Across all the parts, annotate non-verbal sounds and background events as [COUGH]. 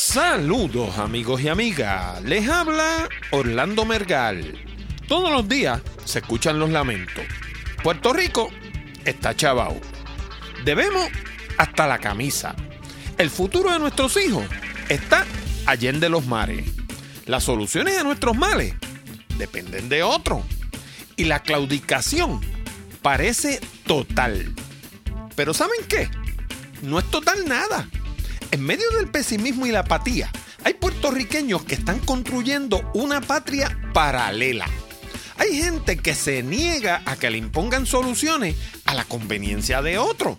Saludos amigos y amigas, les habla Orlando Mergal. Todos los días se escuchan los lamentos. Puerto Rico está chavao. Debemos hasta la camisa. El futuro de nuestros hijos está allende los mares. Las soluciones a nuestros males dependen de otro. Y la claudicación parece total. Pero ¿saben qué? No es total nada. En medio del pesimismo y la apatía, hay puertorriqueños que están construyendo una patria paralela. Hay gente que se niega a que le impongan soluciones a la conveniencia de otro.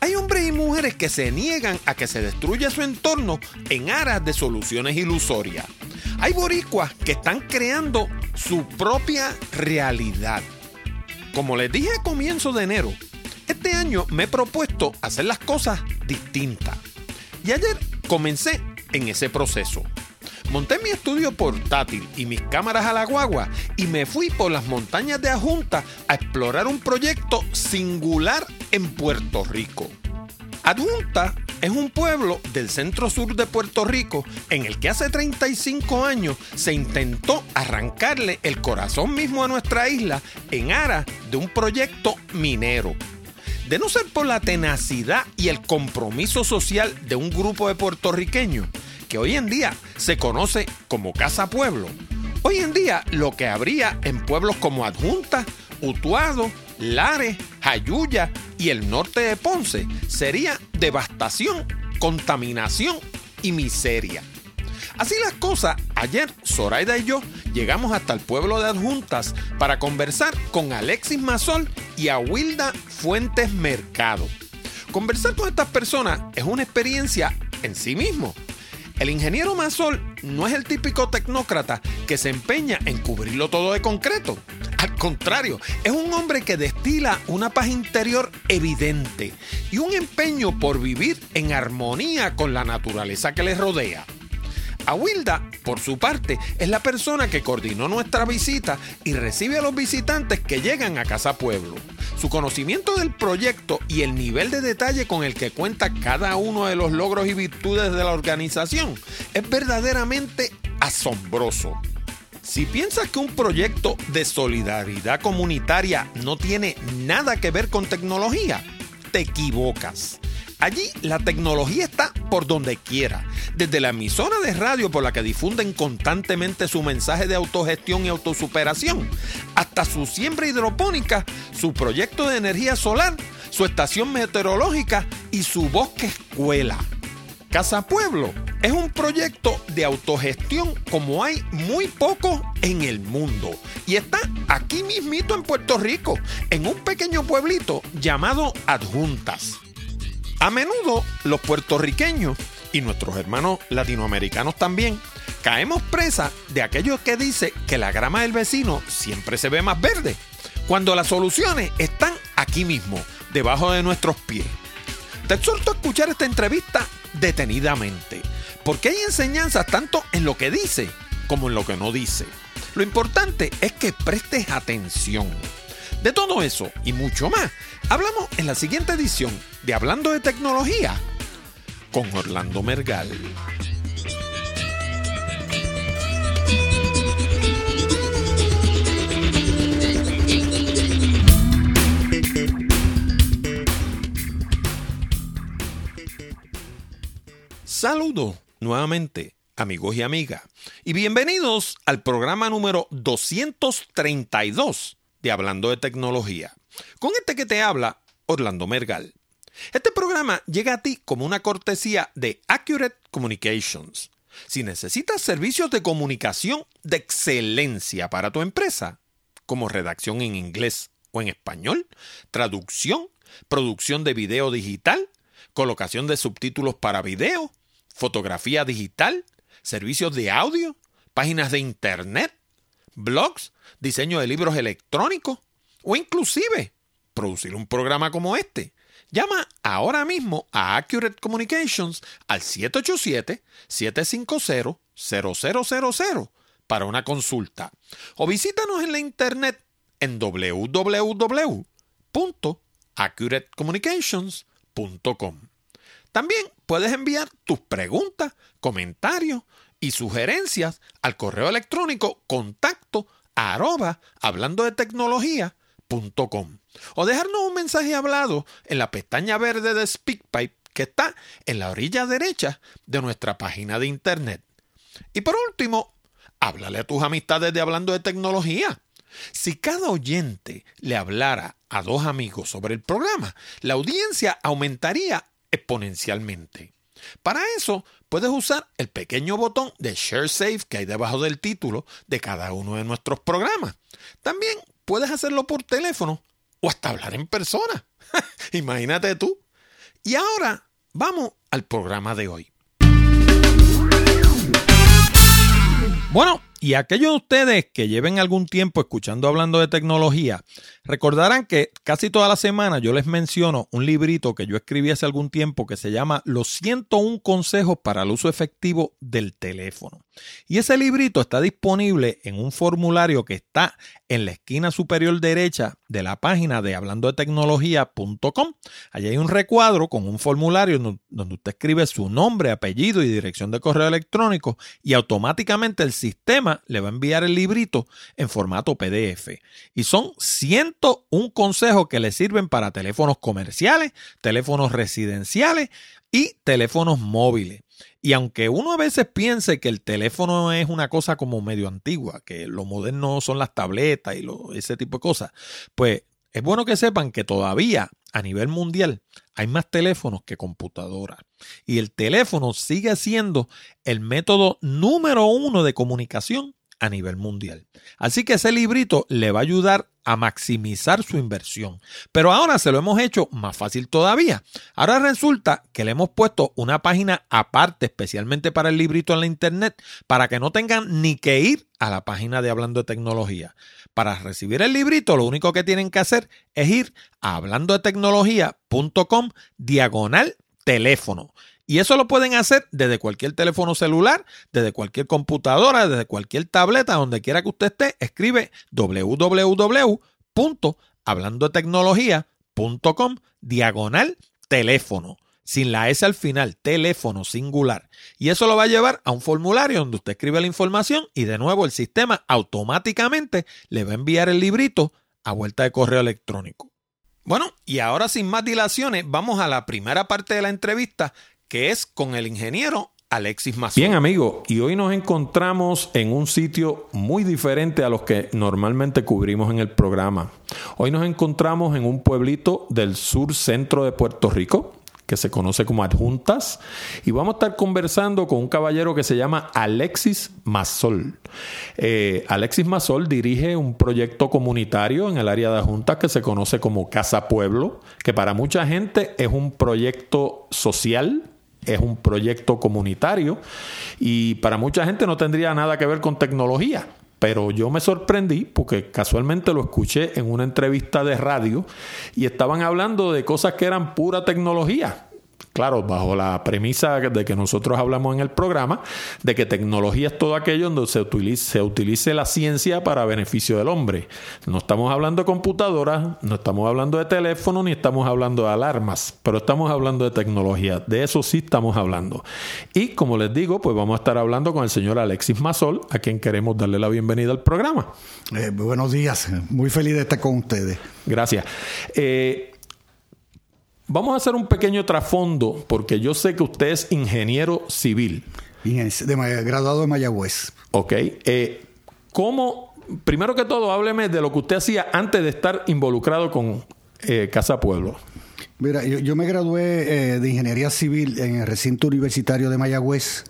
Hay hombres y mujeres que se niegan a que se destruya su entorno en aras de soluciones ilusorias. Hay boricuas que están creando su propia realidad. Como les dije a comienzo de enero, este año me he propuesto hacer las cosas distintas. Y ayer comencé en ese proceso. Monté mi estudio portátil y mis cámaras a la guagua y me fui por las montañas de Ajunta a explorar un proyecto singular en Puerto Rico. Adjunta es un pueblo del centro sur de Puerto Rico en el que hace 35 años se intentó arrancarle el corazón mismo a nuestra isla en aras de un proyecto minero. De no ser por la tenacidad y el compromiso social de un grupo de puertorriqueños, que hoy en día se conoce como Casa Pueblo, hoy en día lo que habría en pueblos como Adjunta, Utuado, Lares, Jayuya y el norte de Ponce sería devastación, contaminación y miseria. Así las cosas, ayer Zoraida y yo llegamos hasta el pueblo de Adjuntas para conversar con Alexis Mazol y a Wilda Fuentes Mercado. Conversar con estas personas es una experiencia en sí mismo. El ingeniero Mazol no es el típico tecnócrata que se empeña en cubrirlo todo de concreto. Al contrario, es un hombre que destila una paz interior evidente y un empeño por vivir en armonía con la naturaleza que le rodea. Awilda, por su parte, es la persona que coordinó nuestra visita y recibe a los visitantes que llegan a Casa Pueblo. Su conocimiento del proyecto y el nivel de detalle con el que cuenta cada uno de los logros y virtudes de la organización es verdaderamente asombroso. Si piensas que un proyecto de solidaridad comunitaria no tiene nada que ver con tecnología, te equivocas. Allí la tecnología está por donde quiera, desde la emisora de radio por la que difunden constantemente su mensaje de autogestión y autosuperación, hasta su siembra hidropónica, su proyecto de energía solar, su estación meteorológica y su bosque escuela. Casa Pueblo es un proyecto de autogestión como hay muy poco en el mundo y está aquí mismito en Puerto Rico, en un pequeño pueblito llamado Adjuntas. A menudo los puertorriqueños y nuestros hermanos latinoamericanos también caemos presa de aquellos que dice que la grama del vecino siempre se ve más verde, cuando las soluciones están aquí mismo, debajo de nuestros pies. Te exhorto a escuchar esta entrevista detenidamente, porque hay enseñanzas tanto en lo que dice como en lo que no dice. Lo importante es que prestes atención. De todo eso y mucho más, hablamos en la siguiente edición de Hablando de Tecnología con Orlando Mergal. Saludos nuevamente, amigos y amigas, y bienvenidos al programa número 232 de Hablando de Tecnología. Con este que te habla, Orlando Mergal. Este programa llega a ti como una cortesía de Accurate Communications. Si necesitas servicios de comunicación de excelencia para tu empresa, como redacción en inglés o en español, traducción, producción de video digital, colocación de subtítulos para video, fotografía digital, servicios de audio, páginas de internet, blogs, diseño de libros electrónicos o inclusive producir un programa como este. Llama ahora mismo a Accurate Communications al 787-750-0000 para una consulta o visítanos en la internet en www.accuratecommunications.com. También puedes enviar tus preguntas, comentarios y sugerencias al correo electrónico contacto arroba hablando de tecnología.com o dejarnos un mensaje hablado en la pestaña verde de SpeakPipe que está en la orilla derecha de nuestra página de internet. Y por último, háblale a tus amistades de hablando de tecnología. Si cada oyente le hablara a dos amigos sobre el programa, la audiencia aumentaría exponencialmente. Para eso, puedes usar el pequeño botón de Share Save que hay debajo del título de cada uno de nuestros programas. También puedes hacerlo por teléfono o hasta hablar en persona. [LAUGHS] Imagínate tú. Y ahora vamos al programa de hoy. Bueno, y aquellos de ustedes que lleven algún tiempo escuchando hablando de tecnología, recordarán que casi toda la semana yo les menciono un librito que yo escribí hace algún tiempo que se llama Los 101 consejos para el uso efectivo del teléfono. Y ese librito está disponible en un formulario que está en la esquina superior derecha de la página de hablando de tecnología.com. Allí hay un recuadro con un formulario donde usted escribe su nombre, apellido y dirección de correo electrónico y automáticamente el sistema le va a enviar el librito en formato PDF. Y son 101 consejos que le sirven para teléfonos comerciales, teléfonos residenciales y teléfonos móviles. Y aunque uno a veces piense que el teléfono es una cosa como medio antigua, que lo moderno son las tabletas y ese tipo de cosas, pues es bueno que sepan que todavía a nivel mundial hay más teléfonos que computadoras. Y el teléfono sigue siendo el método número uno de comunicación a nivel mundial. Así que ese librito le va a ayudar a maximizar su inversión. Pero ahora se lo hemos hecho más fácil todavía. Ahora resulta que le hemos puesto una página aparte especialmente para el librito en la internet para que no tengan ni que ir a la página de Hablando de Tecnología. Para recibir el librito lo único que tienen que hacer es ir a hablando de tecnología.com diagonal teléfono. Y eso lo pueden hacer desde cualquier teléfono celular, desde cualquier computadora, desde cualquier tableta, donde quiera que usted esté. Escribe www.hablandotecnología.com diagonal teléfono. Sin la S al final, teléfono singular. Y eso lo va a llevar a un formulario donde usted escribe la información y de nuevo el sistema automáticamente le va a enviar el librito a vuelta de correo electrónico. Bueno, y ahora sin más dilaciones, vamos a la primera parte de la entrevista que es con el ingeniero Alexis Mazón. Bien, amigo, y hoy nos encontramos en un sitio muy diferente a los que normalmente cubrimos en el programa. Hoy nos encontramos en un pueblito del sur centro de Puerto Rico, que se conoce como Adjuntas, y vamos a estar conversando con un caballero que se llama Alexis Mazol. Eh, Alexis Mazol dirige un proyecto comunitario en el área de Adjuntas que se conoce como Casa Pueblo, que para mucha gente es un proyecto social es un proyecto comunitario y para mucha gente no tendría nada que ver con tecnología. Pero yo me sorprendí porque casualmente lo escuché en una entrevista de radio y estaban hablando de cosas que eran pura tecnología. Claro, bajo la premisa de que nosotros hablamos en el programa, de que tecnología es todo aquello donde se utilice, se utilice la ciencia para beneficio del hombre. No estamos hablando de computadoras, no estamos hablando de teléfono, ni estamos hablando de alarmas, pero estamos hablando de tecnología. De eso sí estamos hablando. Y como les digo, pues vamos a estar hablando con el señor Alexis Mazol, a quien queremos darle la bienvenida al programa. Eh, buenos días, muy feliz de estar con ustedes. Gracias. Eh, Vamos a hacer un pequeño trasfondo, porque yo sé que usted es ingeniero civil. De, graduado de Mayagüez. Ok. Eh, ¿Cómo, primero que todo, hábleme de lo que usted hacía antes de estar involucrado con eh, Casa Pueblo? Mira, yo, me gradué eh, de ingeniería civil en el recinto universitario de Mayagüez.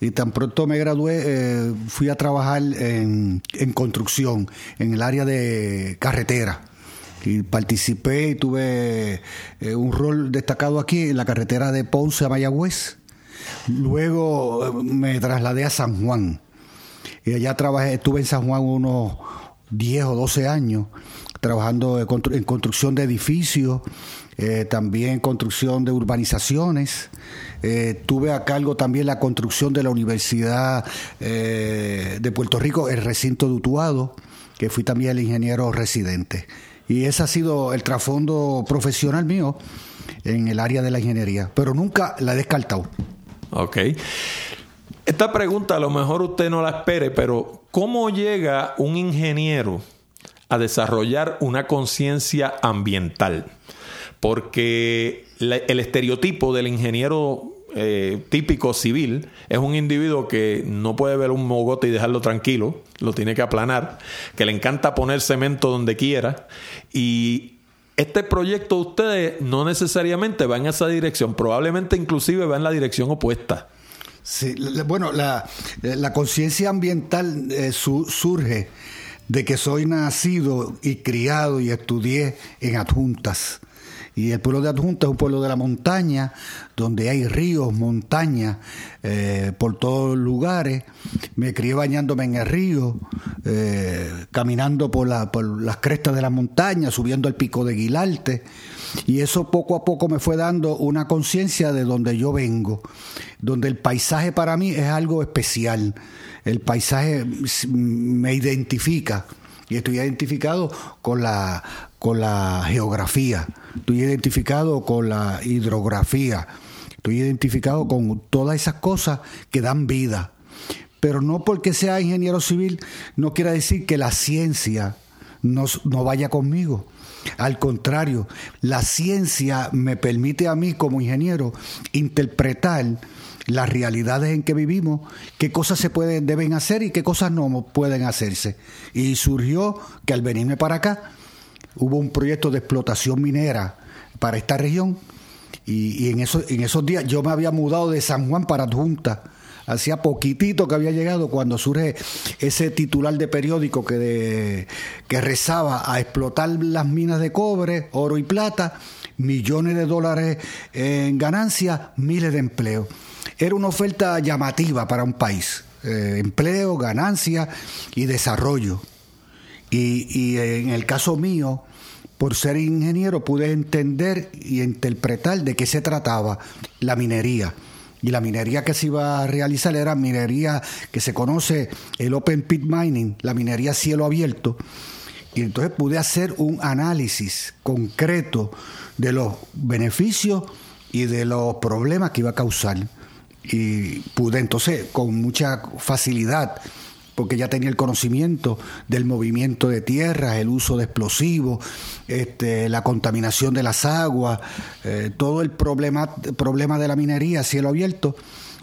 Y tan pronto me gradué, fui a trabajar en, en construcción, en el área de carretera y participé y tuve eh, un rol destacado aquí en la carretera de Ponce a Mayagüez. Luego eh, me trasladé a San Juan y allá trabajé, estuve en San Juan unos 10 o 12 años trabajando en construcción de edificios, eh, también construcción de urbanizaciones. tuve a cargo también la construcción de la Universidad de Puerto Rico, el recinto de Utuado, que fui también el ingeniero residente. Y ese ha sido el trasfondo profesional mío en el área de la ingeniería, pero nunca la he descartado. Ok. Esta pregunta a lo mejor usted no la espere, pero ¿cómo llega un ingeniero a desarrollar una conciencia ambiental? Porque el estereotipo del ingeniero eh, típico civil es un individuo que no puede ver un mogote y dejarlo tranquilo, lo tiene que aplanar, que le encanta poner cemento donde quiera y este proyecto de ustedes no necesariamente va en esa dirección, probablemente inclusive va en la dirección opuesta. Sí, bueno, la, conciencia ambiental eh, surge de que soy nacido y criado y estudié en adjuntas. Y el pueblo de Adjunta es un pueblo de la montaña, donde hay ríos, montañas, eh, por todos lugares. Me crié bañándome en el río, eh, caminando por, por las crestas de la montaña, subiendo al pico de Guilarte. Y eso poco a poco me fue dando una conciencia de donde yo vengo, donde el paisaje para mí es algo especial. El paisaje me identifica y estoy identificado con la, con la geografía, estoy identificado con la hidrografía, estoy identificado con todas esas cosas que dan vida. Pero no porque sea ingeniero civil, no quiere decir que la ciencia no, no vaya conmigo. Al contrario, la ciencia me permite a mí como ingeniero interpretar las realidades en que vivimos, qué cosas se pueden, deben hacer y qué cosas no pueden hacerse. Y surgió que al venirme para acá hubo un proyecto de explotación minera para esta región y, en, eso, en esos días yo me había mudado de San Juan para Adjunta. Hacía poquitito que había llegado cuando surge ese titular de periódico que, que rezaba a explotar las minas de cobre, oro y plata, millones de dólares en ganancias, miles de empleos era una oferta llamativa para un país. Eh, empleo, ganancia y desarrollo. Y, en el caso mío, por ser ingeniero, pude entender y interpretar de qué se trataba la minería. Y la minería que se iba a realizar era minería que se conoce el open pit mining, la minería cielo abierto. Y entonces pude hacer un análisis concreto de los beneficios y de los problemas que iba a causar y pude entonces con mucha facilidad porque ya tenía el conocimiento del movimiento de tierras, el uso de explosivos, este, la contaminación de las aguas, eh, todo el problema, problema de la minería a cielo abierto,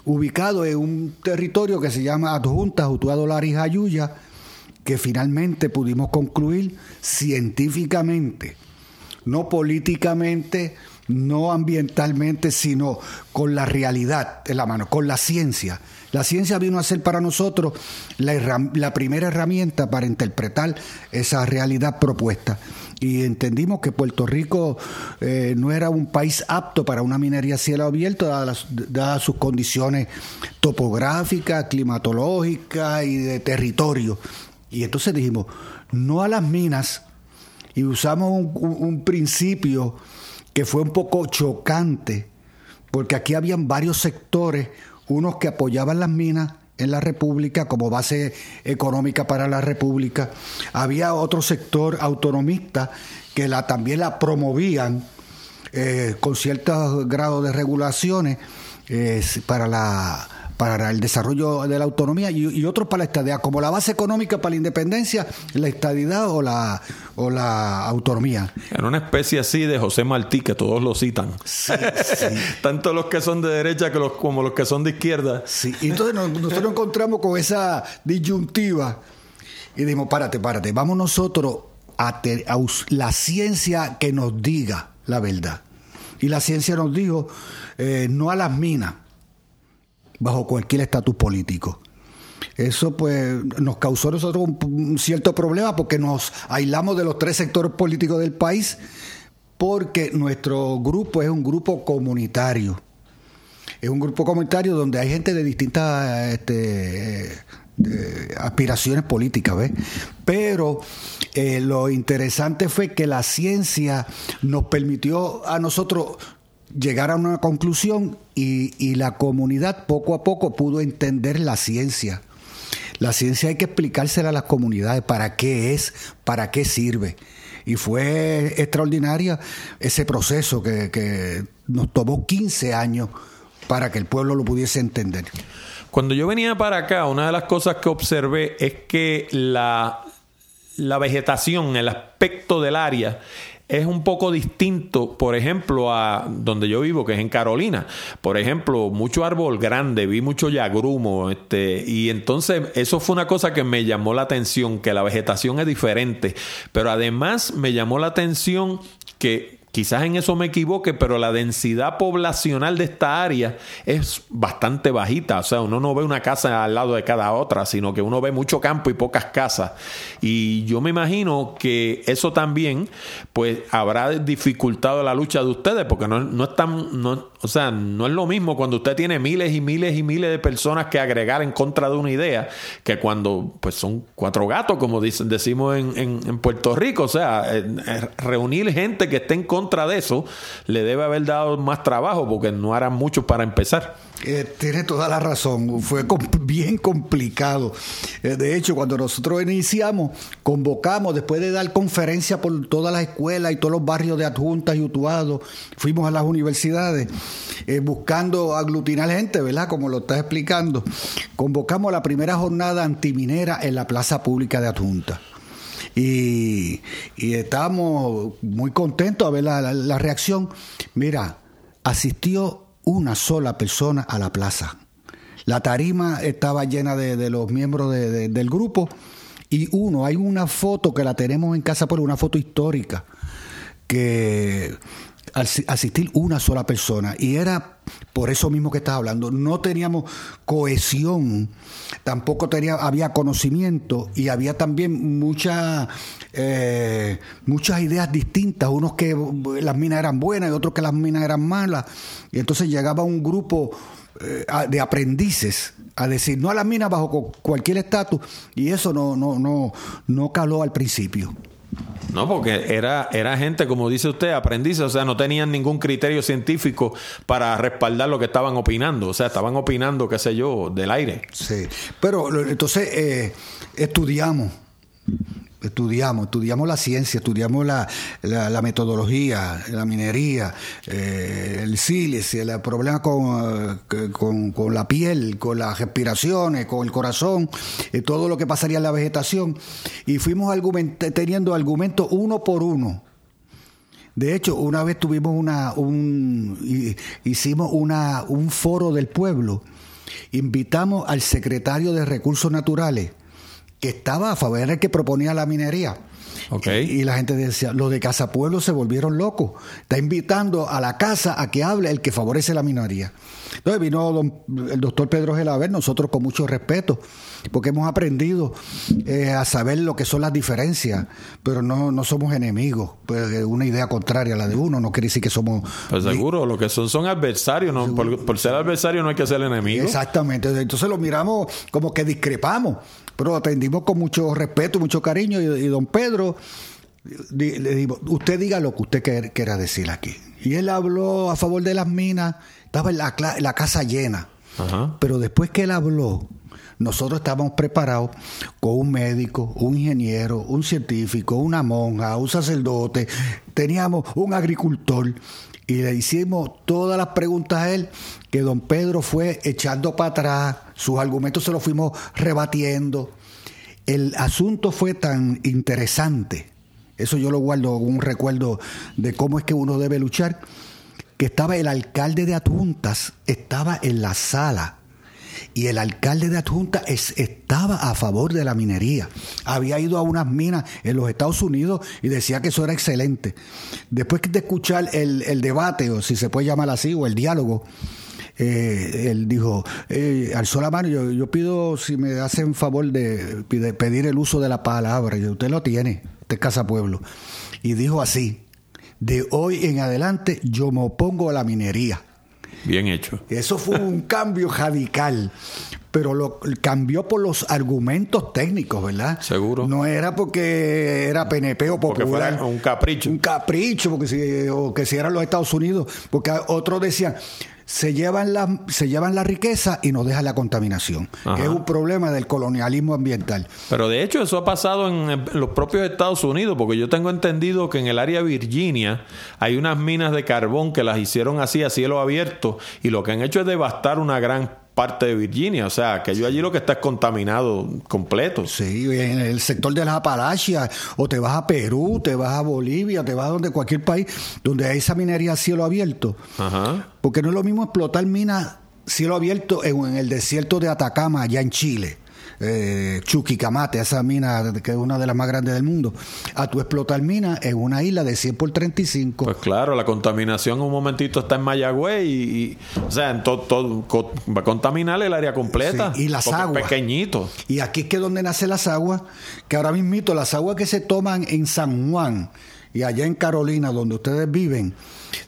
ubicado en un territorio que se llama Adjunta, Utuado Laris Ayuya, que finalmente pudimos concluir científicamente, no políticamente, no ambientalmente, sino con la realidad en la mano, con la ciencia. La ciencia vino a ser para nosotros la, primera herramienta para interpretar esa realidad propuesta. Y entendimos que Puerto Rico eh, no era un país apto para una minería a cielo abierto, dadas, dadas sus condiciones topográficas, climatológicas y de territorio. Y entonces dijimos, no a las minas, y usamos un principio que fue un poco chocante, porque aquí habían varios sectores, unos que apoyaban las minas en la República como base económica para la República, había otro sector autonomista que la, también la promovían eh, con ciertos grados de regulaciones eh, para la para el desarrollo de la autonomía y, otros para la estadidad, como la base económica para la independencia, la estadidad o la, o la autonomía. En una especie así de José Martí, que todos lo citan. [LAUGHS] Tanto los que son de derecha que los, como los que son de izquierda. Sí, y entonces nosotros nos encontramos con esa disyuntiva y dijimos, párate, párate, vamos nosotros a, a la ciencia que nos diga la verdad. Y la ciencia nos dijo, eh, no a las minas bajo cualquier estatus político. Eso pues nos causó a nosotros un, cierto problema porque nos aislamos de los tres sectores políticos del país porque nuestro grupo es un grupo comunitario. Es un grupo comunitario donde hay gente de distintas este, aspiraciones políticas, ¿ves? Pero eh, lo interesante fue que la ciencia nos permitió a nosotros llegar a una conclusión y, la comunidad poco a poco pudo entender la ciencia. La ciencia hay que explicársela a las comunidades para qué es, para qué sirve. Y fue extraordinaria ese proceso que, nos tomó 15 años para que el pueblo lo pudiese entender. Cuando yo venía para acá, una de las cosas que observé es que la vegetación, el aspecto del área, es un poco distinto, por ejemplo, a donde yo vivo, que es en Carolina. Por ejemplo, mucho árbol grande, vi mucho yagrumo, este, y entonces eso fue una cosa que me llamó la atención, que la vegetación es diferente, pero además me llamó la atención que Quizás en eso me equivoque, pero la densidad poblacional de esta área es bastante bajita. O sea, uno no ve una casa al lado de cada otra, sino que uno ve mucho campo y pocas casas. Y yo me imagino que eso también, pues, habrá dificultado la lucha de ustedes, porque no, no es tan, no, o sea, no es lo mismo cuando usted tiene miles y miles y miles de personas que agregar en contra de una idea, que cuando, pues, son cuatro gatos, como dicen, decimos en, en, Puerto Rico. O sea, eh, eh, reunir gente que esté en contra contra de eso, le debe haber dado más trabajo porque no harán mucho para empezar. Eh, tiene toda la razón, fue [LAUGHS] bien complicado. Eh, de hecho, cuando nosotros iniciamos, convocamos, después de dar conferencias por todas las escuelas y todos los barrios de adjuntas y utuados, fuimos a las universidades eh, buscando aglutinar gente, ¿verdad? Como lo estás explicando. Convocamos la primera jornada antiminera en la plaza pública de adjuntas. Y, estábamos muy contentos a ver la, reacción. Mira, asistió una sola persona a la plaza. La tarima estaba llena de, los miembros del grupo y uno, hay una foto que la tenemos en casa por una foto histórica que asistir una sola persona. Y era por eso mismo que estás hablando. No teníamos cohesión, tampoco tenía, había conocimiento y había también mucha, eh, muchas ideas distintas. Unos que las minas eran buenas y otros que las minas eran malas. Y entonces llegaba un grupo eh, de aprendices a decir no a las minas bajo cualquier estatus y eso no, no, no, no caló al principio. No, porque era, era gente, como dice usted, aprendices, o sea, no tenían ningún criterio científico para respaldar lo que estaban opinando, o sea, estaban opinando, qué sé yo, del aire. Sí, pero entonces eh, estudiamos estudiamos, estudiamos la ciencia, estudiamos la, la, metodología, la minería, eh, el sílice, el problema con, con, con, la piel, con las respiraciones, con el corazón, eh, todo lo que pasaría en la vegetación. Y fuimos teniendo argumentos uno por uno. De hecho, una vez tuvimos una, un, hicimos una, un foro del pueblo, invitamos al secretario de Recursos Naturales, que estaba a favor, era el que proponía la minería. Y, la gente decía, los de Casa Pueblo se volvieron locos. Está invitando a la casa a que hable el que favorece la minería. Entonces vino el doctor Pedro Gelaber, nosotros con mucho respeto, porque hemos aprendido eh, a saber lo que son las diferencias, pero no, no somos enemigos. Pues una idea contraria a la de uno no quiere decir que somos... Pues seguro, lo que son son adversarios, ¿no? Por, ser adversario no hay que ser enemigo. Exactamente, entonces lo miramos como que discrepamos pero atendimos con mucho respeto, mucho cariño y, don Pedro le digo, usted diga lo que usted quiera decir aquí. Y él habló a favor de las minas, estaba en la, la casa llena. Pero después que él habló, nosotros estábamos preparados con un médico, un ingeniero, un científico, una monja, un sacerdote, teníamos un agricultor y le hicimos todas las preguntas a él que don Pedro fue echando para atrás, sus argumentos se los fuimos rebatiendo. El asunto fue tan interesante, eso yo lo guardo un recuerdo de cómo es que uno debe luchar, que estaba el alcalde de Adjuntas, estaba en la sala y el alcalde de Adjunta estaba a favor de la minería. Había ido a unas minas en los Estados Unidos y decía que eso era excelente. Después de escuchar el, debate, o si se puede llamar así, o el diálogo, eh, él dijo, eh, alzó la mano, yo, pido si me hacen favor de, pedir el uso de la palabra, y usted lo tiene, usted es Casa Pueblo. Y dijo así, de hoy en adelante yo me opongo a la minería. Bien hecho. Eso fue un [LAUGHS] cambio radical, pero lo cambió por los argumentos técnicos, ¿verdad? Seguro. No era porque era PNP o popular. un capricho. Un capricho, porque si, o que si eran los Estados Unidos, porque otros decían, se llevan la, se llevan la riqueza y nos dejan la contaminación, que es un problema del colonialismo ambiental. Pero de hecho eso ha pasado en los propios Estados Unidos, porque yo tengo entendido que en el área de Virginia hay unas minas de carbón que las hicieron así a cielo abierto y lo que han hecho es devastar una gran parte de Virginia. O sea, que yo allí lo que está es contaminado completo. Sí, en el sector de las Apalachias, o te vas a Perú, te vas a Bolivia, te vas a donde cualquier país donde hay esa minería a cielo abierto. Ajá. Porque no es lo mismo explotar minas cielo abierto en el desierto de Atacama, allá en Chile eh, Chuquicamate, esa mina que es una de las más grandes del mundo, a tu explotar mina en una isla de 100 por 35. Pues claro, la contaminación un momentito está en Mayagüez y, o sea, en todo, va a contaminar el área completa. y las aguas. Pequeñito. Y aquí es que donde nacen las aguas, que ahora mismito las aguas que se toman en San Juan y allá en Carolina, donde ustedes viven,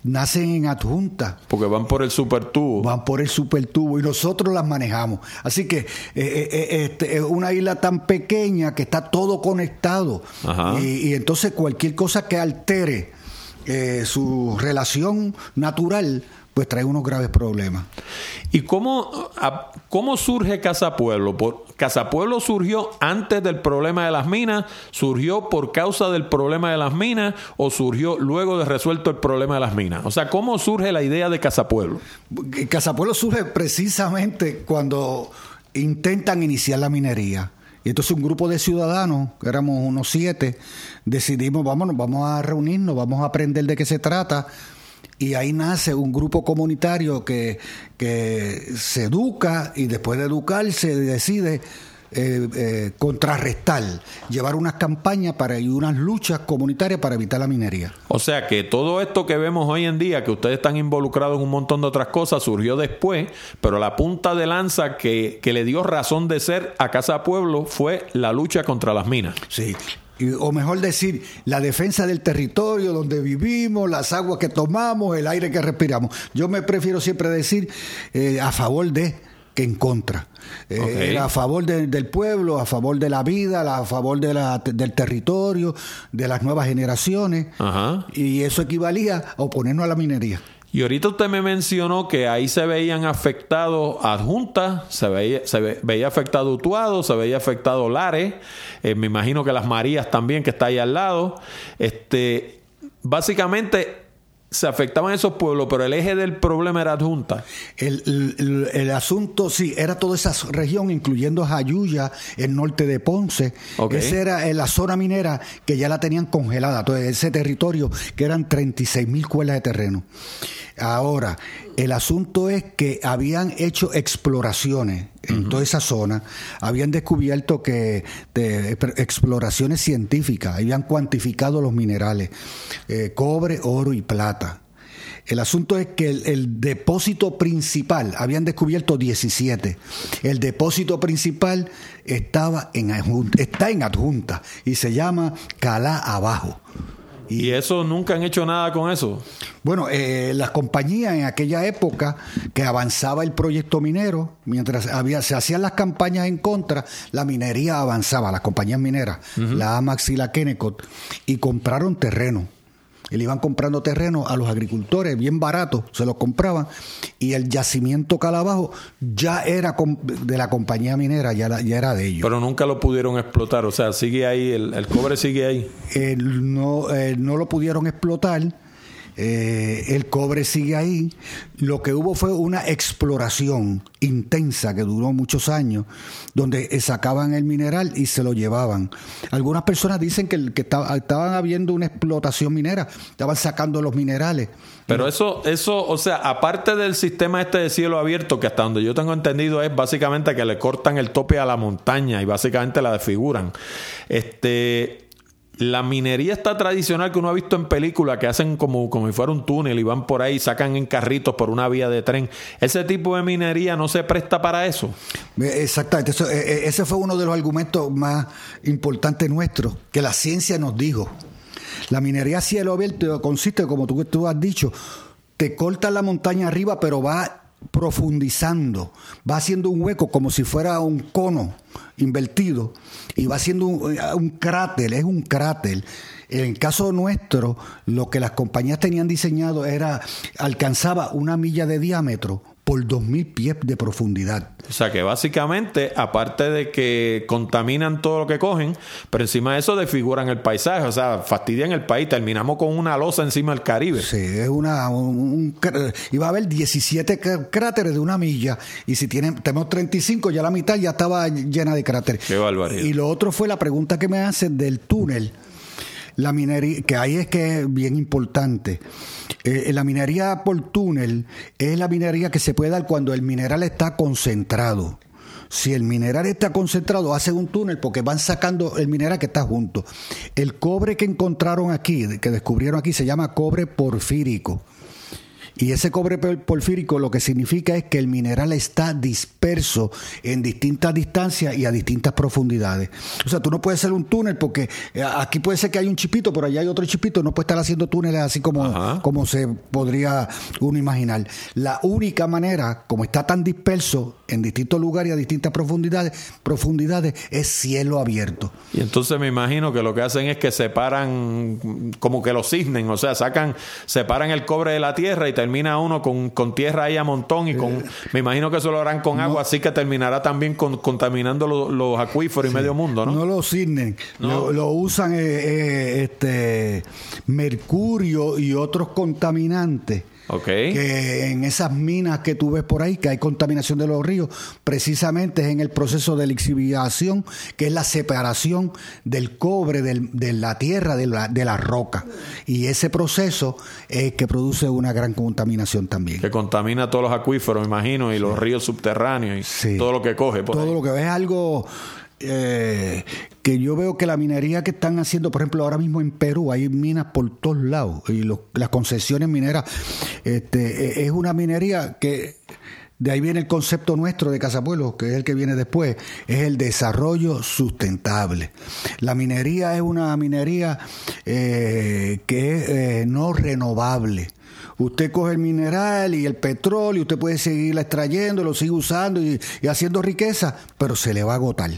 nacen en adjunta. Porque van por el supertubo. Van por el supertubo y nosotros las manejamos. Así que eh, eh, eh, este, es una isla tan pequeña que está todo conectado. Y, entonces cualquier cosa que altere su relación natural pues trae unos graves problemas. ¿Y cómo, cómo surge Casa Pueblo? Por, Casa Pueblo surgió antes del problema de las minas, surgió por causa del problema de las minas o surgió luego de resuelto el problema de las minas. O sea, ¿cómo surge la idea de Casa Pueblo? Casa Pueblo surge precisamente cuando intentan iniciar la minería. Y entonces un grupo de ciudadanos, que éramos unos siete, decidimos, vámonos, vamos a reunirnos, vamos a aprender de qué se trata y ahí nace un grupo comunitario que, se educa y después de educarse decide eh, eh, contrarrestar, llevar unas campañas para y unas luchas comunitarias para evitar la minería. O sea que todo esto que vemos hoy en día, que ustedes están involucrados en un montón de otras cosas, surgió después, pero la punta de lanza que, que le dio razón de ser a Casa Pueblo fue la lucha contra las minas. Sí, o mejor decir, la defensa del territorio donde vivimos, las aguas que tomamos, el aire que respiramos. Yo me prefiero siempre decir eh, a favor de que en contra. Eh, a favor del pueblo, a favor de la vida, a favor de la, del territorio, de las nuevas generaciones. Y eso equivalía a oponernos a la minería. Y ahorita usted me mencionó que ahí se veían afectados adjuntas, se veía, afectado Utuado, se veía afectado Lares, eh, me imagino que las Marías también, que está ahí al lado. Este, básicamente se afectaban esos pueblos, pero el eje del problema era adjunta. El, el, asunto, sí, era toda esa región, incluyendo Jayuya, el norte de Ponce. Esa era eh, la zona minera que ya la tenían congelada, todo ese territorio que eran 36 mil cuelas de terreno. Ahora, el asunto es que habían hecho exploraciones en toda esa zona, habían descubierto que exploraciones científicas, habían cuantificado los minerales, eh, cobre, oro y plata. El asunto es que el, depósito principal, habían descubierto 17. El depósito principal estaba en está en adjunta y se llama Calá Abajo. ¿Y, eso nunca han hecho nada con eso? Bueno, eh, las compañías en aquella época que avanzaba el proyecto minero, mientras había, se hacían las campañas en contra, la minería avanzaba, las compañías mineras, la AMAX y la Kennecott, y compraron terreno y le iban comprando terreno a los agricultores bien baratos, se los compraban y el yacimiento Calabajo ya era de la compañía minera, ya, ya era de ellos. Pero nunca lo pudieron explotar, o sea, sigue ahí, el, cobre sigue ahí. no, no lo pudieron explotar eh, el cobre sigue ahí. Lo que hubo fue una exploración intensa que duró muchos años, donde sacaban el mineral y se lo llevaban. Algunas personas dicen que, que estaban habiendo una explotación minera, estaban sacando los minerales. Pero eso, eso, o sea, aparte del sistema este de cielo abierto, que hasta donde yo tengo entendido es básicamente que le cortan el tope a la montaña y básicamente la desfiguran. Este, la minería está tradicional que uno ha visto en películas que hacen como, como si fuera un túnel y van por ahí, sacan en carritos por una vía de tren. Ese tipo de minería no se presta para eso. Exactamente. E, e, ese fue uno de los argumentos más importantes nuestros, que la ciencia nos dijo. La minería a cielo abierto consiste, como tú, tú has dicho, te corta la montaña arriba, pero va profundizando, va haciendo un hueco como si fuera un cono invertido y va haciendo un, un cráter, es un cráter. En el caso nuestro, lo que las compañías tenían diseñado era, alcanzaba una milla de diámetro por 2.000 pies de profundidad. O sea que básicamente, aparte de que contaminan todo lo que cogen, pero encima de eso desfiguran el paisaje, o sea, fastidian el país. Terminamos con una losa encima del Caribe. Sí, es una. Un, iba a haber 17 cráteres de una milla, y si tienen, tenemos 35, ya la mitad ya estaba llena de cráteres. Qué barbaridad. Y lo otro fue la pregunta que me hacen del túnel. La minería, que ahí es que es bien importante. Eh, la minería por túnel es la minería que se puede dar cuando el mineral está concentrado. Si el mineral está concentrado, hacen un túnel porque van sacando el mineral que está junto. El cobre que encontraron aquí, que descubrieron aquí, se llama cobre porfírico. Y ese cobre porfírico lo que significa es que el mineral está disperso en distintas distancias y a distintas profundidades. O sea, tú no puedes hacer un túnel porque eh, aquí puede ser que hay un chipito, pero allá hay otro chipito, no puede estar haciendo túneles así como, como se podría uno imaginar. La única manera, como está tan disperso en distintos lugares y a distintas profundidades, profundidades es cielo abierto. Y entonces me imagino que lo que hacen es que separan, como que lo cisnen, o sea, sacan, separan el cobre de la tierra y termina uno con, con tierra ahí a montón y con, me imagino que eso lo harán con agua, así que terminará también con, contaminando los, acuíferos y medio mundo, ¿no? No lo cisnen, lo, usan eh, eh, este mercurio y otros contaminantes que en esas minas que tú ves por ahí, que hay contaminación de los ríos, precisamente es en el proceso de lixiviación, que es la separación del cobre de la tierra, de la, de la roca. Y ese proceso es que produce una gran contaminación también. Que contamina todos los acuíferos, me imagino, y los ríos subterráneos y todo lo que coge. todo lo que ves es algo eh, que yo veo que la minería que están haciendo, por ejemplo, ahora mismo en Perú hay minas por todos lados y las concesiones mineras, este, e, es una minería que de ahí viene el concepto nuestro de Casa Pueblo, que es el que viene después, es el desarrollo sustentable. La minería es una minería eh, que es eh, no renovable. Usted coge el mineral y el petróleo, usted puede seguirla extrayendo, lo sigue usando y haciendo riqueza, pero se le va a agotar.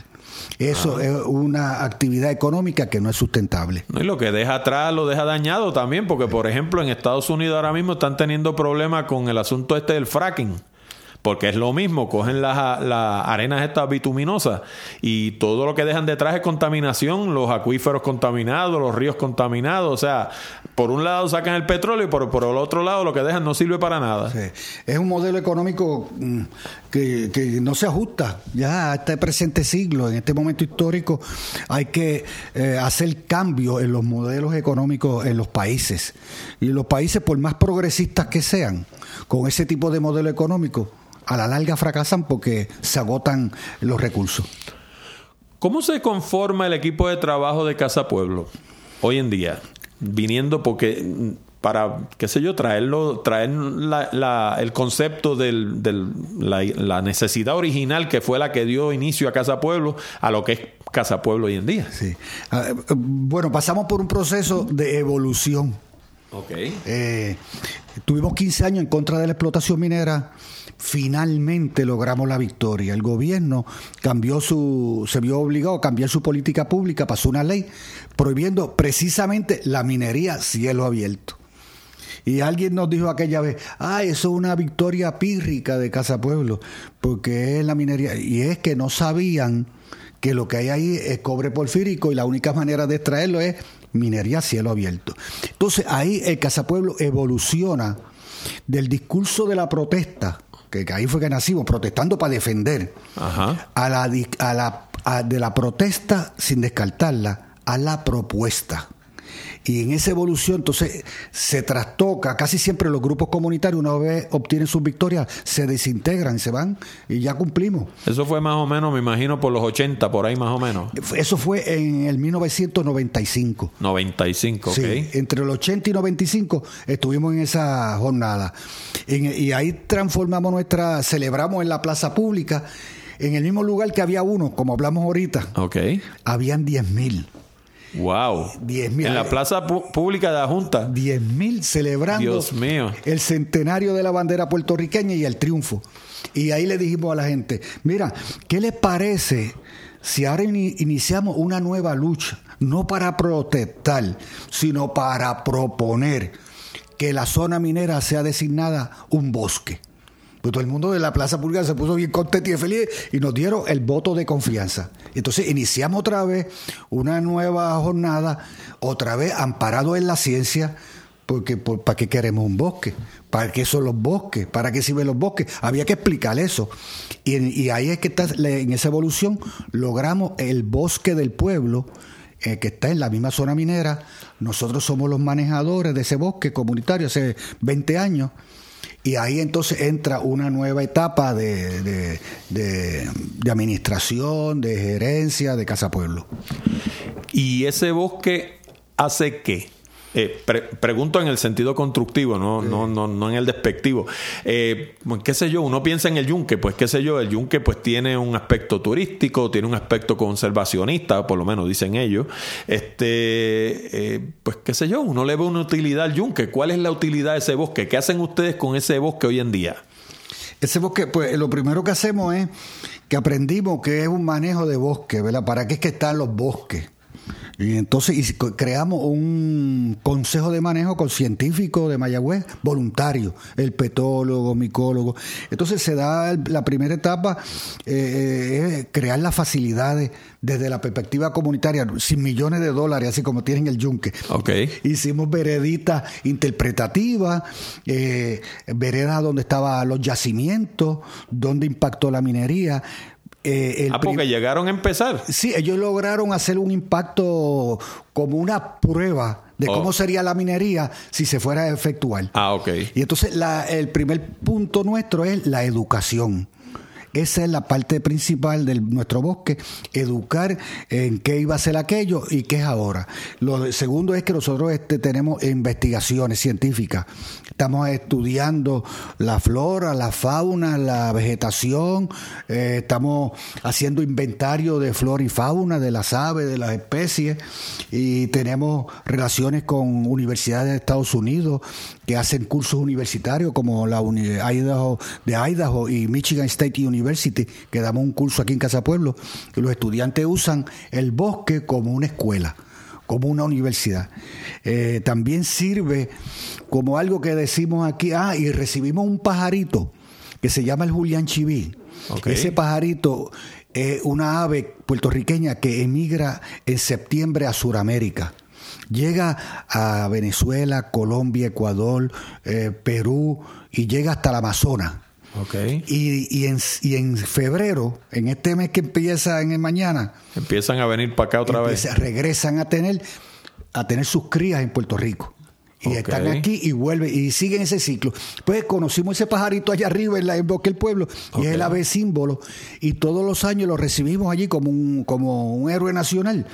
Eso es una actividad económica que no es sustentable. y lo que deja atrás lo deja dañado también, porque por ejemplo en Estados Unidos ahora mismo están teniendo problemas con el asunto este del fracking porque es lo mismo, cogen las, arenas estas bituminosas y todo lo que dejan detrás es contaminación, los acuíferos contaminados, los ríos contaminados, o sea, por un lado sacan el petróleo y por, por el otro lado lo que dejan no sirve para nada. Es un modelo económico mm, que, no se ajusta ya a este presente siglo, en este momento histórico hay que eh, hacer cambios en los modelos económicos en los países. Y los países por más progresistas que sean, con ese tipo de modelo económico, a la larga fracasan porque se agotan los recursos. ¿Cómo se conforma el equipo de trabajo de Casa Pueblo hoy en día? Viniendo porque para, qué sé yo, traerlo, traer el concepto de la, necesidad original que fue la que dio inicio a Casa Pueblo a lo que es Casa Pueblo hoy en día. Sí. Ah, eh, bueno, pasamos por un proceso de evolución. Ok. Eh, tuvimos 15 años en contra de la explotación minera finalmente logramos la victoria. El gobierno cambió su, se vio obligado a cambiar su política pública, pasó una ley prohibiendo precisamente la minería cielo abierto. Y alguien nos dijo aquella vez, ah, eso es una victoria pírrica de Casa Pueblo, porque es la minería. Y es que no sabían que lo que hay ahí es cobre porfírico y la única manera de extraerlo es minería cielo abierto. Entonces ahí el Casa Pueblo evoluciona del discurso de la protesta que, ahí fue que nacimos, protestando para defender, A, la, a la, de la protesta sin descartarla, a la propuesta. Y en esa evolución, entonces, se trastoca. Casi siempre los grupos comunitarios, una vez obtienen sus victorias, se desintegran, se van y ya cumplimos. Eso fue más o menos, me imagino, por los 80, por ahí más o menos. Eso fue en el 1995. 95, ok. Sí, entre el 80 y 95 estuvimos en esa jornada. y ahí transformamos nuestra, celebramos en la plaza pública, en el mismo lugar que había uno, como hablamos ahorita. Ok. Habían 10 mil. Wow. 10.000. En la plaza pública de la Junta. 10.000 celebrando Dios mío. el centenario de la bandera puertorriqueña y el triunfo. Y ahí le dijimos a la gente, mira, ¿qué les parece si ahora iniciamos una nueva lucha? No para protestar, sino para proponer que la zona minera sea designada un bosque. Pues todo el mundo de la Plaza Pública se puso bien contento y feliz y nos dieron el voto de confianza. Entonces iniciamos otra vez una nueva jornada, otra vez amparado en la ciencia, porque ¿para qué queremos un bosque? ¿Para qué son los bosques? ¿Para qué sirven los bosques? Había que explicar eso. Y, ahí es que en esa evolución logramos el bosque del pueblo, eh, que está en la misma zona minera. Nosotros somos los manejadores de ese bosque comunitario hace 20 años. Y ahí entonces entra una nueva etapa de, de, administración, de gerencia de Casa Pueblo. ¿Y ese bosque hace qué? Eh, pregunto en el sentido constructivo, no, no, no, no en el despectivo. Eh, pues, ¿Qué sé yo? Uno piensa en el yunque, pues qué sé yo, el yunque pues tiene un aspecto turístico, tiene un aspecto conservacionista, por lo menos dicen ellos. Este, eh, pues qué sé yo, uno le ve una utilidad al yunque. ¿Cuál es la utilidad de ese bosque? ¿Qué hacen ustedes con ese bosque hoy en día? Ese bosque, pues lo primero que hacemos es que aprendimos que es un manejo de bosque, ¿verdad? ¿Para qué es que están los bosques? Y entonces creamos un consejo de manejo con científicos de Mayagüez, voluntarios, el petólogo, micólogo. Entonces se da la primera etapa, eh, es crear las facilidades desde la perspectiva comunitaria, sin millones de dólares, así como tienen el yunque. Okay. Hicimos vereditas interpretativas, eh, veredas donde estaban los yacimientos, donde impactó la minería. Eh, ah, porque llegaron a empezar. Sí, ellos lograron hacer un impacto como una prueba de cómo oh. sería la minería si se fuera a efectuar. Ah, ok. Y entonces la, el primer punto nuestro es la educación. Esa es la parte principal de nuestro bosque, educar en qué iba a ser aquello y qué es ahora. Lo segundo es que nosotros este, tenemos investigaciones científicas. Estamos estudiando la flora, la fauna, la vegetación, eh, estamos haciendo inventario de flora y fauna, de las aves, de las especies, y tenemos relaciones con universidades de Estados Unidos que hacen cursos universitarios como la Idaho, de Idaho y Michigan State University, que damos un curso aquí en Casa Pueblo, y los estudiantes usan el bosque como una escuela como una universidad. Eh, también sirve como algo que decimos aquí, ah, y recibimos un pajarito que se llama el Julián Chiví. Ese pajarito es una ave puertorriqueña que emigra en septiembre a Sudamérica. Llega a Venezuela, Colombia, Ecuador, eh, Perú y llega hasta el Amazonas. Okay. Y, en, y, en, febrero, en este mes que empieza en el mañana, empiezan a venir para acá otra vez. Regresan a tener, a tener sus crías en Puerto Rico y están aquí y vuelven y siguen ese ciclo. Pues conocimos ese pajarito allá arriba en, la, en Bosque del Pueblo y es el ave símbolo y todos los años lo recibimos allí como un, como un héroe nacional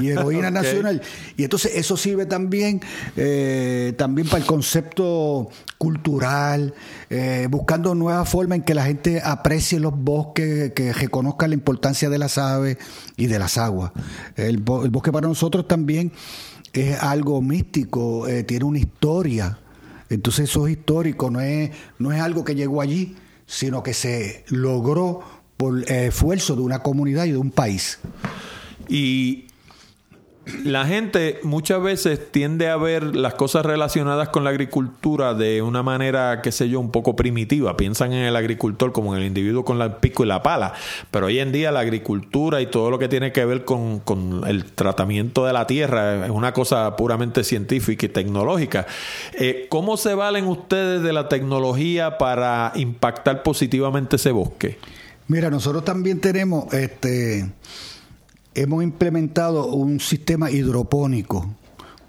y [LAUGHS] heroína nacional. Y entonces eso sirve también, eh, también para el concepto cultural, eh, buscando nuevas formas en que la gente aprecie los bosques, que reconozca la importancia de las aves y de las aguas. el, el bosque para nosotros también es algo místico, eh, tiene una historia. Entonces eso es histórico, no es, no es algo que llegó allí, sino que se logró por esfuerzo de una comunidad y de un país. Y la gente muchas veces tiende a ver las cosas relacionadas con la agricultura de una manera, qué sé yo, un poco primitiva. Piensan en el agricultor como en el individuo con el pico y la pala. Pero hoy en día la agricultura y todo lo que tiene que ver con, el tratamiento de la tierra es una cosa puramente científica y tecnológica. Eh, ¿Cómo se valen ustedes de la tecnología para impactar positivamente ese bosque? Mira, nosotros también tenemos este hemos implementado un sistema hidropónico,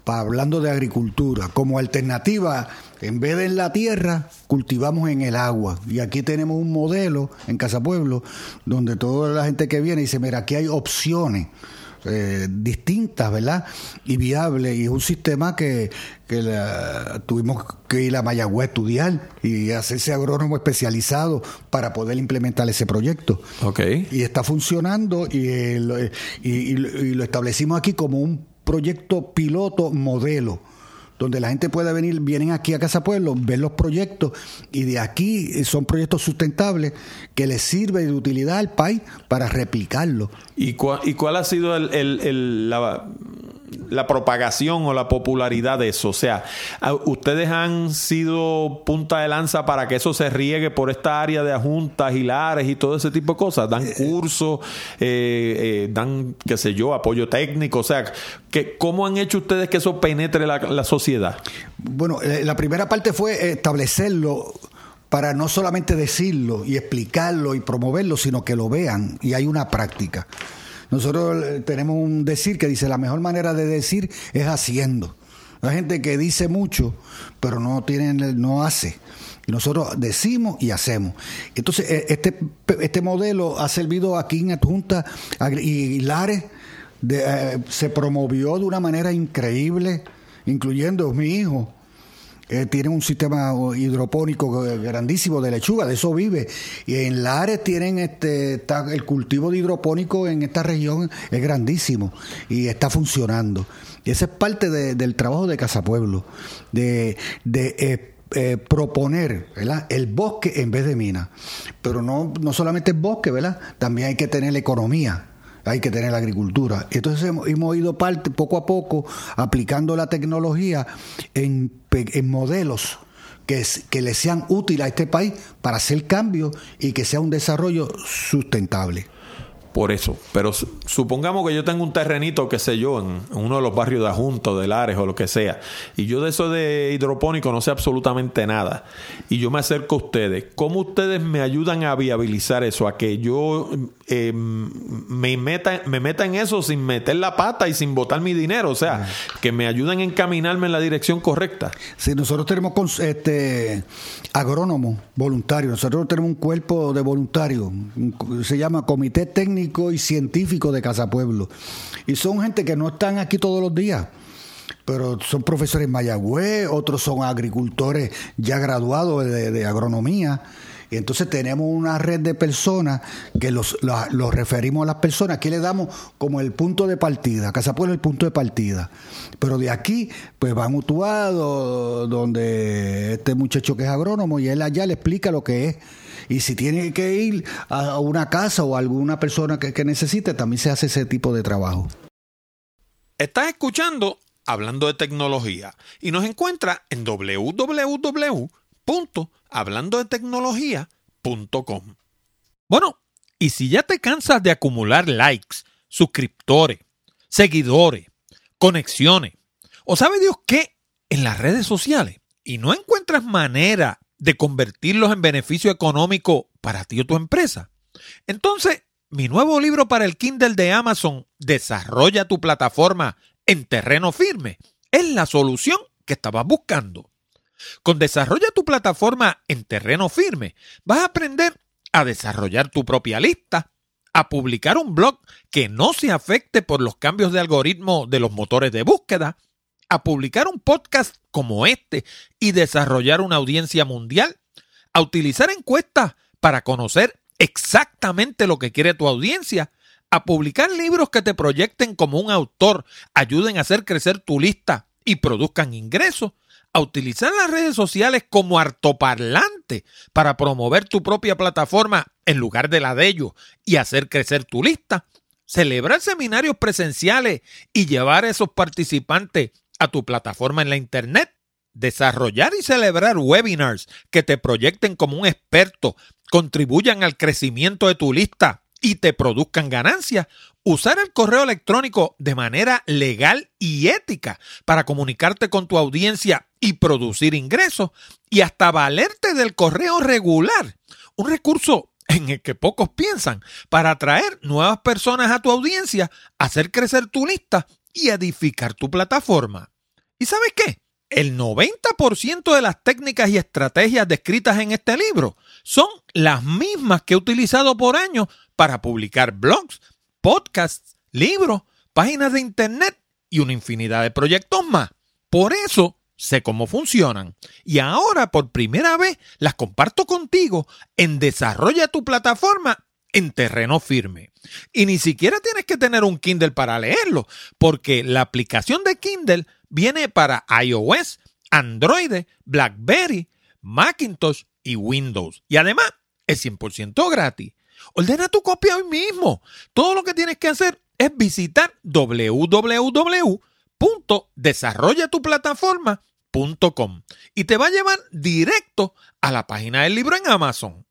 hablando de agricultura, como alternativa, en vez de en la tierra, cultivamos en el agua. Y aquí tenemos un modelo en Casa Pueblo, donde toda la gente que viene dice, mira, aquí hay opciones eh, distintas, ¿verdad? Y viables. Y es un sistema que, que tuvimos que ir a Mayagüez a estudiar y hacerse agrónomo especializado para poder implementar ese proyecto. Y está funcionando y, y, lo establecimos aquí como un proyecto piloto modelo donde la gente puede venir, vienen aquí a Casa Pueblo, ver los proyectos y de aquí son proyectos sustentables que les sirve de utilidad al país para replicarlo. ¿Y cuál, y cuál ha sido el, la, la propagación o la popularidad de eso. O sea, ustedes han sido punta de lanza para que eso se riegue por esta área de ajuntas, hilares y todo ese tipo de cosas. Dan eh, cursos, eh, eh, dan, qué sé yo, apoyo técnico. O sea, que, ¿cómo han hecho ustedes que eso penetre la, la sociedad? Bueno, la primera parte fue establecerlo para no solamente decirlo y explicarlo y promoverlo, sino que lo vean y hay una práctica. Nosotros eh, tenemos un decir que dice la mejor manera de decir es haciendo. Hay gente que dice mucho, pero no tiene, no hace. Y nosotros decimos y hacemos. Entonces, eh, este, este modelo ha servido aquí en Adjunta y Lares, eh, se promovió de una manera increíble, incluyendo mi hijo eh, tienen un sistema hidropónico grandísimo de lechuga, de eso vive. Y en Lares tienen este, el cultivo de hidropónico en esta región es grandísimo y está funcionando. Y esa es parte del trabajo de Casa Pueblo, de, de eh, eh, proponer el bosque en vez de mina. Pero no, no solamente el bosque, ¿verdad? También hay que tener la economía hay que tener la agricultura. Entonces hemos, ido parte, poco a poco aplicando la tecnología en, en modelos que, que le sean útiles a este país para hacer cambios y que sea un desarrollo sustentable por eso. Pero supongamos que yo tengo un terrenito, qué sé yo, en, uno de los barrios de Ajunto, de Lares o lo que sea, y yo de eso de hidropónico no sé absolutamente nada, y yo me acerco a ustedes. ¿Cómo ustedes me ayudan a viabilizar eso? A que yo eh, me, meta, me meta en eso sin meter la pata y sin botar mi dinero, o sea, que me ayuden a encaminarme en la dirección correcta. Sí, nosotros tenemos este agrónomos voluntarios, nosotros tenemos un cuerpo de voluntarios, se llama Comité Técnico y científico de Casa Pueblo. Y son gente que no están aquí todos los días pero son profesores en Mayagüez, otros son agricultores ya graduados de, agronomía. Y entonces tenemos una red de personas que los, los, referimos a las personas, que le damos como el punto de partida, Casa Pueblo el punto de partida. Pero de aquí, pues va mutuado, donde este muchacho que es agrónomo y él allá le explica lo que es y si tiene que ir a una casa o a alguna persona que, necesite, también se hace ese tipo de trabajo. Estás escuchando Hablando de Tecnología y nos encuentra en www.hablandodetecnología.com. Bueno, y si ya te cansas de acumular likes, suscriptores, seguidores, conexiones, o sabe Dios qué en las redes sociales y no encuentras manera de convertirlos en beneficio económico para ti o tu empresa. Entonces, mi nuevo libro para el Kindle de Amazon, Desarrolla tu plataforma en terreno firme, es la solución que estabas buscando. Con Desarrolla tu plataforma en terreno firme, vas a aprender a desarrollar tu propia lista, a publicar un blog que no se afecte por los cambios de algoritmo de los motores de búsqueda, a publicar un podcast como este y desarrollar una audiencia mundial, a utilizar encuestas para conocer exactamente lo que quiere tu audiencia, a publicar libros que te proyecten como un autor, ayuden a hacer crecer tu lista y produzcan ingresos, a utilizar las redes sociales como artoparlante para promover tu propia plataforma en lugar de la de ellos y hacer crecer tu lista, celebrar seminarios presenciales y llevar a esos participantes a tu plataforma en la Internet, desarrollar y celebrar webinars que te proyecten como un experto, contribuyan al crecimiento de tu lista y te produzcan ganancias, usar el correo electrónico de manera legal y ética para comunicarte con tu audiencia y producir ingresos y hasta valerte del correo regular, un recurso en el que pocos piensan para atraer nuevas personas a tu audiencia, hacer crecer tu lista y edificar tu plataforma. ¿Y sabes qué? El 90% de las técnicas y estrategias descritas en este libro son las mismas que he utilizado por años para publicar blogs, podcasts, libros, páginas de internet y una infinidad de proyectos más. Por eso sé cómo funcionan y ahora por primera vez las comparto contigo en Desarrolla tu plataforma en terreno firme. Y ni siquiera tienes que tener un Kindle para leerlo, porque la aplicación de Kindle viene para iOS, Android, BlackBerry, Macintosh y Windows. Y además es 100% gratis. Ordena tu copia hoy mismo. Todo lo que tienes que hacer es visitar www.desarrollatuplataforma.com y te va a llevar directo a la página del libro en Amazon.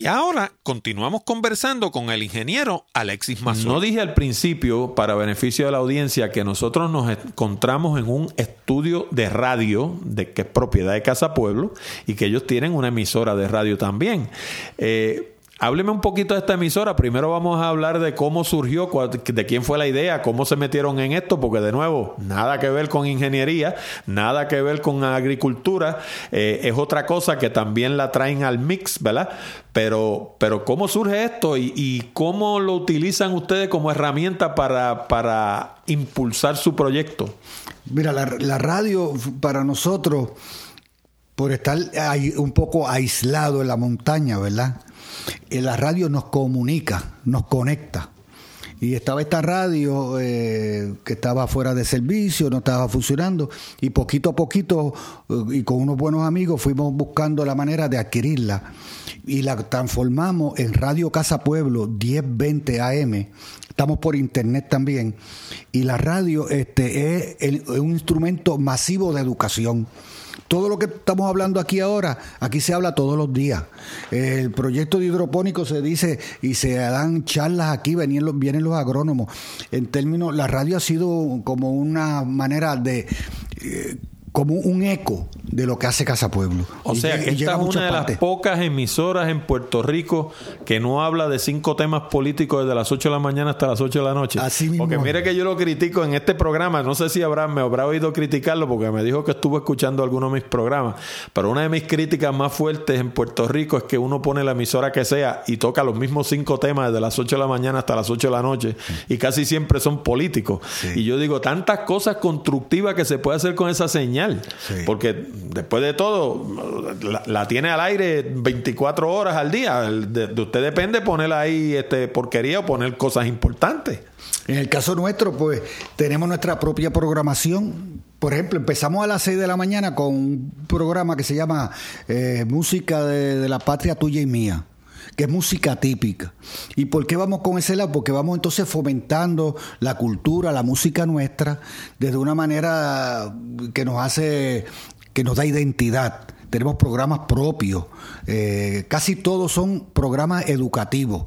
Y ahora continuamos conversando con el ingeniero Alexis Mazón. No dije al principio, para beneficio de la audiencia, que nosotros nos encontramos en un estudio de radio de que es propiedad de Casa Pueblo y que ellos tienen una emisora de radio también. Eh, Hábleme un poquito de esta emisora. Primero vamos a hablar de cómo surgió, de quién fue la idea, cómo se metieron en esto, porque de nuevo, nada que ver con ingeniería, nada que ver con agricultura. Eh, es otra cosa que también la traen al mix, ¿verdad? Pero, pero ¿cómo surge esto y, cómo lo utilizan ustedes como herramienta para, para impulsar su proyecto? Mira, la radio para nosotros, por estar ahí un poco aislado en la montaña, ¿verdad? la radio nos comunica, nos conecta. Y estaba esta radio eh, que estaba fuera de servicio, no estaba funcionando, y poquito a poquito, eh, y con unos buenos amigos, fuimos buscando la manera de adquirirla. Y la transformamos en Radio Casa Pueblo 1020 AM. Estamos por internet también. Y la radio este, es un instrumento masivo de educación. Todo lo que estamos hablando aquí ahora, aquí se habla todos los días. El proyecto de hidropónico se dice y se dan charlas aquí, vienen los, vienen los agrónomos. En términos, la radio ha sido como una manera de... Eh, como un eco de lo que hace Casa Pueblo. O sea que esta es una de las pocas emisoras en Puerto Rico que no habla de cinco temas políticos desde las 8 de la mañana hasta las 8 de la noche. Así mismo. Porque mire que yo lo critico en este programa, no sé si habrá, me habrá oído criticarlo porque me dijo que estuvo escuchando algunos de mis programas, pero una de mis críticas más fuertes en Puerto Rico es que uno pone la emisora que sea y toca los mismos cinco temas desde las 8 de la mañana hasta las 8 de la noche y casi siempre son políticos. Y yo digo, tantas cosas constructivas que se puede hacer con esa señal. Porque después de todo, la, tiene al aire 24 horas al día. De, usted depende poner ahí este porquería o poner cosas importantes. En el caso nuestro, pues tenemos nuestra propia programación. Por ejemplo, empezamos a las 6 de la mañana con un programa que se llama eh, Música de la Patria Tuya y Mía que es música típica. ¿Y por qué vamos con ese lado? Porque vamos entonces fomentando la cultura, la música nuestra, desde una manera que nos hace, que nos da identidad. Tenemos programas propios, eh, casi todos son programas educativos.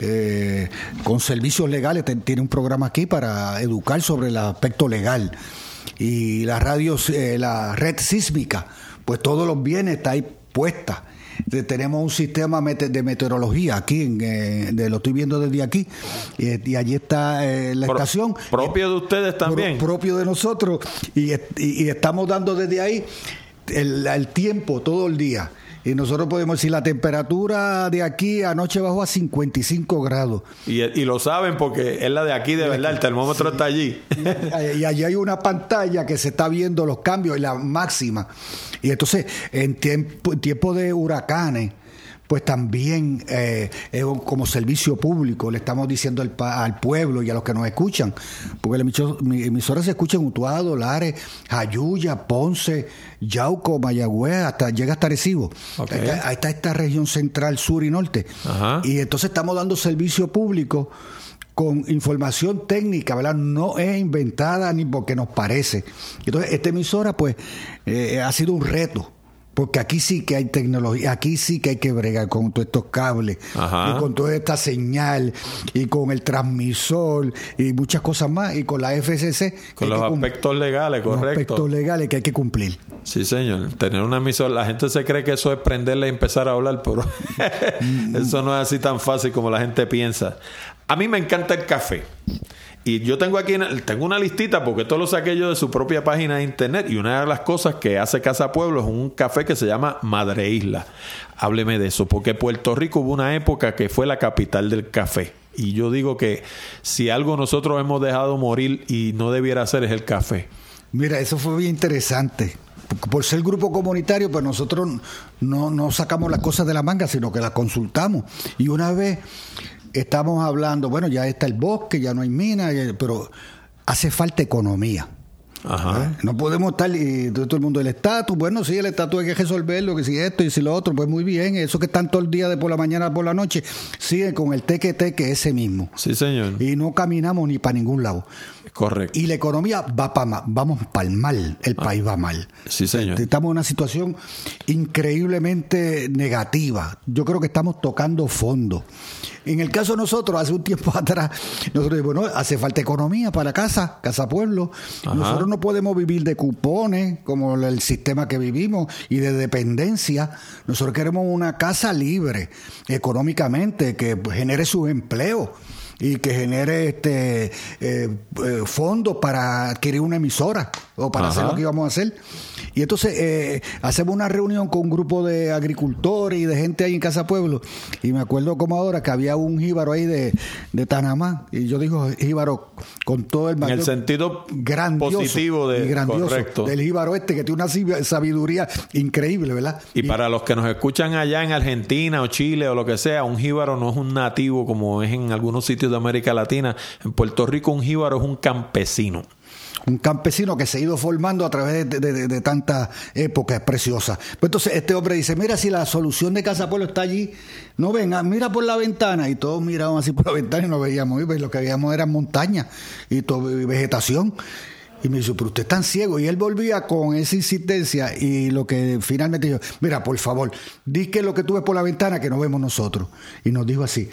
Eh, con servicios legales, tiene un programa aquí para educar sobre el aspecto legal. Y la radio, eh, la red sísmica, pues todos los bienes está ahí puesta tenemos un sistema de meteorología aquí, eh, lo estoy viendo desde aquí, y, allí está eh, la estación. ¿Propio de ustedes también? propio de nosotros, y, estamos dando desde ahí el tiempo todo el día. Y nosotros podemos decir, la temperatura de aquí anoche bajó a 55 grados. Y, lo saben porque es la de aquí de verdad, el termómetro está allí. Y, allí hay una pantalla que se está viendo los cambios y la máxima. Y entonces, en tiempo, en tiempo de huracanes, pues también eh, es como servicio público, le estamos diciendo al, pueblo y a los que nos escuchan, porque la emisora se escucha en Utuado, Lares, Jayuya, Ponce, Yauco, Mayagüez, hasta llega hasta Recibo. Ahí, está, esta región central, sur y norte. Y entonces estamos dando servicio público con información técnica, ¿verdad? No es inventada ni porque nos parece. Entonces, esta emisora, pues, eh, ha sido un reto porque aquí sí que hay tecnología, aquí sí que hay que bregar con todos estos cables y con toda esta señal y con el transmisor y muchas cosas más y con la FCC. Con los aspectos legales, correcto. Los aspectos legales que hay que cumplir. Sí, señor. Tener una emisora, la gente se cree que eso es prenderle y empezar a hablar, pero [LAUGHS] eso no es así tan fácil como la gente piensa. A mí me encanta el café. Y yo tengo aquí, tengo una listita porque todo lo saqué yo de su propia página de internet. Y una de las cosas que hace Casa Pueblo es un café que se llama Madre Isla. Hábleme de eso, porque Puerto Rico hubo una época que fue la capital del café. Y yo digo que si algo nosotros hemos dejado morir y no debiera ser es el café. Mira, eso fue bien interesante. Por ser grupo comunitario, pues nosotros no, no sacamos las cosas de la manga, sino que las consultamos. Y una vez estamos hablando, bueno, ya está el bosque, ya no hay minas, pero hace falta economía. Ajá. ¿eh? No podemos estar y todo el mundo el estatus, bueno, sí, el estatus hay que resolverlo, que si esto y si lo otro, pues muy bien, eso que están todo el día de por la mañana por la noche, sigue con el teque teque ese mismo. Sí, señor. Y no caminamos ni para ningún lado. Correcto. Y la economía va para vamos para el mal, el país va mal. Sí, señor. Estamos en una situación increíblemente negativa. Yo creo que estamos tocando fondo. En el caso de nosotros, hace un tiempo [LAUGHS] atrás, nosotros dijimos, bueno, hace falta economía para casa, casa pueblo. Ajá. Nosotros no podemos vivir de cupones, como el sistema que vivimos, y de dependencia. Nosotros queremos una casa libre económicamente, que genere sus empleos y que genere este eh, eh, fondos para adquirir una emisora o para Ajá. hacer lo que íbamos a hacer. Y entonces eh, hacemos una reunión con un grupo de agricultores y de gente ahí en Casa Pueblo. Y me acuerdo como ahora que había un jíbaro ahí de, de Tanamá. Y yo digo jíbaro con todo el En el mayor- sentido grandioso, positivo de y grandioso correcto. del jíbaro este que tiene una sabiduría increíble, ¿verdad? Y para los que nos escuchan allá en Argentina o Chile o lo que sea, un jíbaro no es un nativo como es en algunos sitios de América Latina. En Puerto Rico un jíbaro es un campesino. Un campesino que se ha ido formando a través de, tantas épocas preciosas. Pues entonces este hombre dice, mira si la solución de Casa Pueblo está allí, no venga, mira por la ventana. Y todos miraban así por la [LAUGHS] ventana y no veíamos, y pues lo que veíamos eran montañas y, vegetación. Y me dice, pero usted es tan ciego. Y él volvía con esa insistencia y lo que finalmente dijo, mira, por favor, di que lo que tú ves por la ventana que no vemos nosotros. Y nos dijo así,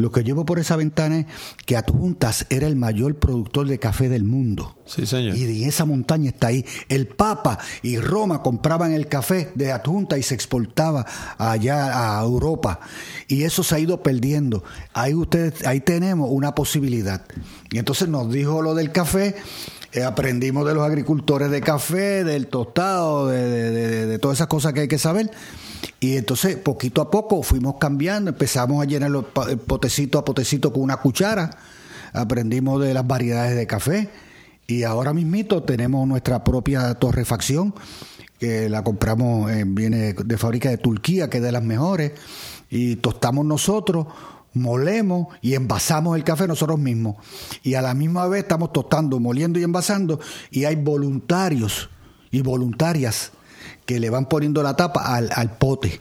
lo que llevo por esa ventana es que Adjuntas era el mayor productor de café del mundo. Sí, señor. Y esa montaña está ahí. El Papa y Roma compraban el café de Adjunta y se exportaba allá a Europa. Y eso se ha ido perdiendo. Ahí ustedes, ahí tenemos una posibilidad. Y entonces nos dijo lo del café. eh, aprendimos de los agricultores de café, del tostado, de, de- de- de todas esas cosas que hay que saber. Y entonces, poquito a poco, fuimos cambiando, empezamos a llenar los potecito a potecito con una cuchara, aprendimos de las variedades de café y ahora mismito tenemos nuestra propia torrefacción que la compramos, viene de fábrica de Turquía, que es de las mejores, y tostamos nosotros, molemos y envasamos el café nosotros mismos. Y a la misma vez estamos tostando, moliendo y envasando, y hay voluntarios y voluntarias que le van poniendo la tapa al, al pote.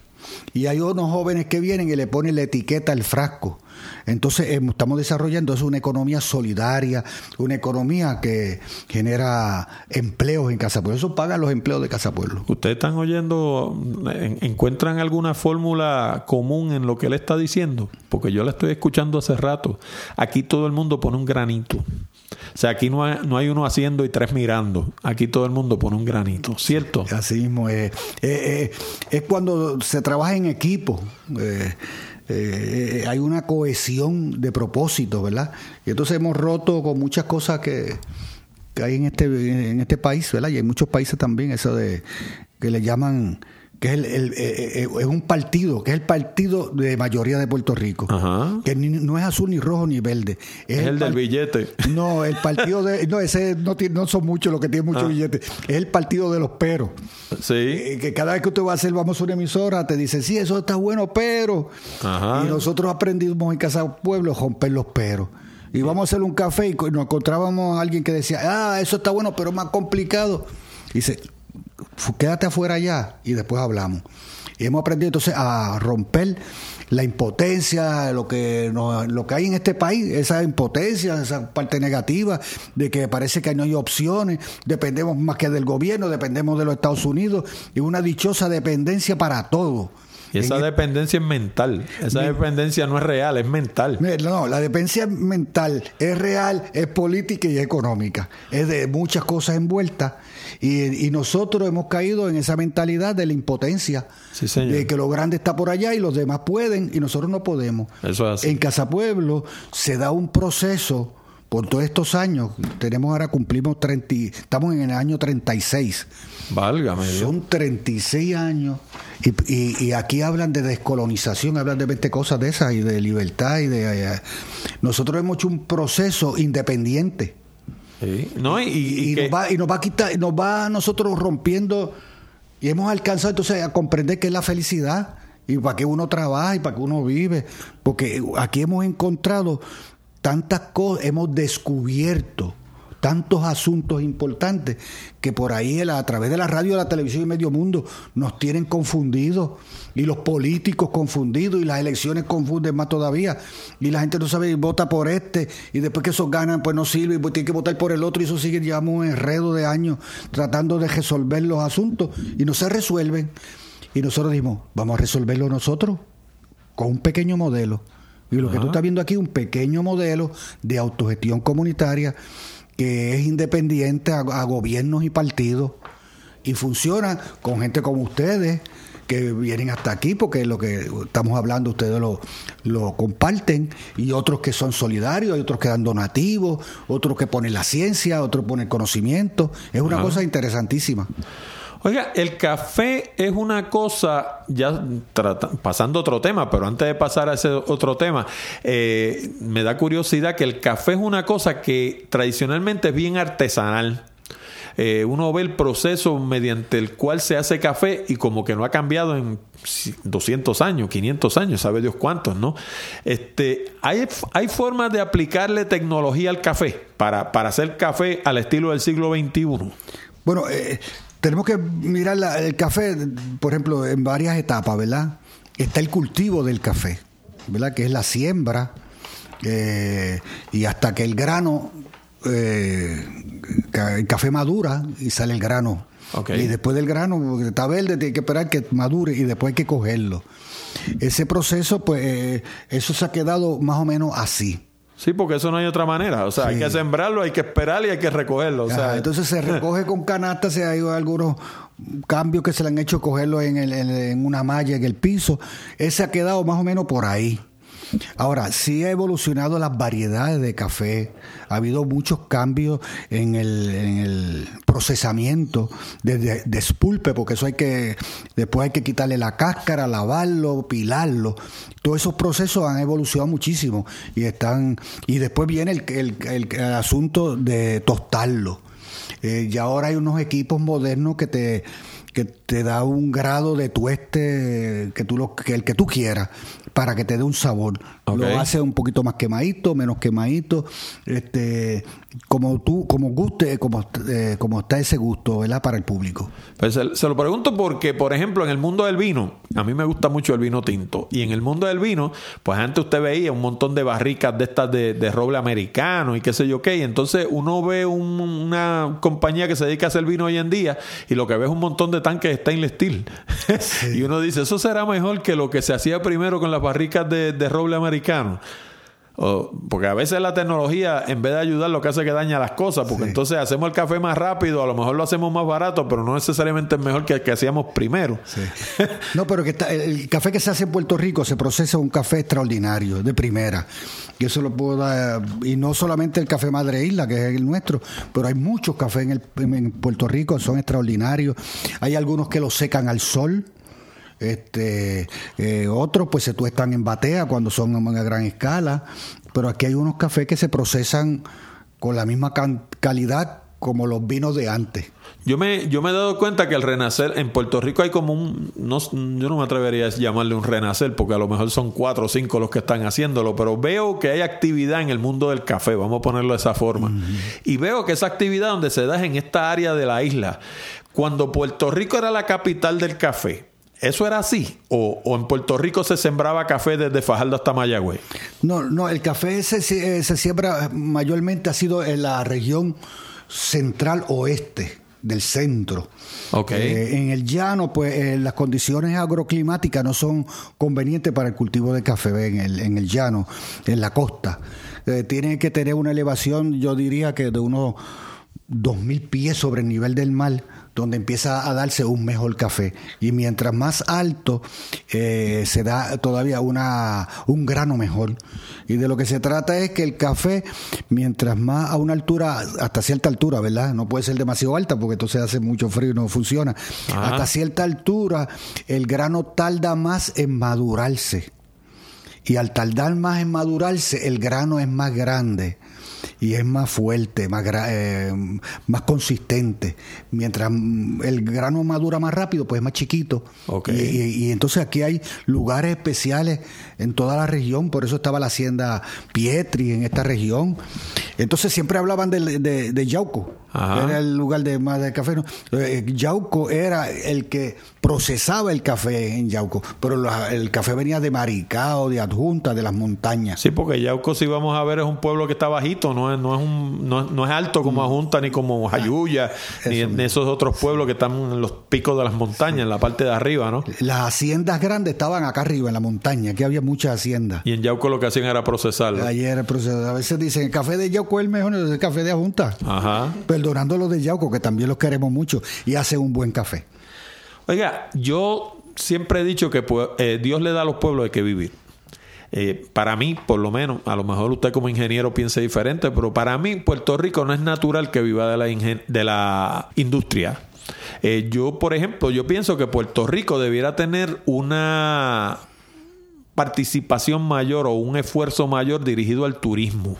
Y hay unos jóvenes que vienen y le ponen la etiqueta al frasco. Entonces eh, estamos desarrollando es una economía solidaria, una economía que genera empleos en Casa Pueblo. Eso paga los empleos de Casa Pueblo. ¿Ustedes están oyendo, en- encuentran alguna fórmula común en lo que él está diciendo? Porque yo la estoy escuchando hace rato. Aquí todo el mundo pone un granito. O sea, aquí no hay, no hay uno haciendo y tres mirando. Aquí todo el mundo pone un granito, ¿cierto? Así es. Eh, eh, es cuando se trabaja en equipo. eh, hay una cohesión de propósito, ¿verdad? Y entonces hemos roto con muchas cosas que, que hay en este, en este país, ¿verdad? Y hay muchos países también, eso de que le llaman que es, el, el- eh, eh, es un partido, que es el partido de mayoría de Puerto Rico, Ajá. que ni- no es azul, ni rojo, ni verde. Es el del billete. [LAUGHS] no, el partido de. No, ese no, tiene- no son muchos los que tienen muchos Ah. billetes. Es el partido de los peros. Sí. Eh, que cada vez que usted va a hacer, vamos a una emisora, te dice, sí, eso está bueno, pero. Ajá. Y nosotros aprendimos en Casa Pueblo a romper los peros. Y vamos a hacer un café y nos encontrábamos a alguien que decía, ah, eso está bueno, pero más complicado. Y dice, "Fu- quédate afuera ya y después hablamos. Y hemos aprendido entonces a romper la impotencia, lo que, lo que hay en este país, esa impotencia, esa parte negativa de que parece que no hay opciones, dependemos más que del gobierno, dependemos de los Estados Unidos y una dichosa dependencia para todo. Y esa En- dependencia es mental. Esa dependencia no es real, es mental. No, la dependencia mental es real, es política y económica. Es de muchas cosas envueltas. Y, y nosotros hemos caído en esa mentalidad de la impotencia. Sí, señor. De que lo grande está por allá y los demás pueden y nosotros no podemos. Eso es así. En Casa Pueblo se da un proceso por todos estos años. Tenemos ahora, cumplimos 30, y- estamos en el año 36. Válgame Dios. Son 36 años y, y- y aquí hablan de descolonización, hablan de 20 cosas de esas y de libertad y de... eh, nosotros hemos hecho un proceso independiente Sí. No, y, y y, que- nos, va, y nos va a quitar, nos va a nosotros rompiendo y hemos alcanzado entonces a comprender que es la felicidad y para qué uno trabaja y para qué uno vive. Porque aquí hemos encontrado tantas cosas, hemos descubierto tantos asuntos importantes que por ahí a través de la radio, la televisión y medio mundo nos tienen confundidos y los políticos confundidos y las elecciones confunden más todavía. Y la gente no sabe y vota por este y después que esos ganan pues no sirve y pues tiene que votar por el otro y eso sigue llevamos un enredo de años tratando de resolver los asuntos y no se resuelven. Y nosotros dijimos vamos a resolverlo nosotros con un pequeño modelo. Y lo que tú estás viendo aquí un pequeño modelo de autogestión comunitaria que es independiente a, gobiernos y partidos y funciona con gente como ustedes que vienen hasta aquí porque lo que estamos hablando ustedes lo, lo comparten y otros que son solidarios, hay otros que dan donativos, otros que ponen la ciencia, otros ponen conocimiento. Es una cosa interesantísima. Oiga, el café es una cosa, ya pasando otro tema, pero antes de pasar a ese otro tema, eh, me da curiosidad que el café es una cosa que tradicionalmente es bien artesanal. Eh, uno ve el proceso mediante el cual se hace café y como que no ha cambiado en 200 años, 500 años, sabe Dios cuántos, ¿no? Este, hay, hay formas de aplicarle tecnología al café para, para hacer café al estilo del siglo XXI. Bueno, eh, tenemos que mirar el café, por ejemplo, en varias etapas, ¿verdad? Está el cultivo del café, ¿verdad? Que es la siembra eh, y hasta que el grano, eh, el café madura y sale el grano. Y después del grano, está verde, tiene que esperar que madure y después hay que cogerlo. Ese proceso, pues, eh, eso se ha quedado más o menos así. Sí, porque eso no hay otra manera. O sea, hay que sembrarlo, hay que esperar y hay que recogerlo. O sea, entonces se [LAUGHS] recoge con canasta, se hay algunos cambios que se le han hecho cogerlo en, en una malla en el piso. Ese ha quedado más o menos por ahí. Ahora, sí ha evolucionado las variedades de café, ha habido muchos cambios en el, procesamiento de, despulpe, porque eso hay que, después hay que quitarle la cáscara, lavarlo, pilarlo. Todos esos procesos han evolucionado muchísimo y están, y después viene el, asunto de tostarlo. Eh, y ahora hay unos equipos modernos que te que te da un grado de tueste que tú lo, que el que tú quieras para que te dé un sabor. Lo hace un poquito más quemadito, menos quemadito, este, como tú, como guste, como, eh, como está ese gusto, ¿verdad? Para el público. Pues se, lo pregunto porque, por ejemplo, en el mundo del vino, a mí me gusta mucho el vino tinto. Y en el mundo del vino, pues antes usted veía un montón de barricas de estas de, roble americano y qué sé yo qué. Y entonces uno ve una compañía que se dedica a hacer vino hoy en día y lo que ve es un montón de tanques stainless steel. [LAUGHS] y uno dice, eso será mejor que lo que se hacía primero con las barricas de, de roble americano porque a veces la tecnología, en vez de ayudar, lo que hace es que daña las cosas. Porque entonces hacemos el café más rápido, a lo mejor lo hacemos más barato, pero no necesariamente es mejor que el que hacíamos primero. [LAUGHS] no, pero que el café que se hace en Puerto Rico se procesa un café extraordinario, de primera. Y eso lo puedo dar. Y no solamente el café Madre Isla, que es el nuestro, pero hay muchos cafés en, en Puerto Rico, son extraordinarios. Hay algunos que los secan al sol este, eh, otros pues se tuestan en batea cuando son a gran escala, pero aquí hay unos cafés que se procesan con la misma calidad como los vinos de antes. Yo me, yo me he dado cuenta que el renacer, en Puerto Rico hay como un, no, yo no me atrevería a llamarle un renacer, porque a lo mejor son cuatro o cinco los que están haciéndolo, pero veo que hay actividad en el mundo del café, vamos a ponerlo de esa forma. Y veo que esa actividad donde se da es en esta área de la isla. Cuando Puerto Rico era la capital del café, ¿Eso era así? ¿O, en Puerto Rico se sembraba café desde Fajardo hasta Mayagüez? No, no, el café se, se, siembra mayormente ha sido en la región central oeste del centro. Okay. Eh, en el llano, pues eh, las condiciones agroclimáticas no son convenientes para el cultivo de café en el, en el llano, en la costa. Eh, tiene que tener una elevación, yo diría que de unos 2.000 pies sobre el nivel del mar donde empieza a darse un mejor café. Y mientras más alto eh, se da todavía una, un grano mejor. Y de lo que se trata es que el café, mientras más a una altura, hasta cierta altura, ¿verdad? No puede ser demasiado alta porque entonces hace mucho frío y no funciona. Hasta cierta altura, el grano tarda más en madurarse. Y al tardar más en madurarse, el grano es más grande y es más fuerte, más, eh, más consistente. Mientras el grano madura más rápido, pues es más chiquito. Y, entonces aquí hay lugares especiales en toda la región, por eso estaba la hacienda Pietri en esta región. Entonces siempre hablaban de, de, Yauco, era el lugar de más de café. Eh, Yauco era el que procesaba el café en Yauco, pero el café venía de Maricao, de Adjunta, de las montañas. Sí, porque Yauco, si vamos a ver, es un pueblo que está bajito, no es, no es, un, no, es alto como Adjunta, ni como Jayuya, ni en esos otros pueblos que están en los picos de las montañas, en la parte de arriba, ¿no? Las haciendas grandes estaban acá arriba, en la montaña, aquí había muchas haciendas. Y en Yauco lo que hacían era procesarlo. Ayer A veces dicen, el café de Yauco es el mejor, el café de Adjunta. Ajá. Perdonando los de Yauco, que también los queremos mucho, y hace un buen café. Oiga, yo siempre he dicho que pues, eh, Dios le da a los pueblos de que vivir. Eh, para mí, por lo menos, a lo mejor usted como ingeniero piense diferente, pero para mí Puerto Rico no es natural que viva de la, de la industria. Eh, yo, por ejemplo, yo pienso que Puerto Rico debiera tener una participación mayor o un esfuerzo mayor dirigido al turismo.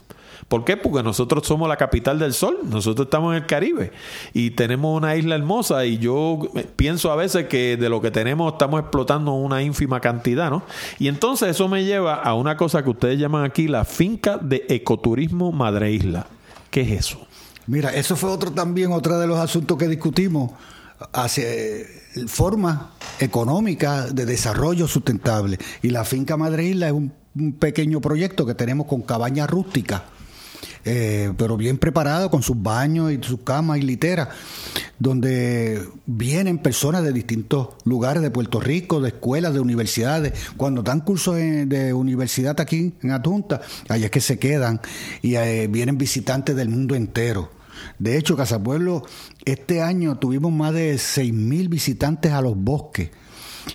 ¿Por qué? Porque nosotros somos la capital del sol, nosotros estamos en el Caribe y tenemos una isla hermosa y yo pienso a veces que de lo que tenemos estamos explotando una ínfima cantidad, ¿no? Y entonces eso me lleva a una cosa que ustedes llaman aquí la finca de ecoturismo Madre Isla. ¿Qué es eso? Mira, eso fue otro también, otro de los asuntos que discutimos hacia eh, forma económica de desarrollo sustentable. Y la finca Madre Isla es un, pequeño proyecto que tenemos con cabañas rústicas eh, pero bien preparado con sus baños y sus camas y literas, donde vienen personas de distintos lugares de Puerto Rico, de escuelas, de universidades. Cuando dan cursos de universidad aquí en Adjunta, ahí es que se quedan y eh, vienen visitantes del mundo entero. De hecho, Casapueblo, este año tuvimos más de 6.000 visitantes a los bosques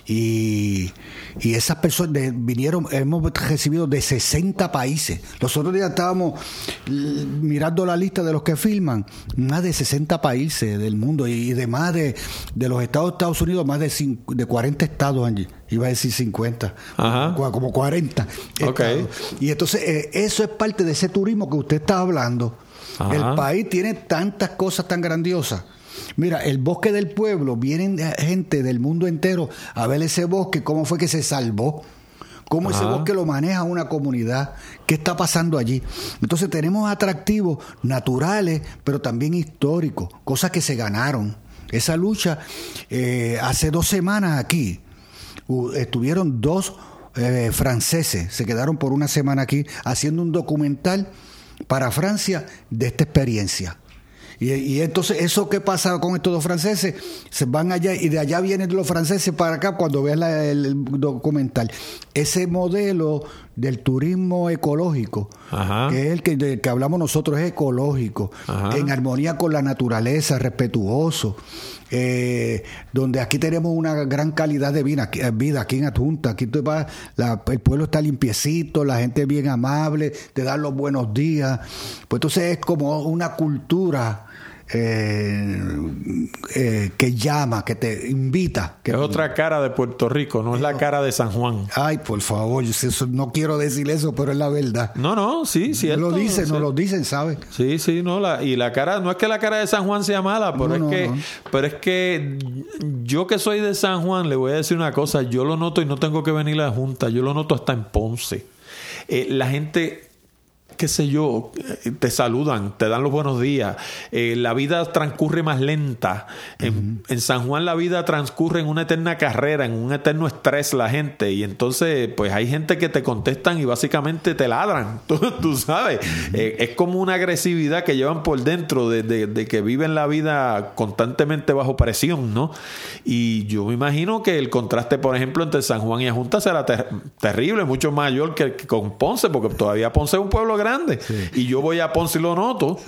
y, esas personas vinieron, hemos recibido de 60 países. Los otros días estábamos mirando la lista de los que filman, más de 60 países del mundo y de más de, de los Estados, Estados Unidos, más de, de 40 estados allí. Iba a decir 50, como 40. Y entonces eh, eso es parte de ese turismo que usted está hablando. El país tiene tantas cosas tan grandiosas Mira, el bosque del pueblo, vienen gente del mundo entero a ver ese bosque, cómo fue que se salvó cómo ese bosque lo maneja una comunidad, qué está pasando allí. Entonces tenemos atractivos naturales, pero también históricos, cosas que se ganaron. Esa lucha, eh, hace dos semanas aquí, estuvieron dos eh, franceses, se quedaron por una semana aquí haciendo un documental para Francia de esta experiencia. Y, entonces, ¿eso qué pasa con estos dos franceses? Se van allá y de allá vienen los franceses para acá cuando vean el, documental. Ese modelo del turismo ecológico, que es el que, que, hablamos nosotros, es ecológico, en armonía con la naturaleza, respetuoso. Eh, donde aquí tenemos una gran calidad de vida, aquí, vida aquí en Adjunta. Aquí el pueblo está limpiecito, la gente es bien amable, te dan los buenos días. Pues entonces es como una cultura eh, eh, que llama, que te invita. Que es otra cara de Puerto Rico, no es la cara de San Juan. Ay, por favor, no quiero decir eso, pero es la verdad. No, no, sí, sí. Lo dicen, no lo dicen, ¿sabes? Sí, sí, no, la, y la cara, no es que la cara de San Juan sea mala, pero es que, pero es que yo que soy de San Juan, le voy a decir una cosa, yo lo noto y no tengo que venir a la Junta, yo lo noto hasta en Ponce. Eh, la gente qué sé yo, eh, te saludan, te dan los buenos días. Eh, la vida transcurre más lenta. En, San Juan la vida transcurre en una eterna carrera, en un eterno estrés la gente. Y entonces, pues hay gente que te contestan y básicamente te ladran. [LAUGHS] Tú, sabes. Eh, es como una agresividad que llevan por dentro de, que viven la vida constantemente bajo presión, ¿no? Y yo me imagino que el contraste, por ejemplo, entre San Juan y Junta será terrible, mucho mayor que, que, con Ponce, porque todavía Ponce es un pueblo grande grande. Y yo voy a Ponce y lo noto.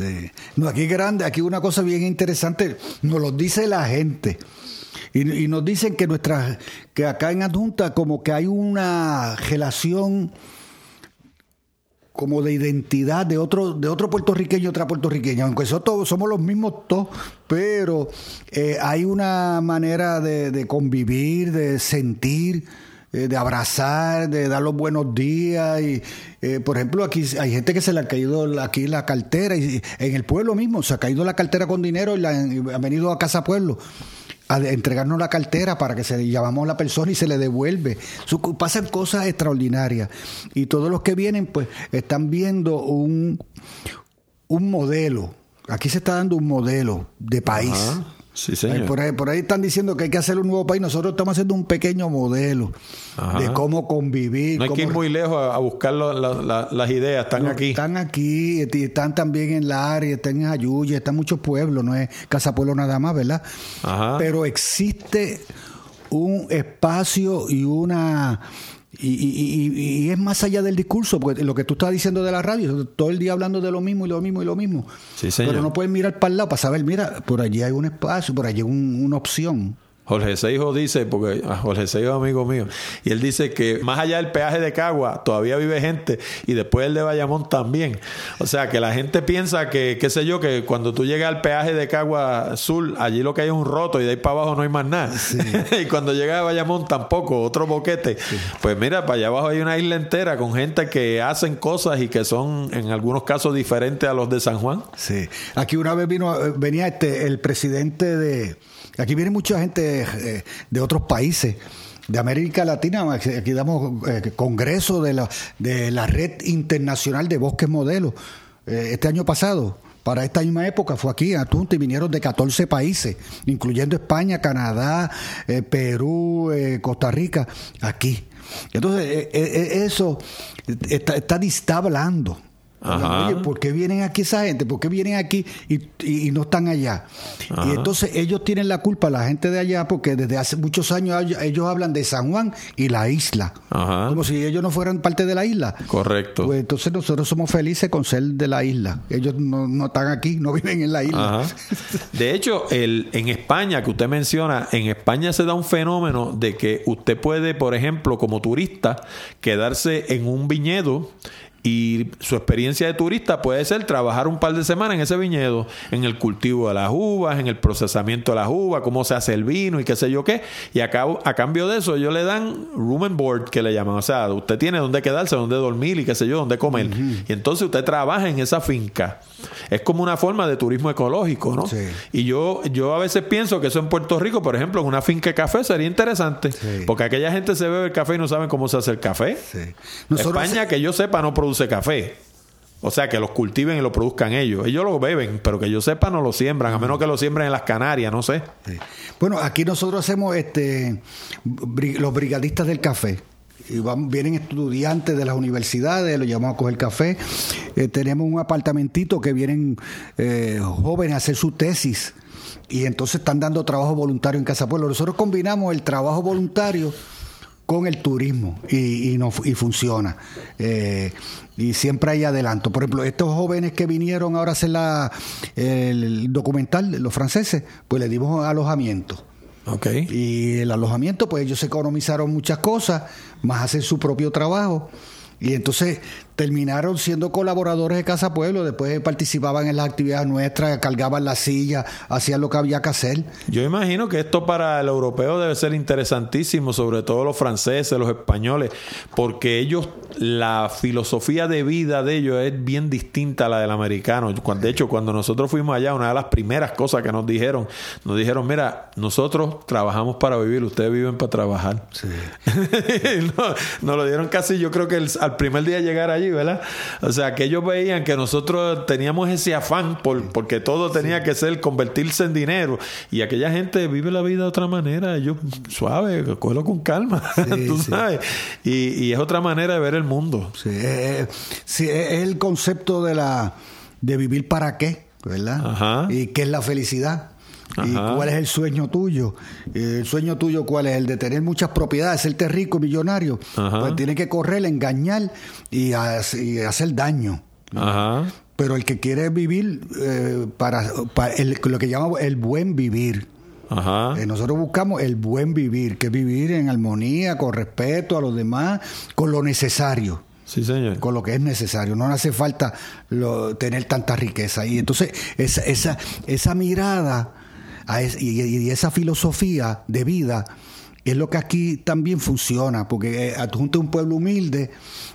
No, aquí es grande, aquí una cosa bien interesante, nos lo dice la gente. Y, nos dicen que nuestra, que acá en Adjunta como que hay una relación como de identidad de otro, de otro puertorriqueño y otra puertorriqueña, aunque todos, somos los mismos todos, pero eh, hay una manera de, de, convivir, de sentir, eh, de abrazar, de dar los buenos días. Y, eh, por ejemplo, aquí hay gente que se le ha caído aquí la cartera, y en el pueblo mismo se ha caído la cartera con dinero y, la, han venido a Casa Pueblo a entregarnos la cartera para que se llamamos a la persona y se le devuelve. pasan cosas extraordinarias. Y todos los que vienen, pues, están viendo un, un modelo. Aquí se está dando un modelo de país. Sí, señor. Por ahí, por ahí, están diciendo que hay que hacer un nuevo país. Nosotros estamos haciendo un pequeño modelo de cómo convivir. No hay que ir muy lejos a, buscar las ideas, están aquí. Están aquí, están también en la área, están en Ayuya, están muchos pueblos, no es Casa Pueblo nada más, ¿verdad? Pero existe un espacio y una y, y, y, es más allá del discurso, porque lo que tú estás diciendo de la radio, todo el día hablando de lo mismo y lo mismo y lo mismo. Pero no puedes mirar para el lado para saber, mira, por allí hay un espacio, por allí hay una opción. Jorge Seijo dice, porque ah, Jorge Seijo es amigo mío, y él dice que más allá del peaje de Cagua todavía vive gente y después el de Bayamón también. O sea, que la gente piensa que, qué sé yo, que cuando tú llegas al peaje de Cagua Sur, allí lo que hay es un roto y de ahí para abajo no hay más nada. [LAUGHS] y cuando llegas a Bayamón tampoco, otro boquete. Pues mira, para allá abajo hay una isla entera con gente que hacen cosas y que son en algunos casos diferentes a los de San Juan. Sí. Aquí una vez vino, venía este, el presidente de Aquí viene mucha gente eh, de otros países de América Latina, aquí damos eh, congreso de la, de la Red Internacional de Bosques Modelos. Eh, este año pasado, para esta misma época, fue aquí a Tunte y vinieron de 14 países, incluyendo España, Canadá, Perú, Costa Rica, aquí. Entonces, eso está, está, está Oye, ¿por qué vienen aquí esa gente? ¿Por qué vienen aquí y, no están allá? Y entonces ellos tienen la culpa, la gente de allá, porque desde hace muchos años ellos hablan de San Juan y la isla. Como si ellos no fueran parte de la isla. Correcto. Pues entonces nosotros somos felices con ser de la isla. Ellos no, están aquí, no [LAUGHS] viven en la isla. De hecho, el, en España, que usted menciona, en España se da un fenómeno de que usted puede, por ejemplo, como turista, quedarse en un viñedo y su experiencia de turista puede ser trabajar un par de semanas en ese viñedo, en el cultivo de las uvas, en el procesamiento de las uvas, cómo se hace el vino y qué sé yo qué. Y a, a cambio de eso ellos le dan room and board, que le llaman. O sea, usted tiene dónde quedarse, dónde dormir y qué sé yo, dónde comer. Y entonces usted trabaja en esa finca. Es como una forma de turismo ecológico, ¿no? Y yo, yo a veces pienso que eso en Puerto Rico, por ejemplo, en una finca de café sería interesante. Porque aquella gente se bebe el café y no saben cómo se hace el café. España, que yo sepa, no produce café. O sea, que los cultiven y lo produzcan ellos. Ellos lo beben, pero que yo sepa no lo siembran, a menos que lo siembren en las Canarias, no sé. Bueno, aquí nosotros hacemos este los brigadistas del café. Y vienen estudiantes de las universidades, los llamamos a coger café. Eh, tenemos un apartamentito que vienen eh, jóvenes a hacer su tesis y entonces están dando trabajo voluntario en Casa Pueblo. Nosotros combinamos el trabajo voluntario con el turismo y, y, no, y funciona. Eh, y siempre hay adelanto. Por ejemplo, estos jóvenes que vinieron ahora a hacer la, el documental, los franceses, pues le dimos alojamiento. Okay. Y el alojamiento, pues ellos se economizaron muchas cosas, más hacer su propio trabajo. Y entonces terminaron siendo colaboradores de Casa Pueblo, después participaban en las actividades nuestras, cargaban la silla, hacían lo que había que hacer. Yo imagino que esto para el europeo debe ser interesantísimo, sobre todo los franceses, los españoles, porque ellos, la filosofía de vida de ellos es bien distinta a la del americano. De hecho, cuando nosotros fuimos allá, una de las primeras cosas que nos dijeron, nos dijeron, mira, nosotros trabajamos para vivir, ustedes viven para trabajar. Sí. [LAUGHS] nos lo dieron casi, yo creo que al primer día de llegar allí, ¿verdad? O sea, que ellos veían que nosotros teníamos ese afán por, porque todo tenía que ser convertirse en dinero. Y aquella gente vive la vida de otra manera. Ellos, suave, cógelo con calma, [LAUGHS] tú sabes. Y, es otra manera de ver el mundo. Sí, sí, es el concepto de la de vivir para qué, ¿verdad? Ajá. Y qué es la felicidad. ¿Y cuál es el sueño tuyo? ¿El sueño tuyo cuál es? El de tener muchas propiedades, serte rico, millonario. Pues tiene que correr, engañar y, hacer daño. Pero el que quiere vivir eh, para, lo que llamamos el buen vivir. Eh, nosotros buscamos el buen vivir, que es vivir en armonía, con respeto a los demás, con lo necesario. Sí, señor. Con lo que es necesario. No hace falta tener tanta riqueza. Y entonces, esa, esa, esa mirada y, esa filosofía de vida es lo que aquí también funciona, porque eh, adjunta un pueblo humilde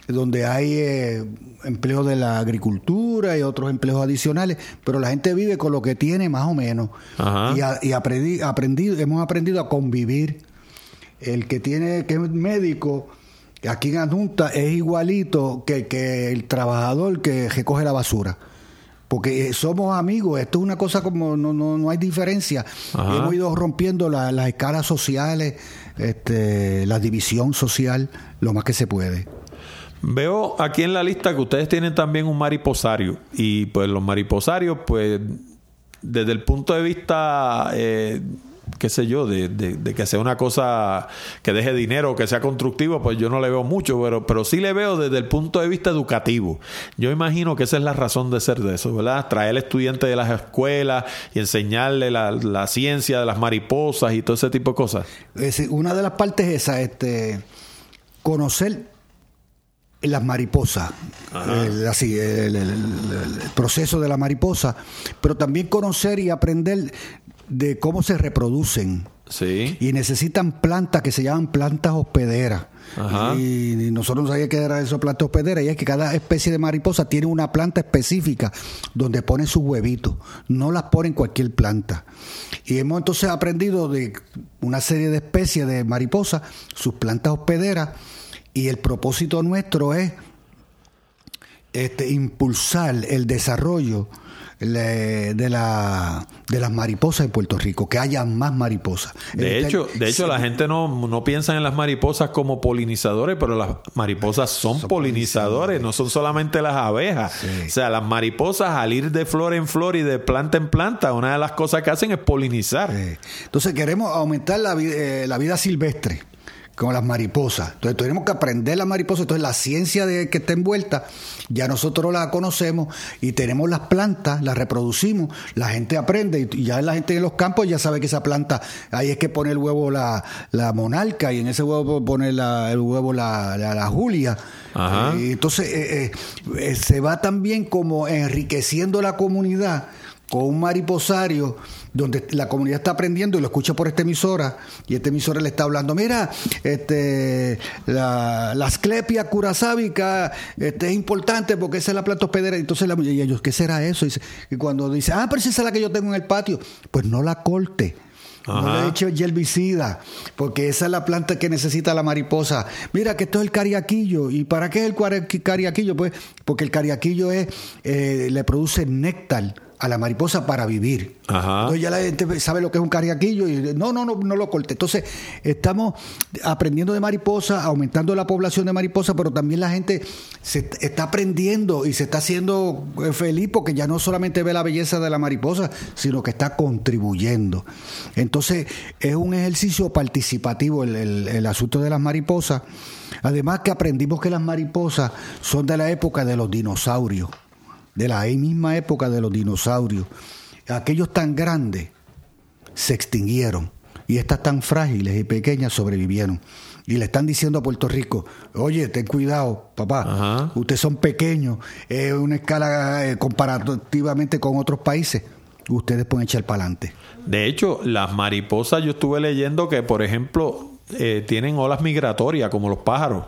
donde hay eh, empleo de la agricultura y otros empleos adicionales, pero la gente vive con lo que tiene más o menos. Ajá. Y, a- y aprendí, aprendido, hemos aprendido a convivir. El que tiene que es médico, aquí en Adjunta, es igualito que, que el trabajador que recoge la basura. Porque somos amigos, esto es una cosa como no, no, no hay diferencia. Ajá. Hemos ido rompiendo la- las escalas sociales, este, la división social, lo más que se puede. Veo aquí en la lista que ustedes tienen también un mariposario. Y pues los mariposarios, pues, desde el punto de vista, eh, qué sé yo, de, de- de que sea una cosa que deje dinero, que sea constructivo, pues yo no le veo mucho, pero, pero sí le veo desde el punto de vista educativo. Yo imagino que esa es la razón de ser de eso, ¿verdad? Traer estudiantes de las escuelas y enseñarle la, la ciencia de las mariposas y todo ese tipo de cosas. Es decir, una de las partes es esa, este, conocer las mariposas, el, así, el, el- el- el proceso de la mariposa, pero también conocer y aprender de cómo se reproducen. Sí. Y necesitan plantas que se llaman plantas hospederas. Ajá. Y, nosotros no sabíamos qué era eso, plantas hospederas. Y es que cada especie de mariposa tiene una planta específica donde pone sus huevitos. No las pone en cualquier planta. Y hemos entonces aprendido de una serie de especies de mariposas, sus plantas hospederas. Y el propósito nuestro es este, impulsar el desarrollo de, la, de las mariposas en Puerto Rico, que haya más mariposas. De hecho, de hecho sí. la gente no, no piensa en las mariposas como polinizadores, pero las mariposas son, polinizadores, no son solamente las abejas. O sea, las mariposas al ir de flor en flor y de planta en planta, una de las cosas que hacen es polinizar. Entonces queremos aumentar la, eh, la vida silvestre con las mariposas. Entonces tenemos que aprender la mariposa. Entonces la ciencia de que está envuelta, ya nosotros la conocemos y tenemos las plantas, las reproducimos, la gente aprende y ya la gente en los campos ya sabe que esa planta, ahí es que pone el huevo la, la monarca y en ese huevo pone la- el huevo la, la- la Julia. Ajá. Eh, entonces eh, eh, se va también como enriqueciendo la comunidad con un mariposario donde la comunidad está aprendiendo y lo escucha por esta emisora y esta emisora le está hablando mira este la, la asclepia curasábica este, es importante porque esa es la planta hospedera entonces la, y ellos ¿qué será eso? Y, cuando dice ah pero esa es la que yo tengo en el patio pues no la corte no le eche herbicida, porque esa es la planta que necesita la mariposa. Mira que esto es el cariaquillo. ¿Y para qué es el cariaquillo? Pues porque el cariaquillo es, eh, le produce néctar a la mariposa para vivir. Ajá. Entonces ya la gente sabe lo que es un cariaquillo y no, no, no, no lo corte. Entonces estamos aprendiendo de mariposa, aumentando la población de mariposa, pero también la gente se est- está aprendiendo y se está haciendo eh, feliz porque ya no solamente ve la belleza de la mariposa, sino que está contribuyendo. Entonces es un ejercicio participativo el, el- el asunto de las mariposas. Además que aprendimos que las mariposas son de la época de los dinosaurios de la misma época de los dinosaurios. Aquellos tan grandes se extinguieron y estas tan frágiles y pequeñas sobrevivieron. Y le están diciendo a Puerto Rico, oye, ten cuidado, papá, Ajá. ustedes son pequeños, es una escala eh, comparativamente con otros países, ustedes pueden echar para adelante. De hecho, las mariposas, yo estuve leyendo que, por ejemplo, eh, tienen olas migratorias como los pájaros.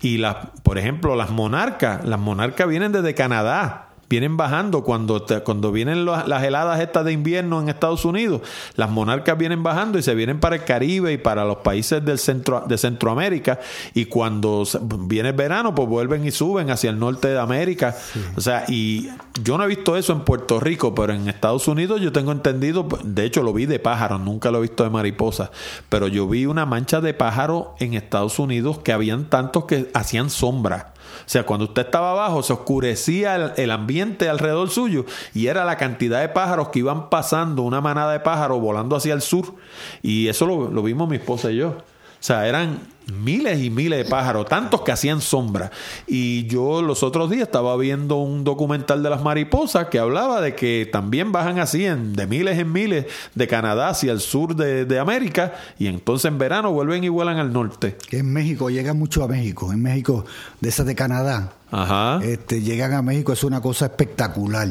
Y las, por ejemplo, las monarcas, las monarcas vienen desde Canadá. Vienen bajando cuando, cuando vienen las, heladas estas de invierno en Estados Unidos. Las monarcas vienen bajando y se vienen para el Caribe y para los países del centro, de Centroamérica. Y cuando viene el verano, pues vuelven y suben hacia el norte de América. O sea, y yo no he visto eso en Puerto Rico, pero en Estados Unidos yo tengo entendido, de hecho lo vi de pájaros, nunca lo he visto de mariposas, pero yo vi una mancha de pájaros en Estados Unidos que habían tantos que hacían sombra. O sea, cuando usted estaba abajo se oscurecía el, ambiente alrededor suyo y era la cantidad de pájaros que iban pasando, una manada de pájaros volando hacia el sur. Y eso lo, lo vimos mi esposa y yo. O sea, eran miles y miles de pájaros, tantos que hacían sombra. Y yo los otros días estaba viendo un documental de las mariposas que hablaba de que también bajan así en, de miles en miles de Canadá hacia el sur de, de América y entonces en verano vuelven y vuelan al norte. En México llegan mucho a México, en México, de esas de Canadá, Ajá. este, llegan a México, es una cosa espectacular.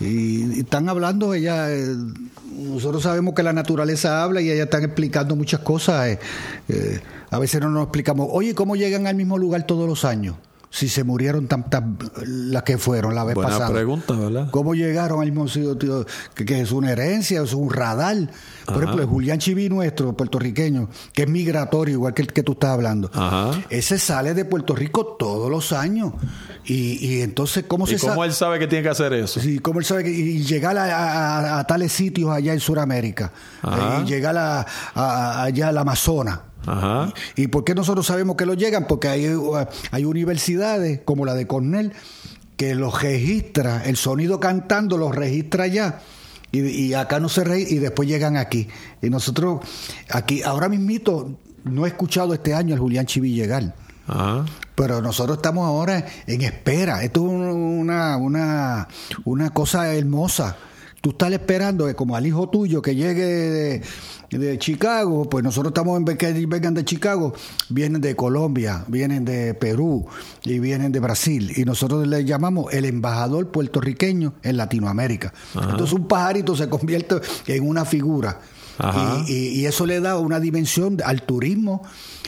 Y, están hablando, ella, eh, nosotros sabemos que la naturaleza habla y ella están explicando muchas cosas. Eh, eh, a veces no nos explicamos, oye, ¿cómo llegan al mismo lugar todos los años? Si se murieron tantas las que fueron la vez Buena pasada. pregunta, ¿verdad? ¿Cómo llegaron al mismo sitio? ¿Que, es una herencia? ¿Es un radar? Por ejemplo, el Julián Chiví nuestro, puertorriqueño, que es migratorio, igual que el que tú estás hablando. Ajá. Ese sale de Puerto Rico todos los años. Y, y entonces, ¿cómo ¿Y se cómo sabe? él sabe que tiene que hacer eso? Sí, ¿cómo él sabe que y llegar a, a- a tales sitios allá en Sudamérica? Ajá. Y llegar a- allá al Amazonas. Ajá. ¿Y por qué nosotros sabemos que lo llegan? Porque hay, hay universidades como la de Cornell que los registra, el sonido cantando los registra allá. Y, y acá no se registra y después llegan aquí. Y nosotros, aquí, ahora mismito, no he escuchado este año el Julián Chiví llegar. Ajá. Pero nosotros estamos ahora en espera. Esto es una, una, una cosa hermosa. Tú estás esperando que como al hijo tuyo que llegue de, de Chicago, pues nosotros estamos en que vengan de Chicago, vienen de Colombia, vienen de Perú y vienen de Brasil. Y nosotros le llamamos el embajador puertorriqueño en Latinoamérica. Entonces un pajarito se convierte en una figura. Y, y- y eso le da una dimensión al turismo,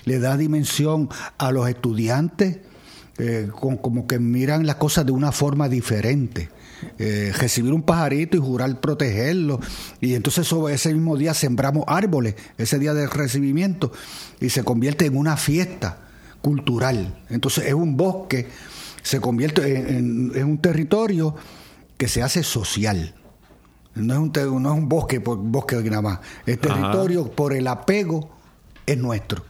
le da dimensión a los estudiantes, eh, con- como que miran las cosas de una forma diferente. Eh, recibir un pajarito y jurar protegerlo. Y entonces sobre ese mismo día sembramos árboles, ese día del recibimiento, y se convierte en una fiesta cultural. Entonces es un bosque, se convierte en, en- en un territorio que se hace social. No es un, no es un bosque por bosque nada más. El territorio por el apego es nuestro.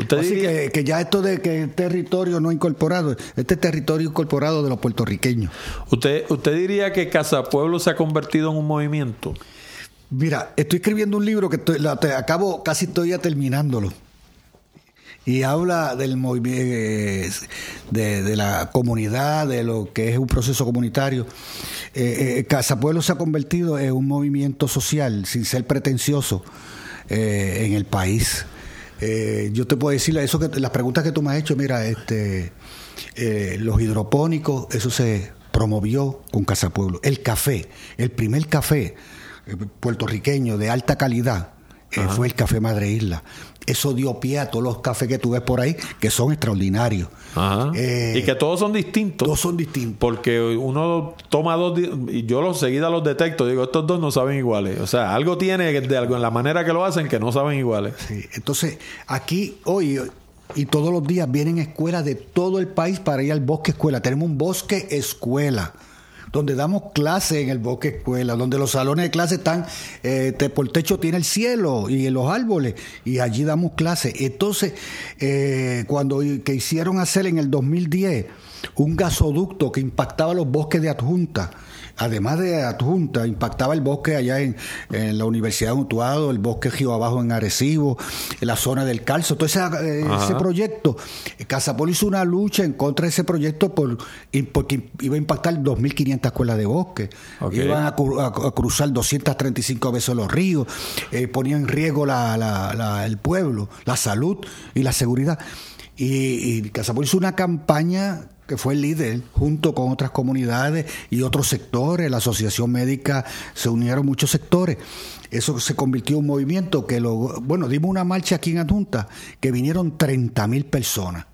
Usted Así diría- que, que ya esto de que territorio no incorporado, este es territorio incorporado de los puertorriqueños. ¿Usted, ¿Usted diría que Casa Pueblo se ha convertido en un movimiento? Mira, estoy escribiendo un libro que estoy- la- te- acabo, casi estoy ya terminándolo. Y habla del movimiento, de, de la comunidad, de lo que es un proceso comunitario. Eh, eh, Casa Pueblo se ha convertido en un movimiento social, sin ser pretencioso, eh, en el país. Eh, yo te puedo decir eso que las preguntas que tú me has hecho, mira, este, eh, los hidropónicos, eso se promovió con Casa Pueblo. El café, el primer café eh, puertorriqueño de alta calidad eh, fue el café Madre Isla. Eso dio pie a todos los cafés que tú ves por ahí, que son extraordinarios. Ajá. Eh, y que todos son distintos. Todos son distintos. Porque uno toma dos y yo los seguida los detecto, digo, estos dos no saben iguales. O sea, algo tiene de algo en la manera que lo hacen que no saben iguales. Sí, Entonces, aquí hoy y todos los días vienen escuelas de todo el país para ir al bosque escuela. Tenemos un bosque escuela donde damos clase en el bosque escuela, donde los salones de clase están, eh, por techo tiene el cielo y los árboles, y allí damos clase. Entonces, eh, cuando que hicieron hacer en el 2010 un gasoducto que impactaba los bosques de adjunta, además de adjunta, impactaba el bosque allá en, en la Universidad de Utuado, el bosque Río Abajo en Arecibo, en la zona del Calzo, todo ese, eh, ese proyecto. Casapol hizo una lucha en contra de ese proyecto por, porque iba a impactar 2.500 escuelas de bosque. Iban a, a- a cruzar 235 veces los ríos, eh, ponían en riesgo la- la- la- el pueblo, la salud y la seguridad. Y, y Casapol hizo una campaña que fue el líder, junto con otras comunidades y otros sectores, la Asociación Médica, se unieron muchos sectores. Eso se convirtió en un movimiento que lo, bueno, dimos una marcha aquí en Adjunta, que vinieron 30 mil personas.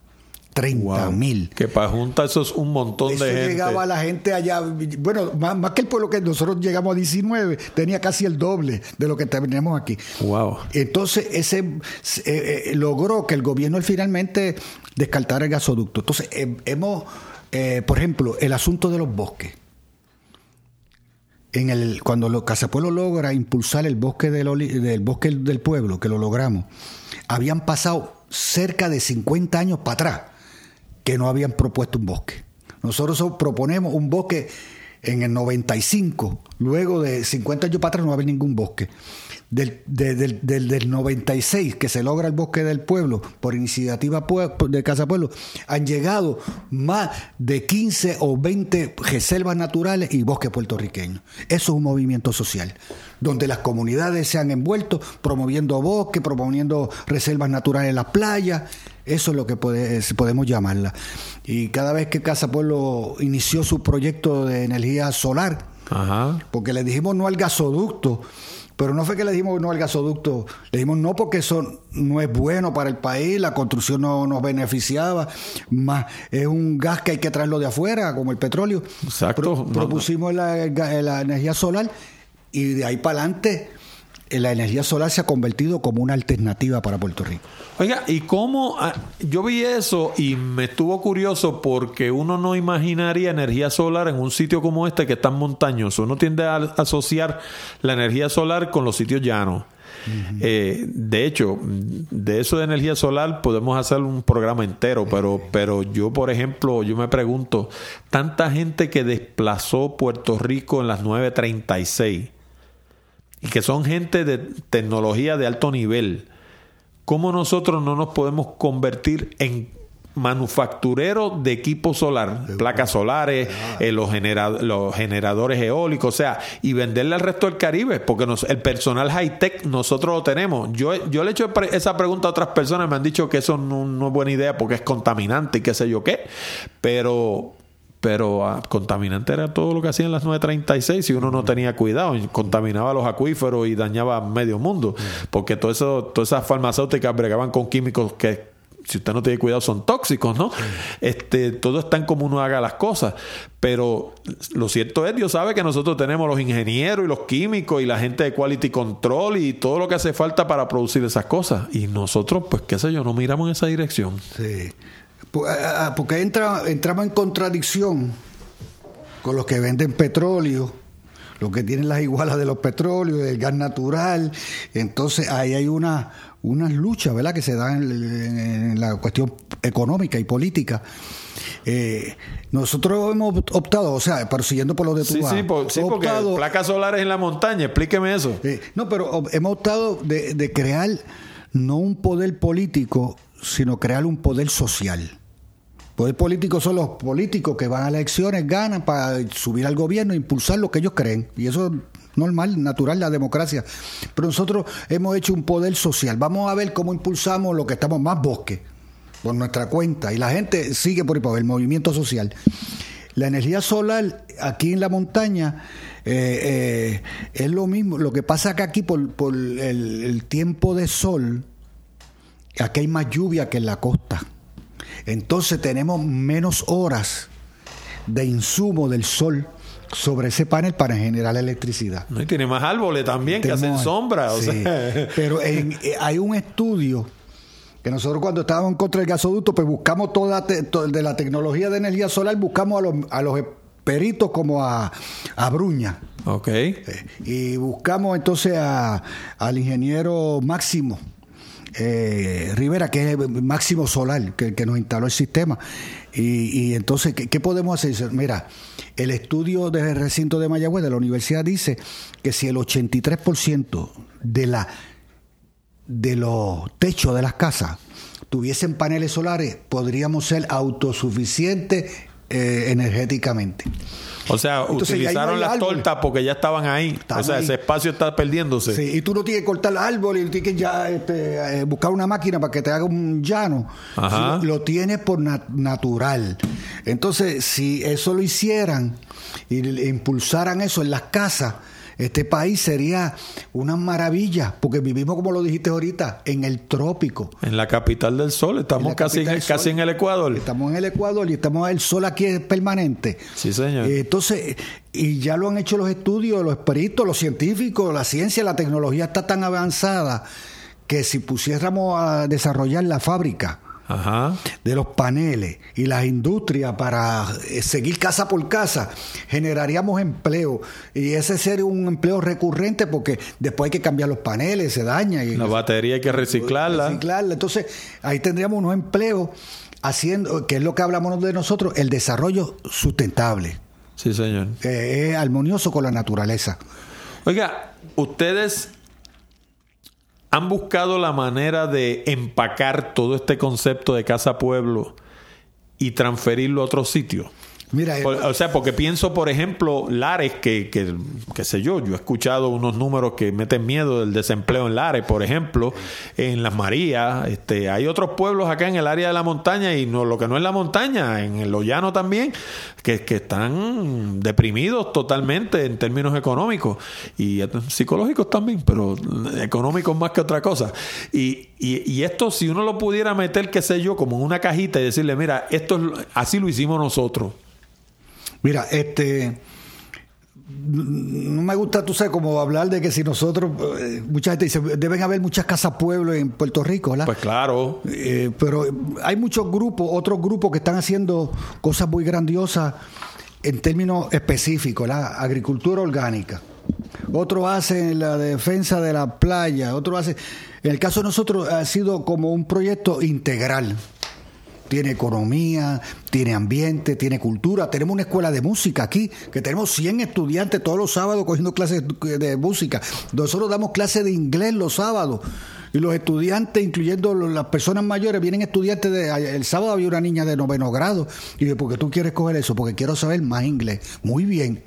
30 mil. Que para junta eso es un montón Eso de gente. llegaba la gente allá, bueno, más, más que el pueblo que nosotros llegamos a 19, tenía casi el doble de lo que tenemos aquí. Wow. Entonces, ese eh, eh, logró que el gobierno finalmente descartara el gasoducto. Entonces, eh, hemos, por ejemplo, el asunto de los bosques. En el, cuando lo, Casapueblo logra impulsar el bosque del, oli- del bosque del pueblo, que lo logramos, habían pasado cerca de 50 años para atrás que no habían propuesto un bosque. Nosotros so- proponemos un bosque en el 95, luego de 50 años para atrás no había ningún bosque. Del, de- del, del, del 96, que se logra el bosque del pueblo por iniciativa de Casa Pueblo, han llegado más de 15 o 20 reservas naturales y bosques puertorriqueños. Eso es un movimiento social, donde las comunidades se han envuelto promoviendo bosques, promoviendo reservas naturales en las playas. Eso es lo que puede- podemos llamarla. Y cada vez que Casa Pueblo inició su proyecto de energía solar, Ajá. Porque le dijimos no al gasoducto. Pero no fue que le dijimos no al gasoducto, le dijimos no porque eso no es bueno para el país, la construcción no nos beneficiaba, más es un gas que hay que traerlo de afuera, como el petróleo. Exacto. Pro- propusimos la, la energía solar y de ahí para adelante la energía solar se ha convertido como una alternativa para Puerto Rico. Oiga, ¿y cómo? ah, Yo vi eso y me estuvo curioso porque uno no imaginaría energía solar en un sitio como este que es tan montañoso. Uno tiende a asociar la energía solar con los sitios llanos. Eh, de hecho, de eso de energía solar podemos hacer un programa entero, pero, pero yo, por ejemplo, yo me pregunto, tanta gente que desplazó Puerto Rico en las 936 y que son gente de tecnología de alto nivel, ¿cómo nosotros no nos podemos convertir en manufactureros de equipo solar, placas solares, eh, los, genera- los generadores eólicos, o sea, y venderle al resto del Caribe? Porque nos- el personal high-tech nosotros lo tenemos. Yo, yo le he hecho esa pregunta a otras personas, me han dicho que eso no, no es buena idea porque es contaminante y qué sé yo qué, pero pero ah, contaminante era todo lo que hacían las 936 si uno no tenía cuidado, contaminaba los acuíferos y dañaba medio mundo, porque todo eso, todas esas farmacéuticas bregaban con químicos que si usted no tiene cuidado son tóxicos, ¿no? Este, todo está en como uno haga las cosas, pero lo cierto es, Dios sabe que nosotros tenemos los ingenieros y los químicos y la gente de quality control y todo lo que hace falta para producir esas cosas y nosotros, pues qué sé yo, no miramos en esa dirección. Sí. Pu- ah, ah, Porque entra, entramos en contradicción con los que venden petróleo, los que tienen las igualas de los petróleos, del gas natural. Entonces ahí hay una unas luchas, ¿verdad?, que se dan en, en la cuestión económica y política. Eh, nosotros hemos optado, o sea, pero siguiendo por lo de tu Sí, sí, por- sí, porque optado- placas solares en la montaña, explíqueme eso. eh, no, pero hemos optado de, de crear no un poder político, sino crear un poder social. Poder político son los políticos que van a elecciones, ganan para subir al gobierno e impulsar lo que ellos creen. Y eso es normal, natural, la democracia. Pero nosotros hemos hecho un poder social. Vamos a ver cómo impulsamos lo que estamos más bosque, por nuestra cuenta. Y la gente sigue por el movimiento social. La energía solar aquí en la montaña eh, eh, es lo mismo. Lo que pasa que aquí por, por el tiempo de sol, aquí hay más lluvia que en la costa. Entonces tenemos menos horas de insumo del sol sobre ese panel para generar electricidad. No, y tiene más árboles también que hacen sombra. O sí. sea, Pero en- eh, hay un estudio que nosotros cuando estábamos en contra del gasoducto, pues buscamos toda te- to- de la tecnología de energía solar, buscamos a los, a los peritos como a, a Bruña. ok. Eh, Y buscamos entonces a- al ingeniero Máximo eh, Rivera, que es Máximo Solar, que, que nos instaló el sistema. Y, entonces, ¿qué, podemos hacer? Mira, el estudio del recinto de Mayagüez de la universidad dice que si el 83% de la de los techos de las casas tuviesen paneles solares, podríamos ser autosuficientes eh, energéticamente. O sea, Entonces, utilizaron las tortas porque ya estaban ahí. O sea, ahí. ese espacio está perdiéndose. Sí, y tú no tienes que cortar el árbol y tienes que ya este, eh, buscar una máquina para que te haga un llano. Ajá. Sí, Lo tienes por nat- natural. Entonces, si eso lo hicieran y le impulsaran eso en las casas, este país sería una maravilla, porque vivimos, como lo dijiste ahorita, en el trópico. En la capital del sol, estamos casi, en el Ecuador. Estamos en el Ecuador y estamos el sol aquí es permanente. Sí, señor. Eh, Entonces, y ya lo han hecho los estudios, los peritos, los científicos, la ciencia, la tecnología está tan avanzada que si pusiéramos a desarrollar la fábrica Ajá. de los paneles y las industrias para eh, seguir casa por casa, generaríamos empleo. Y ese sería un empleo recurrente porque después hay que cambiar los paneles, se daña. Y La batería hay que reciclarla. reciclarla. Entonces, ahí tendríamos unos empleos haciendo, que es lo que hablamos de nosotros, el desarrollo sustentable, Sí, señor. que es armonioso con la naturaleza. Oiga, ustedes han buscado la manera de empacar todo este concepto de casa pueblo y transferirlo a otro sitio. Por- o sea, porque pienso, por ejemplo, Lares, que, que, qué sé yo, yo he escuchado unos números que meten miedo del desempleo en Lares, por ejemplo, en Las Marías, este, hay otros pueblos acá en el área de la montaña y no lo que no es la montaña, en el llano también, que, que están deprimidos totalmente en términos económicos y eh, psicológicos también, pero económicos más que otra cosa. Y, y, y esto, si uno lo pudiera meter, qué sé yo, como en una cajita y decirle, mira, esto es, así lo hicimos nosotros. Mira, este. No me gusta, tú sabes, como hablar de que si nosotros. eh, mucha gente dice, deben haber muchas casas pueblo en Puerto Rico, ¿verdad? Pues claro. Eh, pero hay muchos grupos, otros grupos que están haciendo cosas muy grandiosas en términos específicos, la agricultura orgánica. Otros hacen la defensa de la playa, otros hacen... En el caso de nosotros ha sido como un proyecto integral. Tiene economía, tiene ambiente, tiene cultura. Tenemos una escuela de música aquí, que tenemos 100 estudiantes todos los sábados cogiendo clases de música. Nosotros damos clases de inglés los sábados. Y los estudiantes, incluyendo las personas mayores, vienen estudiantes de... El sábado había una niña de noveno grado. Y dije, ¿por qué tú quieres coger eso? Porque quiero saber más inglés. Muy bien.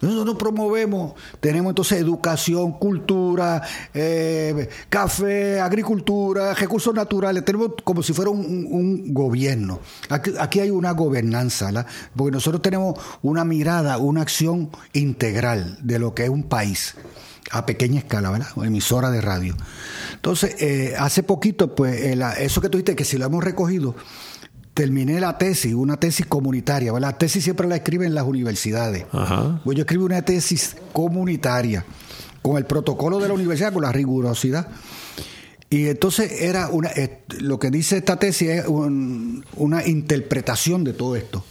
Nosotros promovemos, tenemos entonces educación, cultura, eh, café, agricultura, recursos naturales, tenemos como si fuera un, gobierno. Aquí, hay una gobernanza, ¿verdad? porque nosotros tenemos una mirada, una acción integral de lo que es un país a pequeña escala, ¿verdad? O emisora de radio. Entonces, eh, hace poquito, pues, eh, eso que tú dijiste, que si lo hemos recogido, terminé la tesis, una tesis comunitaria. ¿verdad? La tesis siempre la escriben en las universidades. Ajá. Pues yo escribí una tesis comunitaria con el protocolo de la universidad, con la rigurosidad. Y entonces era una, lo que dice esta tesis es un- una interpretación de todo esto.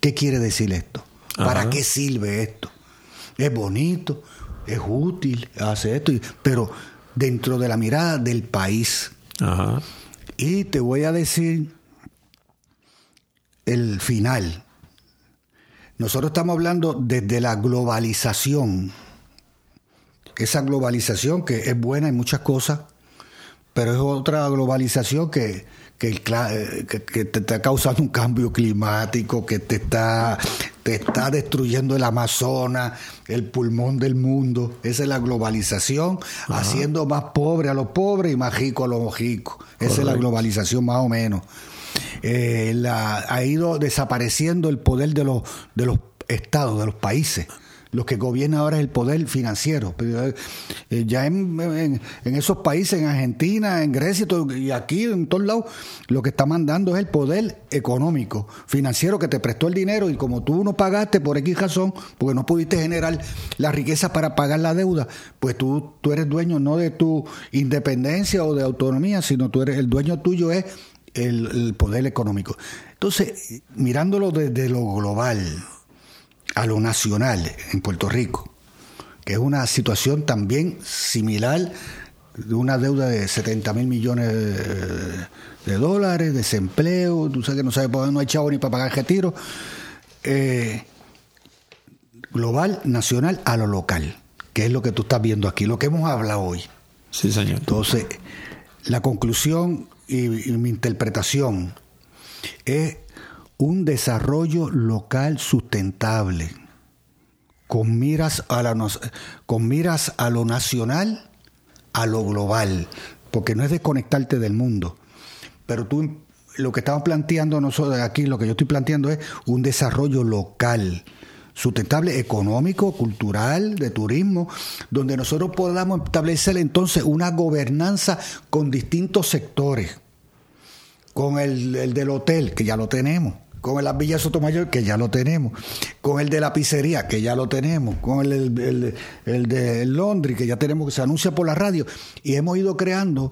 ¿Qué quiere decir esto? ¿Para Ajá. qué sirve esto? Es bonito, es útil, hace esto, pero dentro de la mirada del país. Ajá. Y te voy a decir el final. Nosotros estamos hablando desde la globalización. Esa globalización que es buena en muchas cosas, pero es otra globalización que, que, te está causando un cambio climático, que te está, te está destruyendo el Amazonas, el pulmón del mundo. Esa es la globalización, haciendo más pobre a los pobres y más rico a los ricos. Esa es la globalización más o menos. Eh, la- ha ido desapareciendo el poder de los, de los estados, de los países. Los que gobiernan ahora es el poder financiero. Eh, eh, ya en, en- esos países, en Argentina, en Grecia y aquí, en todos lados, lo que está mandando es el poder económico, financiero que te prestó el dinero y como tú no pagaste por X razón, porque no pudiste generar la riqueza para pagar la deuda, pues tú, tú eres dueño no de tu independencia o de autonomía, sino tú eres el dueño tuyo es el, el poder económico. Entonces, mirándolo desde lo global a lo nacional en Puerto Rico, que es una situación también similar de una deuda de 70 mil millones de, de dólares, desempleo, tú sabes que no sabes por dónde no hay chavo ni para pagar retiro, eh, global, nacional a lo local, que es lo que tú estás viendo aquí, lo que hemos hablado hoy. Sí, señor. Entonces, la conclusión y, mi interpretación es un desarrollo local sustentable con miras a la con miras a lo nacional, a lo global, porque no es desconectarte del mundo, pero tú lo que estamos planteando nosotros aquí, lo que yo estoy planteando es un desarrollo local sustentable económico, cultural, de turismo, donde nosotros podamos establecer entonces una gobernanza con distintos sectores, con el, el del hotel, que ya lo tenemos, con el de las Villas Sotomayor, que ya lo tenemos, con el de la pizzería, que ya lo tenemos, con el, el, el- el de Londres, que ya tenemos, que se anuncia por la radio, y hemos ido creando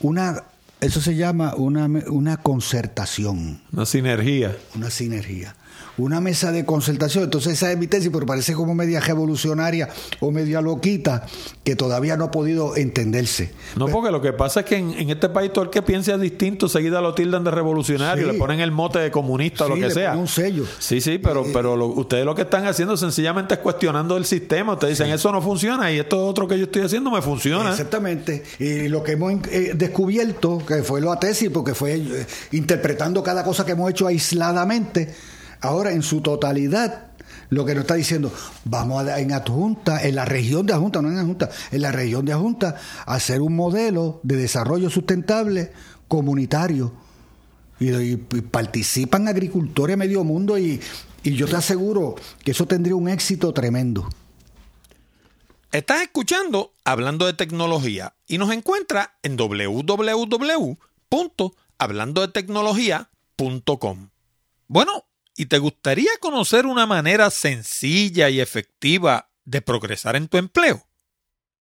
una, eso se llama una, una concertación. Una sinergia. una sinergia. Una mesa de concertación. Entonces esa es mi tesis, pero parece como media revolucionaria o media loquita que todavía no ha podido entenderse. No, porque lo que pasa es que en, en este país todo el que piensa distinto seguida lo tildan de revolucionario, Sí. le ponen el mote de comunista o Sí, lo que le sea. ponen un sello. Sí, sí, pero, pero lo- ustedes lo que están haciendo sencillamente es cuestionando el sistema. Ustedes dicen, eso no funciona y esto otro que yo estoy haciendo me funciona. Exactamente. Y lo que hemos eh, descubierto, que fue la tesis, porque fue eh, interpretando cada cosa que hemos hecho aisladamente, Ahora, en su totalidad, lo que nos está diciendo, vamos a, en adjunta, en la región de adjunta, no en adjunta, en la región de adjunta, a hacer un modelo de desarrollo sustentable comunitario. Y, participan agricultores a medio mundo y, y yo te aseguro que eso tendría un éxito tremendo. Estás escuchando Hablando de Tecnología y nos encuentra en www.hablandodetecnología.com. Bueno, ¿y te gustaría conocer una manera sencilla y efectiva de progresar en tu empleo?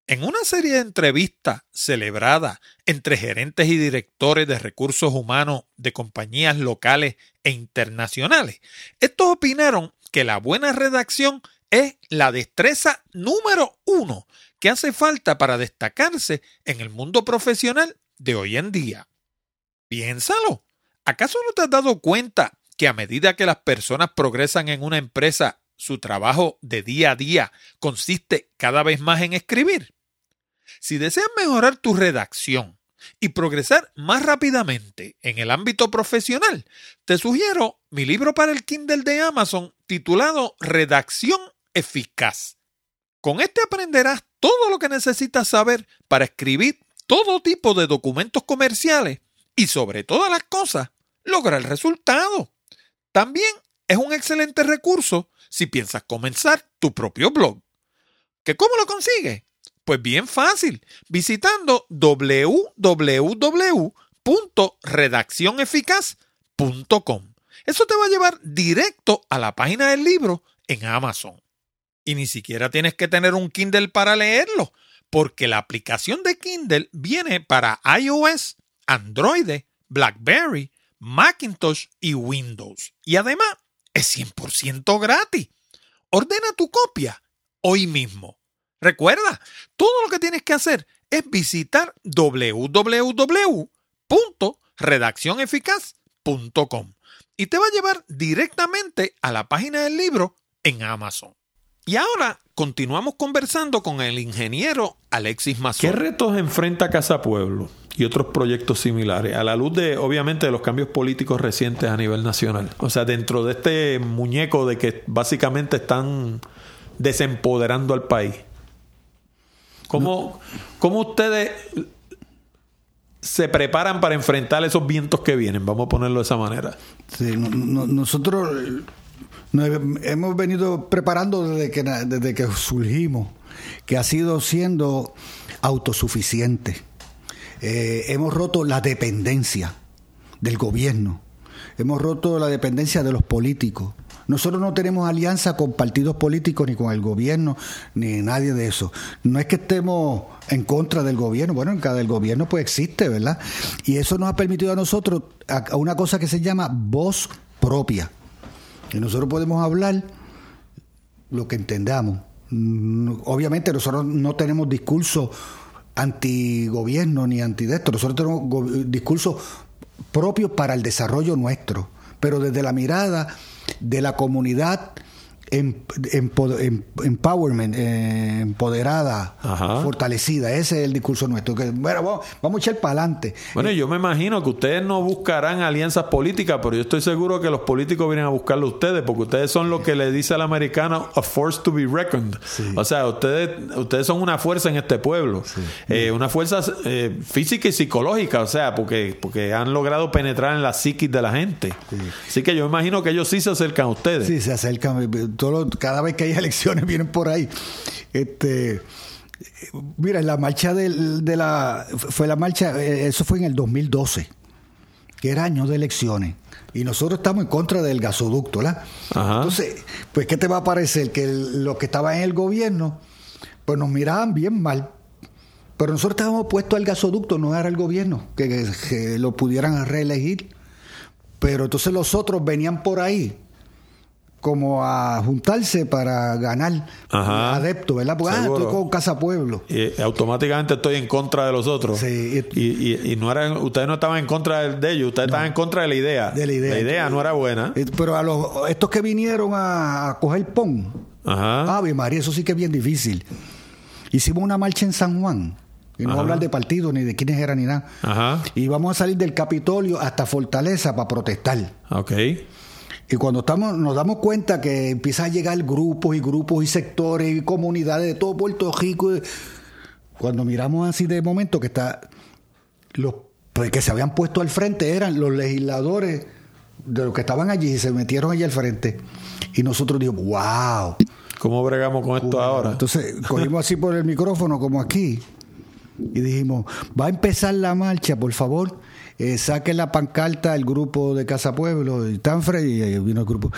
En una serie de entrevistas celebrada entre gerentes y directores de recursos humanos de compañías locales e internacionales, estos opinaron que la buena redacción es la destreza número uno que hace falta para destacarse en el mundo profesional de hoy en día. Piénsalo. ¿Acaso no te has dado cuenta que a medida que las personas progresan en una empresa, su trabajo de día a día consiste cada vez más en escribir? Si deseas mejorar tu redacción y progresar más rápidamente en el ámbito profesional, te sugiero mi libro para el Kindle de Amazon titulado Redacción eficaz. Con este aprenderás todo lo que necesitas saber para escribir todo tipo de documentos comerciales y sobre todas las cosas, lograr resultado. También es un excelente recurso si piensas comenzar tu propio blog. ¿Que cómo lo consigues? Pues bien fácil, visitando www.redaccioneficaz.com. Eso te va a llevar directo a la página del libro en Amazon. Y ni siquiera tienes que tener un Kindle para leerlo, porque la aplicación de Kindle viene para iOS, Android, BlackBerry, Macintosh y Windows. Y además es 100% gratis. Ordena tu copia hoy mismo. Recuerda, todo lo que tienes que hacer es visitar www.redaccioneficaz.com y te va a llevar directamente a la página del libro en Amazon. Y ahora continuamos conversando con el ingeniero Alexis Mazón. ¿Qué retos enfrenta Casa Pueblo y otros proyectos similares a la luz de, obviamente, de los cambios políticos recientes a nivel nacional? O sea, dentro de este muñeco de que básicamente están desempoderando al país. ¿Cómo, ¿cómo ustedes se preparan para enfrentar esos vientos que vienen? Vamos a ponerlo de esa manera. Sí, nosotros hemos venido preparando desde que, desde que surgimos, que ha sido siendo autosuficiente. Eh, hemos roto la dependencia del gobierno, hemos roto la dependencia de los políticos. Nosotros no tenemos alianza con partidos políticos, ni con el gobierno, ni nadie de eso. No es que estemos en contra del gobierno, bueno, en cada el gobierno pues existe, ¿verdad? Y eso nos ha permitido a nosotros a una cosa que se llama voz propia. Y nosotros podemos hablar lo que entendamos. Mm, obviamente nosotros no tenemos discurso antigobierno ni anti esto. Nosotros tenemos discursos propios para el desarrollo nuestro, pero desde la mirada de la comunidad empowerment, eh, empoderada, fortalecida. Ese es el discurso nuestro. Que, bueno, vamos, vamos a echar para adelante. Bueno, yo me imagino que ustedes no buscarán alianzas políticas, pero yo estoy seguro que los políticos vienen a buscarlo a ustedes, porque ustedes son lo que le dice al americano a force to be reckoned. O sea, ustedes, ustedes son una fuerza en este pueblo. Eh, una fuerza eh, física y psicológica, o sea, porque, porque han logrado penetrar en la psiquis de la gente. Así que yo me imagino que ellos sí se acercan a ustedes. Sí, se acercan cada vez que hay [LAUGHS] elecciones vienen por ahí. Este, mira, la marcha de, la, fue la marcha, eh, eso fue en el 2012, que era año de elecciones. Y nosotros estamos en contra del gasoducto, ¿verdad? Entonces, pues, ¿qué te va a parecer? Que los que estaban en el gobierno, pues nos miraban bien mal. Pero nosotros estábamos puestos al gasoducto, no era el gobierno, que, que lo pudieran reelegir. Pero entonces los otros venían por ahí como a juntarse para ganar adeptos, ¿verdad? Porque ah, estoy con Casa Pueblo. Y automáticamente estoy en contra de los otros. Sí. Y, y, no eran, ustedes no estaban en contra de ellos, ustedes estaban en contra de la idea. De la idea. La idea no era buena. Pero a los estos que vinieron a, coger PON, Ajá. Ave María, eso sí que es bien difícil. Hicimos una marcha en San Juan. Y no hablar de partido ni de quiénes eran ni nada. Ajá. Y vamos a salir del Capitolio hasta Fortaleza para protestar. Ok Y cuando estamos, nos damos cuenta que empiezan a llegar grupos y grupos y sectores y comunidades de todo Puerto Rico, cuando miramos así de momento que está los que se habían puesto al frente eran los legisladores de los que estaban allí y se metieron allí al frente. Y nosotros dijimos, wow. ¿Cómo bregamos con esto ahora? Entonces [LAUGHS] cogimos así por el micrófono como aquí y dijimos, va a empezar la marcha, por favor. Eh, saque la pancarta el grupo de Casa Pueblo, y Tanfred, y ahí vino el grupo.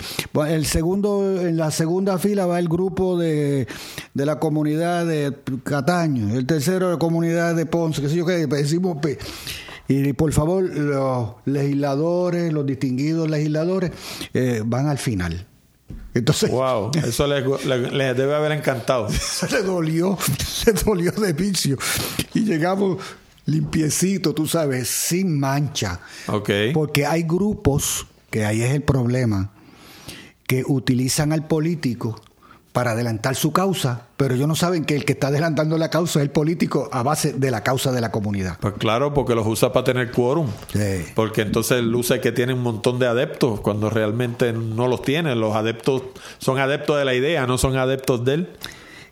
El segundo, en la segunda fila va el grupo de, de la comunidad de Cataño, el tercero de la comunidad de Ponce, que sé yo qué, decimos, y por favor, los legisladores, los distinguidos legisladores, eh, van al final. Entonces, wow, [LAUGHS] eso les, debe haber encantado. [LAUGHS] Se le dolió, [LAUGHS] se dolió de vicio. Y llegamos limpiecito, tú sabes, sin mancha. Ok. Porque hay grupos, que ahí es el problema, que utilizan al político para adelantar su causa, pero ellos no saben que el que está adelantando la causa es el político a base de la causa de la comunidad. Pues claro, porque los usa para tener quórum. Porque entonces luce que tiene un montón de adeptos cuando realmente no los tiene. Los adeptos son adeptos de la idea, no son adeptos de él.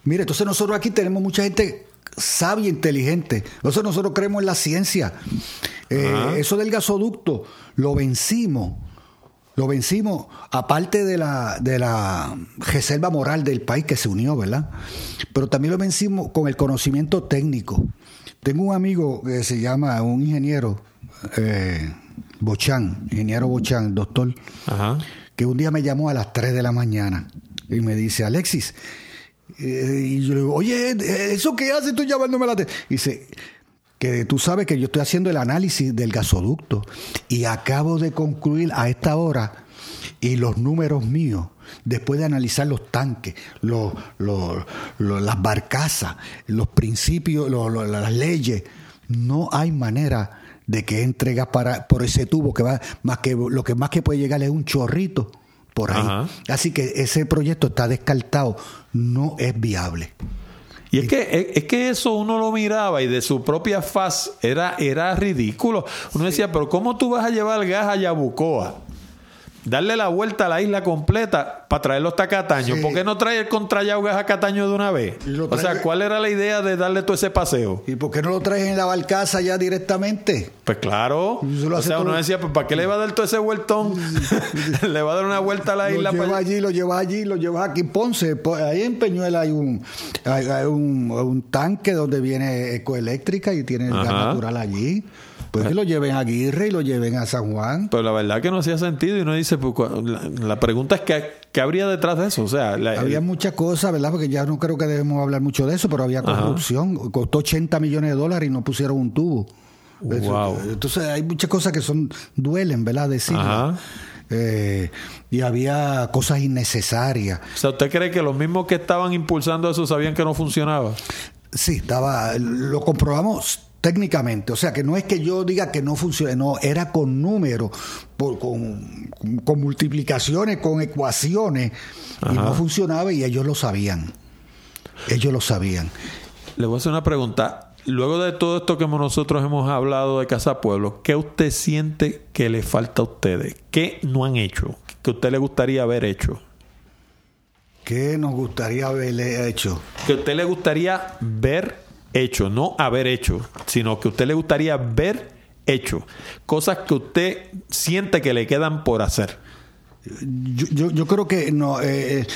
Mire, entonces nosotros aquí tenemos mucha gente sabia, inteligente. Entonces nosotros creemos en la ciencia. Eh, eso del gasoducto lo vencimos lo vencimos, aparte de la, de la reserva moral del país que se unió, ¿verdad? Pero también lo vencimos con el conocimiento técnico. Tengo un amigo que se llama, un ingeniero, eh, Bochán, ingeniero Bochán, doctor, que un día me llamó a las 3 de la mañana y me dice, Alexis, eh, y yo le digo, oye, ¿eso qué haces tú llamándome la atención? Dice, que tú sabes que yo estoy haciendo el análisis del gasoducto y acabo de concluir a esta hora y los números míos, después de analizar los tanques, los, las barcazas, los principios, las leyes, no hay manera de que entregas para por ese tubo que va más que lo que más que puede llegar es un chorrito por ahí. Así que ese proyecto está descartado, no es viable. Y es que, es que eso uno lo miraba y de su propia faz era, era ridículo. Uno decía, pero ¿cómo tú vas a llevar gas a Yabucoa? Darle la vuelta a la isla completa para traerlo hasta Cataño. ¿Por qué no trae el contrayaugas a Cataño de una vez? O sea, ¿cuál era la idea de darle todo ese paseo? ¿Y por qué no lo traes en la barcaza ya directamente? Pues claro. O sea, uno decía, pues ¿para qué le va a dar todo ese vueltón? [LAUGHS] le va a dar una vuelta a la isla. Lo lleva allí, lo lleva allí, lo lleva aquí. Ponce, ahí en Peñuela hay un, hay, un, un, tanque donde viene ecoeléctrica y tiene gas natural allí. Pues que lo lleven a Aguirre y lo lleven a San Juan. Pero la verdad que no hacía sentido y uno dice, pues, la, pregunta es ¿qué, ¿qué, habría detrás de eso? O sea, había muchas cosas, ¿verdad? Porque ya no creo que debemos hablar mucho de eso, pero había corrupción. Costó 80 millones de dólares y no pusieron un tubo. Wow. Entonces hay muchas cosas que son duelen, ¿verdad? Decir. Eh, y había cosas innecesarias. O sea, ¿usted cree que los mismos que estaban impulsando eso sabían que no funcionaba? Sí, estaba, lo comprobamos técnicamente. O sea, que no es que yo diga que no funcione, no, era con números, con, con, multiplicaciones, con ecuaciones, y no funcionaba y ellos lo sabían. Ellos lo sabían. Le voy a hacer una pregunta. Luego de todo esto que nosotros hemos hablado de Casa Pueblo, ¿qué usted siente que le falta a ustedes? ¿Qué no han hecho? ¿Que a usted le gustaría haber hecho? ¿Qué nos gustaría haber hecho? Que a usted le gustaría ver hecho, no haber hecho, sino que a usted le gustaría ver hecho. Cosas que usted siente que le quedan por hacer. Yo, yo, creo que no, eh,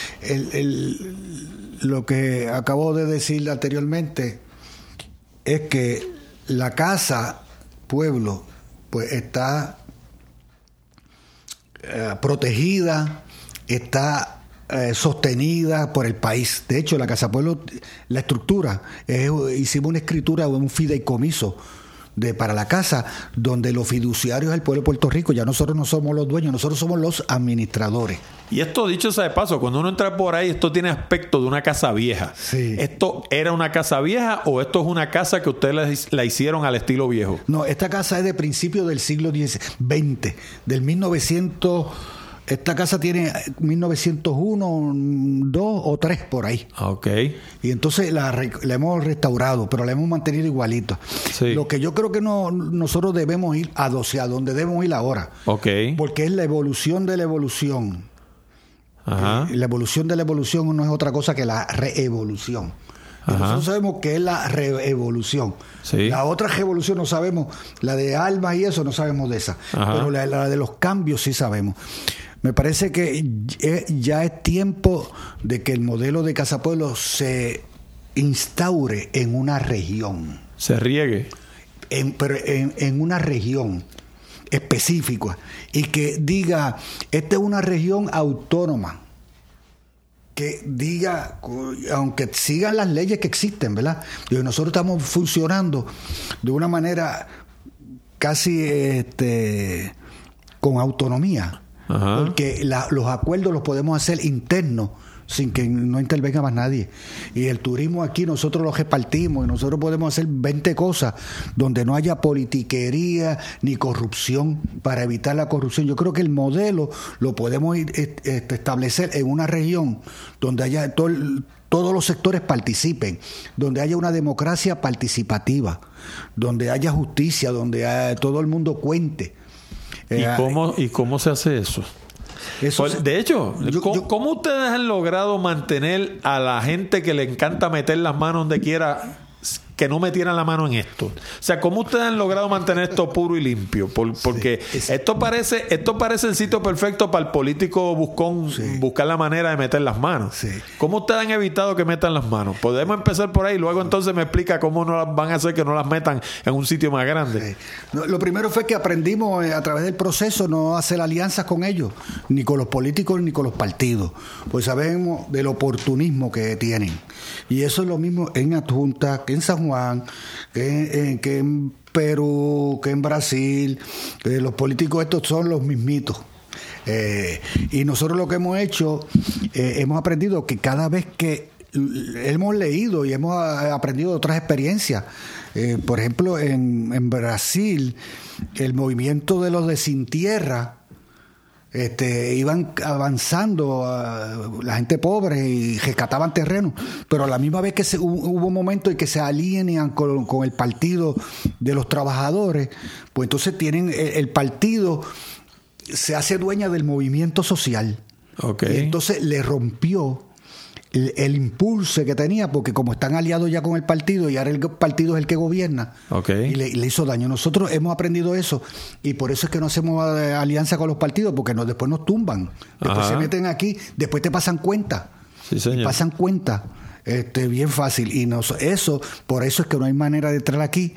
lo que acabo de decir anteriormente es que la casa, pueblo, pues está eh, protegida, está eh, sostenida por el país. De hecho, la Casa Pueblo, la estructura, hicimos una escritura, un fideicomiso de, para la casa, donde los fiduciarios del pueblo de Puerto Rico, ya nosotros no somos los dueños, nosotros somos los administradores. Y esto dicho sea de paso, cuando uno entra por ahí, esto tiene aspecto de una casa vieja. ¿Esto era una casa vieja o esto es una casa que ustedes la hicieron al estilo viejo? No, esta casa es de principio del siglo XX, del 1900 Esta casa tiene 1901, 2 o 3 por ahí. Ok. Y entonces la, la hemos restaurado, pero la hemos mantenido igualito. Sí. Lo que yo creo que no, nosotros debemos ir a, a donde debemos ir ahora. Ok. Porque es la evolución de la evolución. Ajá. Y la evolución de la evolución no es otra cosa que la reevolución. Nosotros sabemos que es la reevolución. Sí. La otra revolución no sabemos, la de almas y eso no sabemos de esa. Ajá. Pero la, la de los cambios sí sabemos. Me parece que ya es tiempo de que el modelo de Casa Pueblo se instaure en una región Se riegue. en, pero en, en una región específica y que diga, esta es una región autónoma, que diga, aunque sigan las leyes que existen, ¿verdad? Y nosotros estamos funcionando de una manera casi este, con autonomía, Porque la- los acuerdos los podemos hacer internos sin que no intervenga más nadie. Y el turismo aquí nosotros lo repartimos y nosotros podemos hacer 20 cosas donde no haya politiquería ni corrupción para evitar la corrupción. Yo creo que el modelo lo podemos este, establecer en una región donde haya todos los sectores participen, donde haya una democracia participativa, donde haya justicia, donde todo el mundo cuente. ¿Y Eh, cómo, ¿Y cómo se hace eso? eso Pues, de hecho, Yo- ¿cómo, yo- cómo ustedes han logrado mantener a la gente que le encanta meter las manos donde quiera que no metieran la mano en esto? O sea, ¿cómo ustedes han logrado mantener esto puro y limpio? Por- porque es- esto parece esto parece el sitio perfecto para el político buscón buscar la manera de meter las manos. Sí. ¿Cómo ustedes han evitado que metan las manos? Podemos empezar por ahí, luego entonces me explica cómo no las van a hacer que no las metan en un sitio más grande. No, Lo primero fue que aprendimos eh, a través del proceso no hacer alianzas con ellos, ni con los políticos ni con los partidos, pues sabemos del oportunismo que tienen. Y eso es lo mismo en Adjunta, que en San Juan, que en, que en Perú, que en Brasil. los políticos estos son los mismitos. Eh, y nosotros lo que hemos hecho, eh, hemos aprendido que cada vez que hemos leído y hemos aprendido de otras experiencias, eh, por ejemplo, en, en Brasil, el movimiento de los de sin tierra, este, iban avanzando ah, la gente pobre y rescataban terreno, pero a la misma vez que se, hu- hubo un momento en que se alinean con, con el partido de los trabajadores, pues entonces tienen el, el partido se hace dueña del movimiento social. Ok. Y entonces le rompió el, el impulso que tenía, porque como están aliados ya con el partido y ahora el partido es el que gobierna, y le, hizo daño. Nosotros hemos aprendido eso y por eso es que no hacemos eh, alianza con los partidos, porque nos, después nos tumban. Después Ajá. se meten aquí, después te pasan cuenta. Sí, señor. pasan cuenta. Este, bien fácil. Y nos, eso, por eso es que no hay manera de entrar aquí.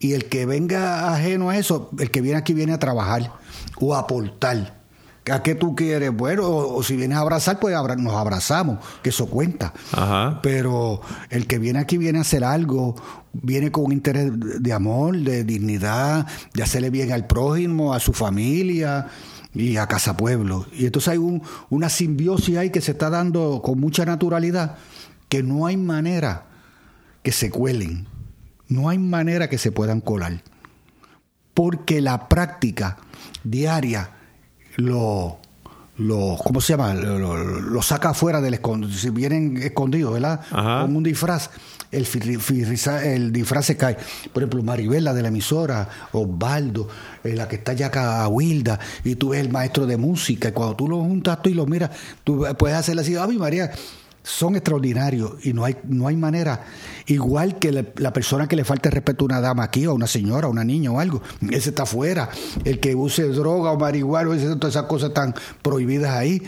Y el que venga ajeno a eso, el que viene aquí viene a trabajar o a aportar. ¿A qué tú quieres? Bueno, o, o si vienes a abrazar, pues abra- nos abrazamos, que eso cuenta. Ajá. Pero el que viene aquí viene a hacer algo, viene con un interés de amor, de dignidad, de hacerle bien al prójimo, a su familia y a Casa Pueblo. Y entonces hay un- una simbiosis ahí que se está dando con mucha naturalidad, que no hay manera que se cuelen, no hay manera que se puedan colar, porque la práctica diaria lo, lo ¿cómo se llama? Lo, lo- lo saca afuera del escondido, si vienen escondidos, ¿verdad? Ajá. Con un disfraz, el, disfraz se cae. Por ejemplo, Maribel, la de la emisora, Osvaldo, eh, la que está ya acá, Wilda, y tú ves el maestro de música, y cuando tú lo juntas tú y lo miras, tú puedes hacerle así, ¡Ay, María! Son extraordinarios y no hay, no hay manera. Igual que la, persona que le falte respeto a una dama aquí, o a una señora, a una niña o algo, ese está afuera. El que use droga o marihuana, ese- todas esas cosas están prohibidas ahí.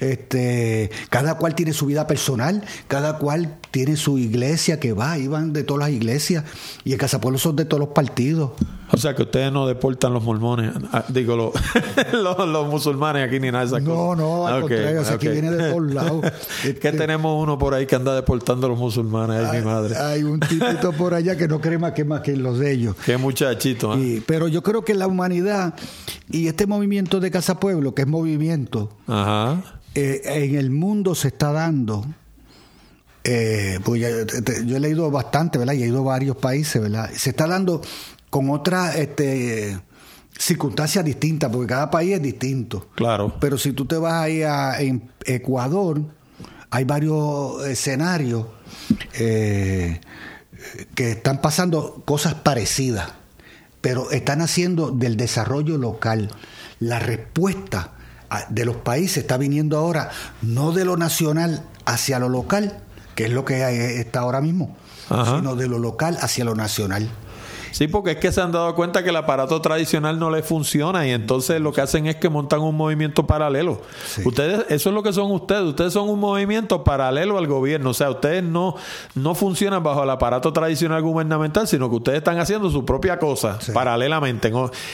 Este, cada cual tiene su vida personal, cada cual tiene su iglesia que va, iban de todas las iglesias, y en Casa Pueblo son de todos los partidos. O sea que ustedes no deportan los mormones, ah, digo, los, [LAUGHS] los, los musulmanes aquí ni nada de esas No, cosas. no, al Ok, contrario, o sea, aquí viene de todos lados. [LAUGHS] que Este- tenemos uno por ahí que anda deportando a los musulmanes, ay, mi madre. Hay un tipito por allá que no cree más que más que los de ellos. Qué muchachito, ¿eh? Y- pero yo creo que la humanidad y este movimiento de Casa Pueblo, que es movimiento, Ajá. eh, en el mundo se está dando. eh, pues ya- te- yo he leído bastante, ¿verdad? Y he ido a varios países, ¿verdad? Se está dando con otra, este, circunstancias distintas, porque cada país es distinto. Claro. Pero si tú te vas ahí a en Ecuador, hay varios escenarios eh, que están pasando cosas parecidas, pero están haciendo del desarrollo local la respuesta de los países está viniendo ahora no de lo nacional hacia lo local, que es lo que está ahora mismo, sino de lo local hacia lo nacional. Sí, porque es que se han dado cuenta que el aparato tradicional no le funciona y entonces lo que hacen es que montan un movimiento paralelo. Ustedes, eso es lo que son ustedes. Ustedes son un movimiento paralelo al gobierno. O sea, ustedes no, no funcionan bajo el aparato tradicional gubernamental, sino que ustedes están haciendo su propia cosa paralelamente,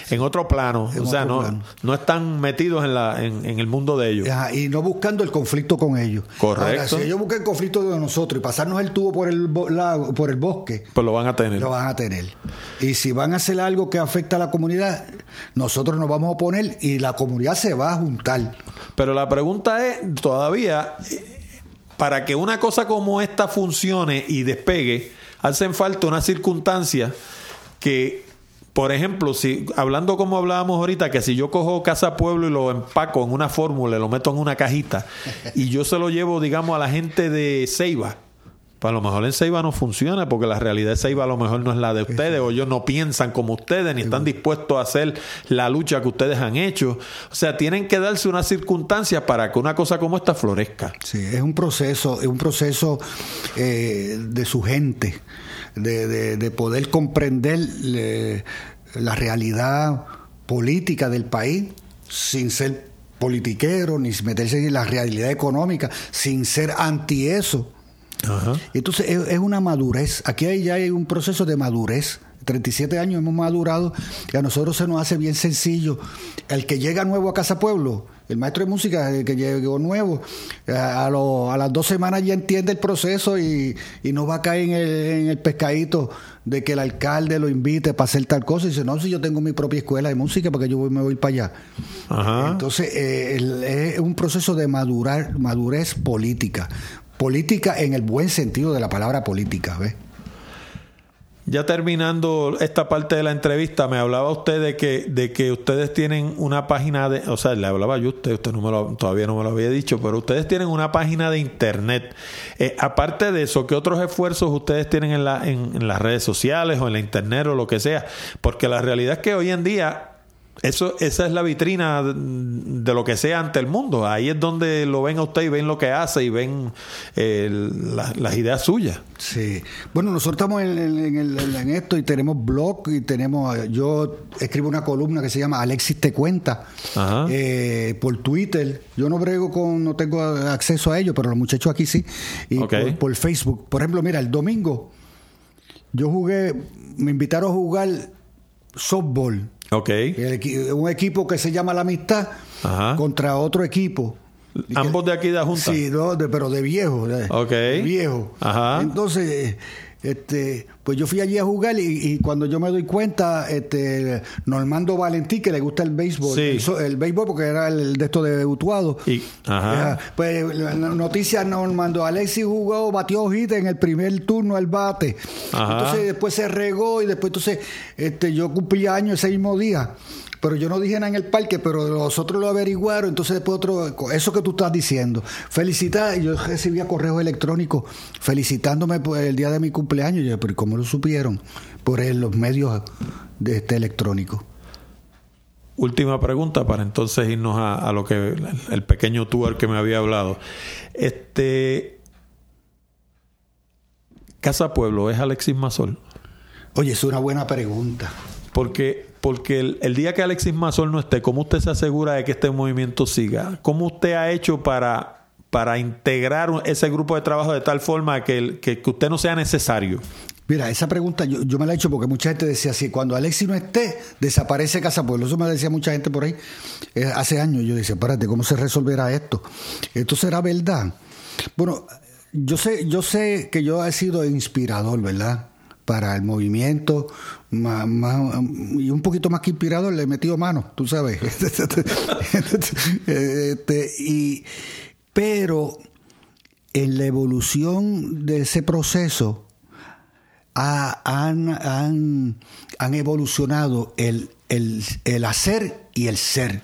en, otro plano. o sea, no, no están metidos en, la, en, el mundo de ellos. y no buscando el conflicto con ellos. Correcto. si ellos buscan el conflicto de nosotros y pasarnos el tubo por el, por el bosque, pues lo van a tener. Lo van a tener. Y si van a hacer algo que afecta a la comunidad, nosotros nos vamos a oponer y la comunidad se va a juntar. Pero la pregunta es, todavía, para que una cosa como esta funcione y despegue, hacen falta una circunstancia que por ejemplo, si hablando como hablábamos ahorita, que si yo cojo Casa Pueblo y lo empaco en una fórmula, lo meto en una cajita y yo se lo llevo, digamos, a la gente de Ceiba, pues a lo mejor en Ceiba no funciona porque la realidad de Ceiba a lo mejor no es la de ustedes o ellos no piensan como ustedes ni están dispuestos a hacer la lucha que ustedes han hecho. O sea, tienen que darse unas circunstancias para que una cosa como esta florezca. Sí, es un proceso, es un proceso eh, de su gente, de, de, poder comprender la realidad política del país sin ser politiquero, ni meterse en la realidad económica, sin ser anti eso entonces es, una madurez. Aquí ya hay un proceso de madurez. 37 años hemos madurado y a nosotros se nos hace bien sencillo. El que llega nuevo a Casa Pueblo, el maestro de música el que llegó nuevo, a, a las dos semanas ya entiende el proceso y, no va a caer en el, en el, pescadito de que el alcalde lo invite para hacer tal cosa. Y dice, no, si yo tengo mi propia escuela de música, porque yo me voy para allá. Entonces eh, es un proceso de madurar, madurez política política en el buen sentido de la palabra política, ¿ves? Ya terminando esta parte de la entrevista, me hablaba usted de que, de que ustedes tienen una página de, o sea, le hablaba yo a usted, usted no me lo, todavía no me lo había dicho, pero ustedes tienen una página de internet. Eh, aparte de eso, ¿qué otros esfuerzos ustedes tienen en, la, en las redes sociales o en la internet o lo que sea? Porque la realidad es que hoy en día eso, esa es la vitrina de lo que sea ante el mundo. Ahí es donde lo ven a usted y ven lo que hace y ven eh, las ideas suyas. Sí. Bueno, nosotros estamos en, esto y tenemos blog y tenemos. Yo escribo una columna que se llama Alexis te cuenta eh, por Twitter. Yo no brego con, no tengo acceso a ello, pero los muchachos aquí sí. Y por Facebook. Por ejemplo, mira, el domingo yo jugué, me invitaron a jugar softball Ok. un equipo que se llama La Amistad contra otro equipo. Ambos de aquí de la Junta. Sí, pero de viejo. ok. viejo. Ajá. Entonces, este, pues yo fui allí a jugar y, cuando yo me doy cuenta, este, Normando Valentín, que le gusta el béisbol, el, béisbol porque era el de esto de Utuado. Y, ajá. Pues la noticia Normando Alexis jugó, batió hojita en el primer turno al bate. Entonces después se regó y después entonces este, yo cumplí años ese mismo día pero yo no dije nada en el parque, pero los otros lo averiguaron, entonces después otro, eso que tú estás diciendo, felicitar, yo recibía correos electrónicos felicitándome por el día de mi cumpleaños, yo, pero ¿cómo lo supieron? Por los medios de este electrónico. Última pregunta para entonces irnos a, lo que el pequeño tour que me había hablado. Este Casa Pueblo es Alexis Mazol. Oye, es una buena pregunta. Porque porque el, día que Alexis Mazol no esté, ¿cómo usted se asegura de que este movimiento siga? ¿Cómo usted ha hecho para, para integrar ese grupo de trabajo de tal forma que, que, usted no sea necesario? Mira, esa pregunta yo, me la he hecho porque mucha gente decía así, cuando Alexis no esté, desaparece Casa. Eso me decía mucha gente por ahí eh, hace años. Yo decía, espérate, ¿cómo se resolverá esto? ¿Esto será verdad? Bueno, yo sé, yo sé que yo he sido inspirador, ¿verdad? Para el movimiento y un poquito más que inspirador le he metido mano, tú sabes. [LAUGHS] Este, y, pero en la evolución de ese proceso han, evolucionado el, el, el hacer y el ser.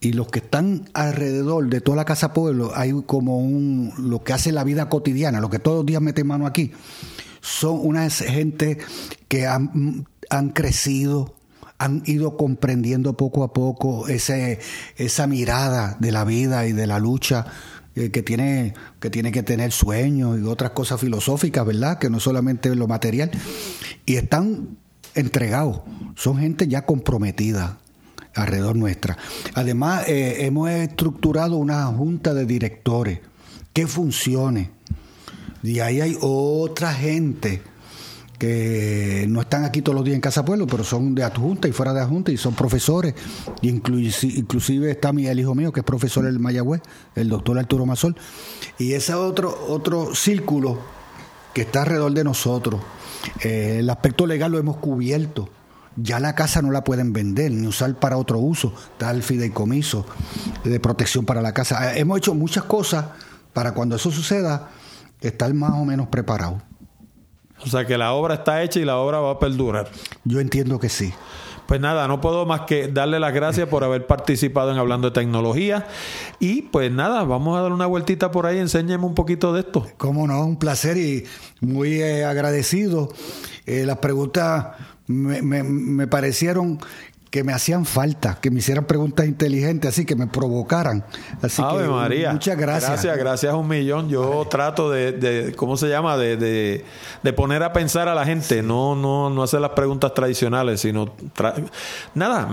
Y los que están alrededor de toda la Casa Pueblo, hay como un, lo que hace la vida cotidiana, lo que todos los días mete mano aquí, son una gente que han, han crecido, han ido comprendiendo poco a poco ese, esa mirada de la vida y de la lucha eh, que tiene, que tiene que tener sueños y otras cosas filosóficas, ¿verdad? Que no solamente lo material. Y están entregados, son gente ya comprometida alrededor nuestra. Además, eh, hemos estructurado una junta de directores que funcione. Y ahí hay otra gente que no están aquí todos los días en Casa Pueblo, pero son de adjunta y fuera de adjunta y son profesores. Inclusive, está mi, el hijo mío, que es profesor del Mayagüez, el doctor Arturo Mazol. Y ese otro, otro círculo que está alrededor de nosotros. Eh, el aspecto legal lo hemos cubierto. Ya la casa no la pueden vender ni usar para otro uso. El fideicomiso de protección para la casa. Eh, hemos hecho muchas cosas para cuando eso suceda, estar más o menos preparado. O sea que la obra está hecha y la obra va a perdurar. Yo entiendo que sí. Pues nada, no puedo más que darle las gracias por haber participado en Hablando de Tecnología. Y pues nada, vamos a dar una vueltita por ahí, enséñeme un poquito de esto. Cómo no, un placer y muy eh, agradecido. Eh, las preguntas me, me, me parecieron que me hacían falta, que me hicieran preguntas inteligentes, así que me provocaran. Así Ave que María. muchas gracias. Gracias, gracias un millón. Yo trato de, de, ¿cómo se llama? De, de, de, poner a pensar a la gente, no, no, no hacer las preguntas tradicionales, sino nada,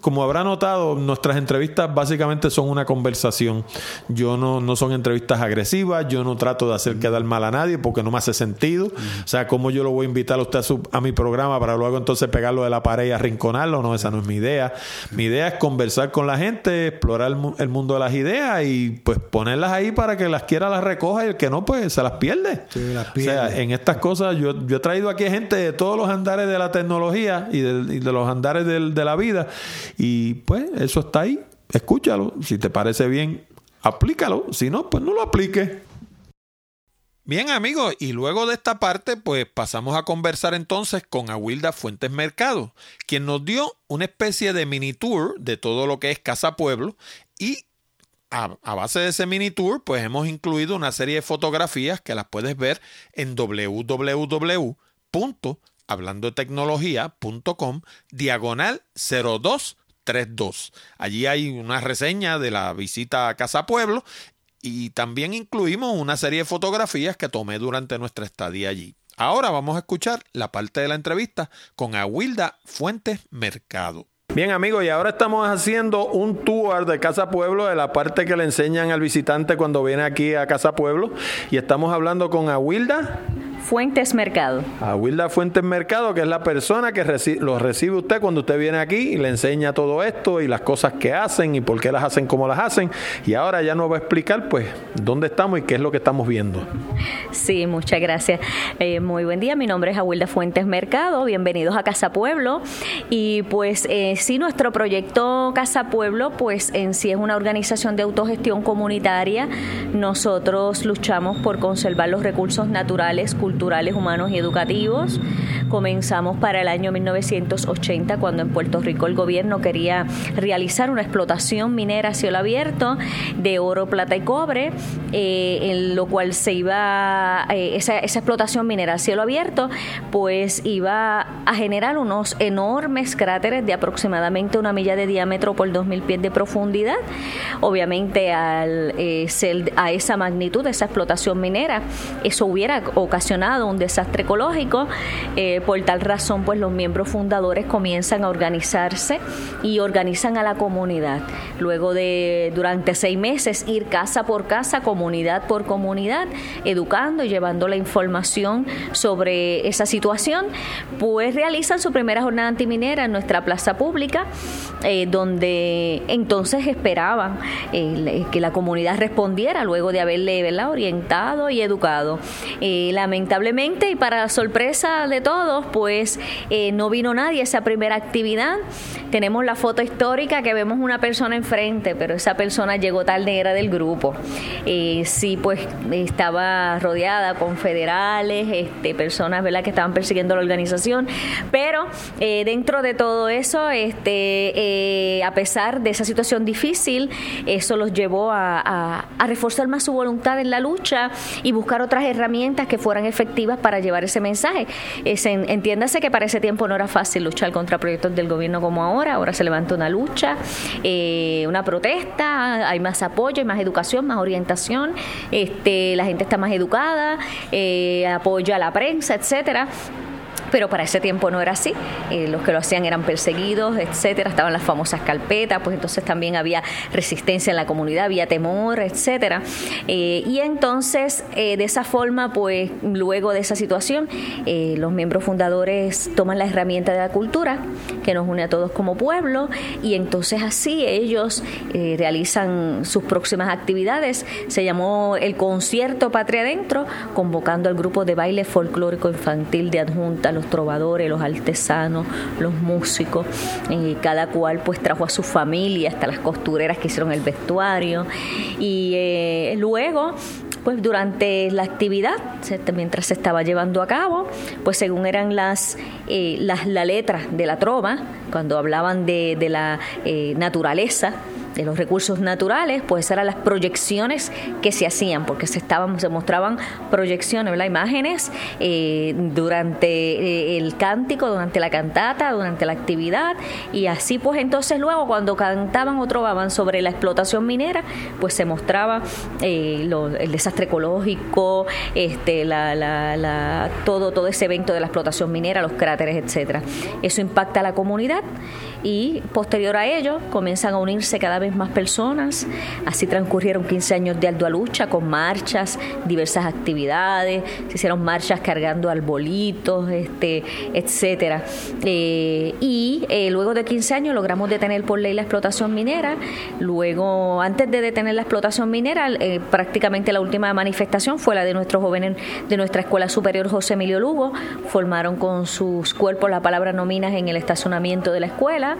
como habrá notado, nuestras entrevistas básicamente son una conversación. Yo no, no son entrevistas agresivas, yo no trato de hacer quedar mal a nadie porque no me hace sentido. O sea, ¿cómo yo lo voy a invitar a usted a, su, a mi programa para luego entonces pegarlo de la pared y arrinconarlo? No, esa no es mi idea. Mi idea es conversar con la gente, explorar el, mundo de las ideas y pues ponerlas ahí para que las quiera las recoja y el que no, pues se las pierde. las pierde. O sea, en estas cosas yo, yo he traído aquí gente de todos los andares de la tecnología y de, y de los andares de, de la vida y pues eso está ahí. Escúchalo. Si te parece bien, aplícalo. Si no, pues no lo aplique. Bien amigos, y luego de esta parte pues pasamos a conversar entonces con Awilda Fuentes Mercado, quien nos dio una especie de mini tour de todo lo que es Casa Pueblo y a, base de ese mini tour pues hemos incluido una serie de fotografías que las puedes ver en www.hablandotecnología.com diagonal 0232. Allí hay una reseña de la visita a Casa Pueblo y también incluimos una serie de fotografías que tomé durante nuestra estadía allí. Ahora vamos a escuchar la parte de la entrevista con Awilda Fuentes Mercado. Bien amigos, y ahora estamos haciendo un tour de Casa Pueblo, de la parte que le enseñan al visitante cuando viene aquí a Casa Pueblo. Y estamos hablando con Awilda Fuentes Mercado. A Wilda Fuentes Mercado, que es la persona que reci los recibe usted cuando usted viene aquí y le enseña todo esto y las cosas que hacen y por qué las hacen como las hacen. Y ahora ya nos va a explicar, pues, dónde estamos y qué es lo que estamos viendo. Sí, muchas gracias. Eh, muy buen día, mi nombre es Awilda Fuentes Mercado. Bienvenidos a Casa Pueblo. Y pues, eh, sí, nuestro proyecto Casa Pueblo, pues en sí es una organización de autogestión comunitaria. Nosotros luchamos por conservar los recursos naturales, culturales, culturales, humanos y educativos. Comenzamos para el año 1980 cuando en Puerto Rico el gobierno quería realizar una explotación minera a cielo abierto de oro, plata y cobre, eh, en lo cual se iba, eh, esa, explotación minera a cielo abierto, pues iba a generar unos enormes cráteres de aproximadamente una milla de diámetro por 2.000 pies de profundidad. Obviamente al eh, a esa magnitud, esa explotación minera, eso hubiera ocasionado un desastre ecológico. Eh, por tal razón, pues los miembros fundadores comienzan a organizarse y organizan a la comunidad. Luego de durante seis meses ir casa por casa, comunidad por comunidad, educando y llevando la información sobre esa situación, pues realizan su primera jornada antiminera en nuestra plaza pública, eh, donde entonces esperaban eh, que la comunidad respondiera luego de haberle ¿verdad? orientado y educado. lamentablemente lamentablemente y para sorpresa de todos, pues eh, no vino nadie esa primera actividad. Tenemos la foto histórica que vemos una persona enfrente, pero esa persona llegó tarde, era del grupo. Eh, sí, pues estaba rodeada con federales, este, personas ¿verdad? que estaban persiguiendo la organización, pero eh, dentro de todo eso, este, a pesar de esa situación difícil, eso los llevó a, reforzar más su voluntad en la lucha y buscar otras herramientas que fueran efectivas para llevar ese mensaje. entiéndase que para ese tiempo no era fácil luchar contra proyectos del gobierno como ahora, ahora se levanta una lucha, eh, una protesta, hay más apoyo, más educación, más orientación, este, la gente está más educada, eh, apoyo a la prensa, etcétera pero para ese tiempo no era así. Eh, los que lo hacían eran perseguidos, etcétera. Estaban las famosas carpetas, pues entonces también había resistencia en la comunidad, había temor, etcétera. Eh, y entonces, eh, de esa forma, pues luego de esa situación, los miembros fundadores toman la herramienta de la cultura que nos une a todos como pueblo y entonces así ellos realizan sus próximas actividades. Se llamó el concierto Patria Adentro, convocando al grupo de baile folclórico infantil de adjunta, trovadores, los artesanos, los músicos, y cada cual pues trajo a su familia, hasta las costureras que hicieron el vestuario. Y eh, luego pues durante la actividad, mientras se estaba llevando a cabo, pues según eran las, eh, las la letra de la trova, cuando hablaban de, de la eh, naturaleza, de los recursos naturales, pues eran las proyecciones que se hacían, porque se estaban, se mostraban proyecciones, imágenes eh, durante eh, el cántico, durante la cantata, durante la actividad, y así pues entonces luego cuando cantaban o trovaban sobre la explotación minera, pues se mostraba eh, el desastre ecológico, este, todo, todo ese evento de la explotación minera, los cráteres, etcétera. Eso impacta a la comunidad y posterior a ello comienzan a unirse cada vez más personas. Así transcurrieron 15 años de ardua lucha con marchas, diversas actividades, se hicieron marchas cargando arbolitos, este, etcétera. Eh, y eh, luego de 15 años logramos detener por ley la explotación minera. Luego, antes de detener la explotación minera, eh, prácticamente la última manifestación fue la de nuestros jóvenes de nuestra Escuela Superior José Emilio Lugo. Formaron con sus cuerpos la palabra nominas en el estacionamiento de la escuela.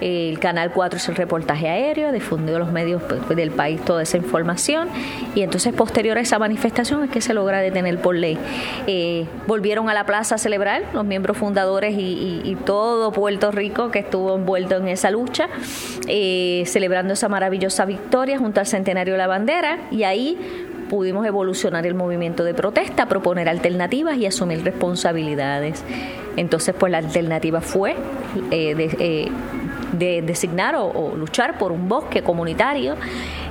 el Canal 4 es el reportaje aéreo difundió los medios pues, del país toda esa información y entonces posterior a esa manifestación es que se logra detener por ley. Eh, volvieron a la plaza a celebrar los miembros fundadores y, todo Puerto Rico que estuvo envuelto en esa lucha, eh, celebrando esa maravillosa victoria junto al centenario de la bandera y ahí pudimos evolucionar el movimiento de protesta, proponer alternativas y asumir responsabilidades. Entonces, pues la alternativa fue eh, de designar o, luchar por un bosque comunitario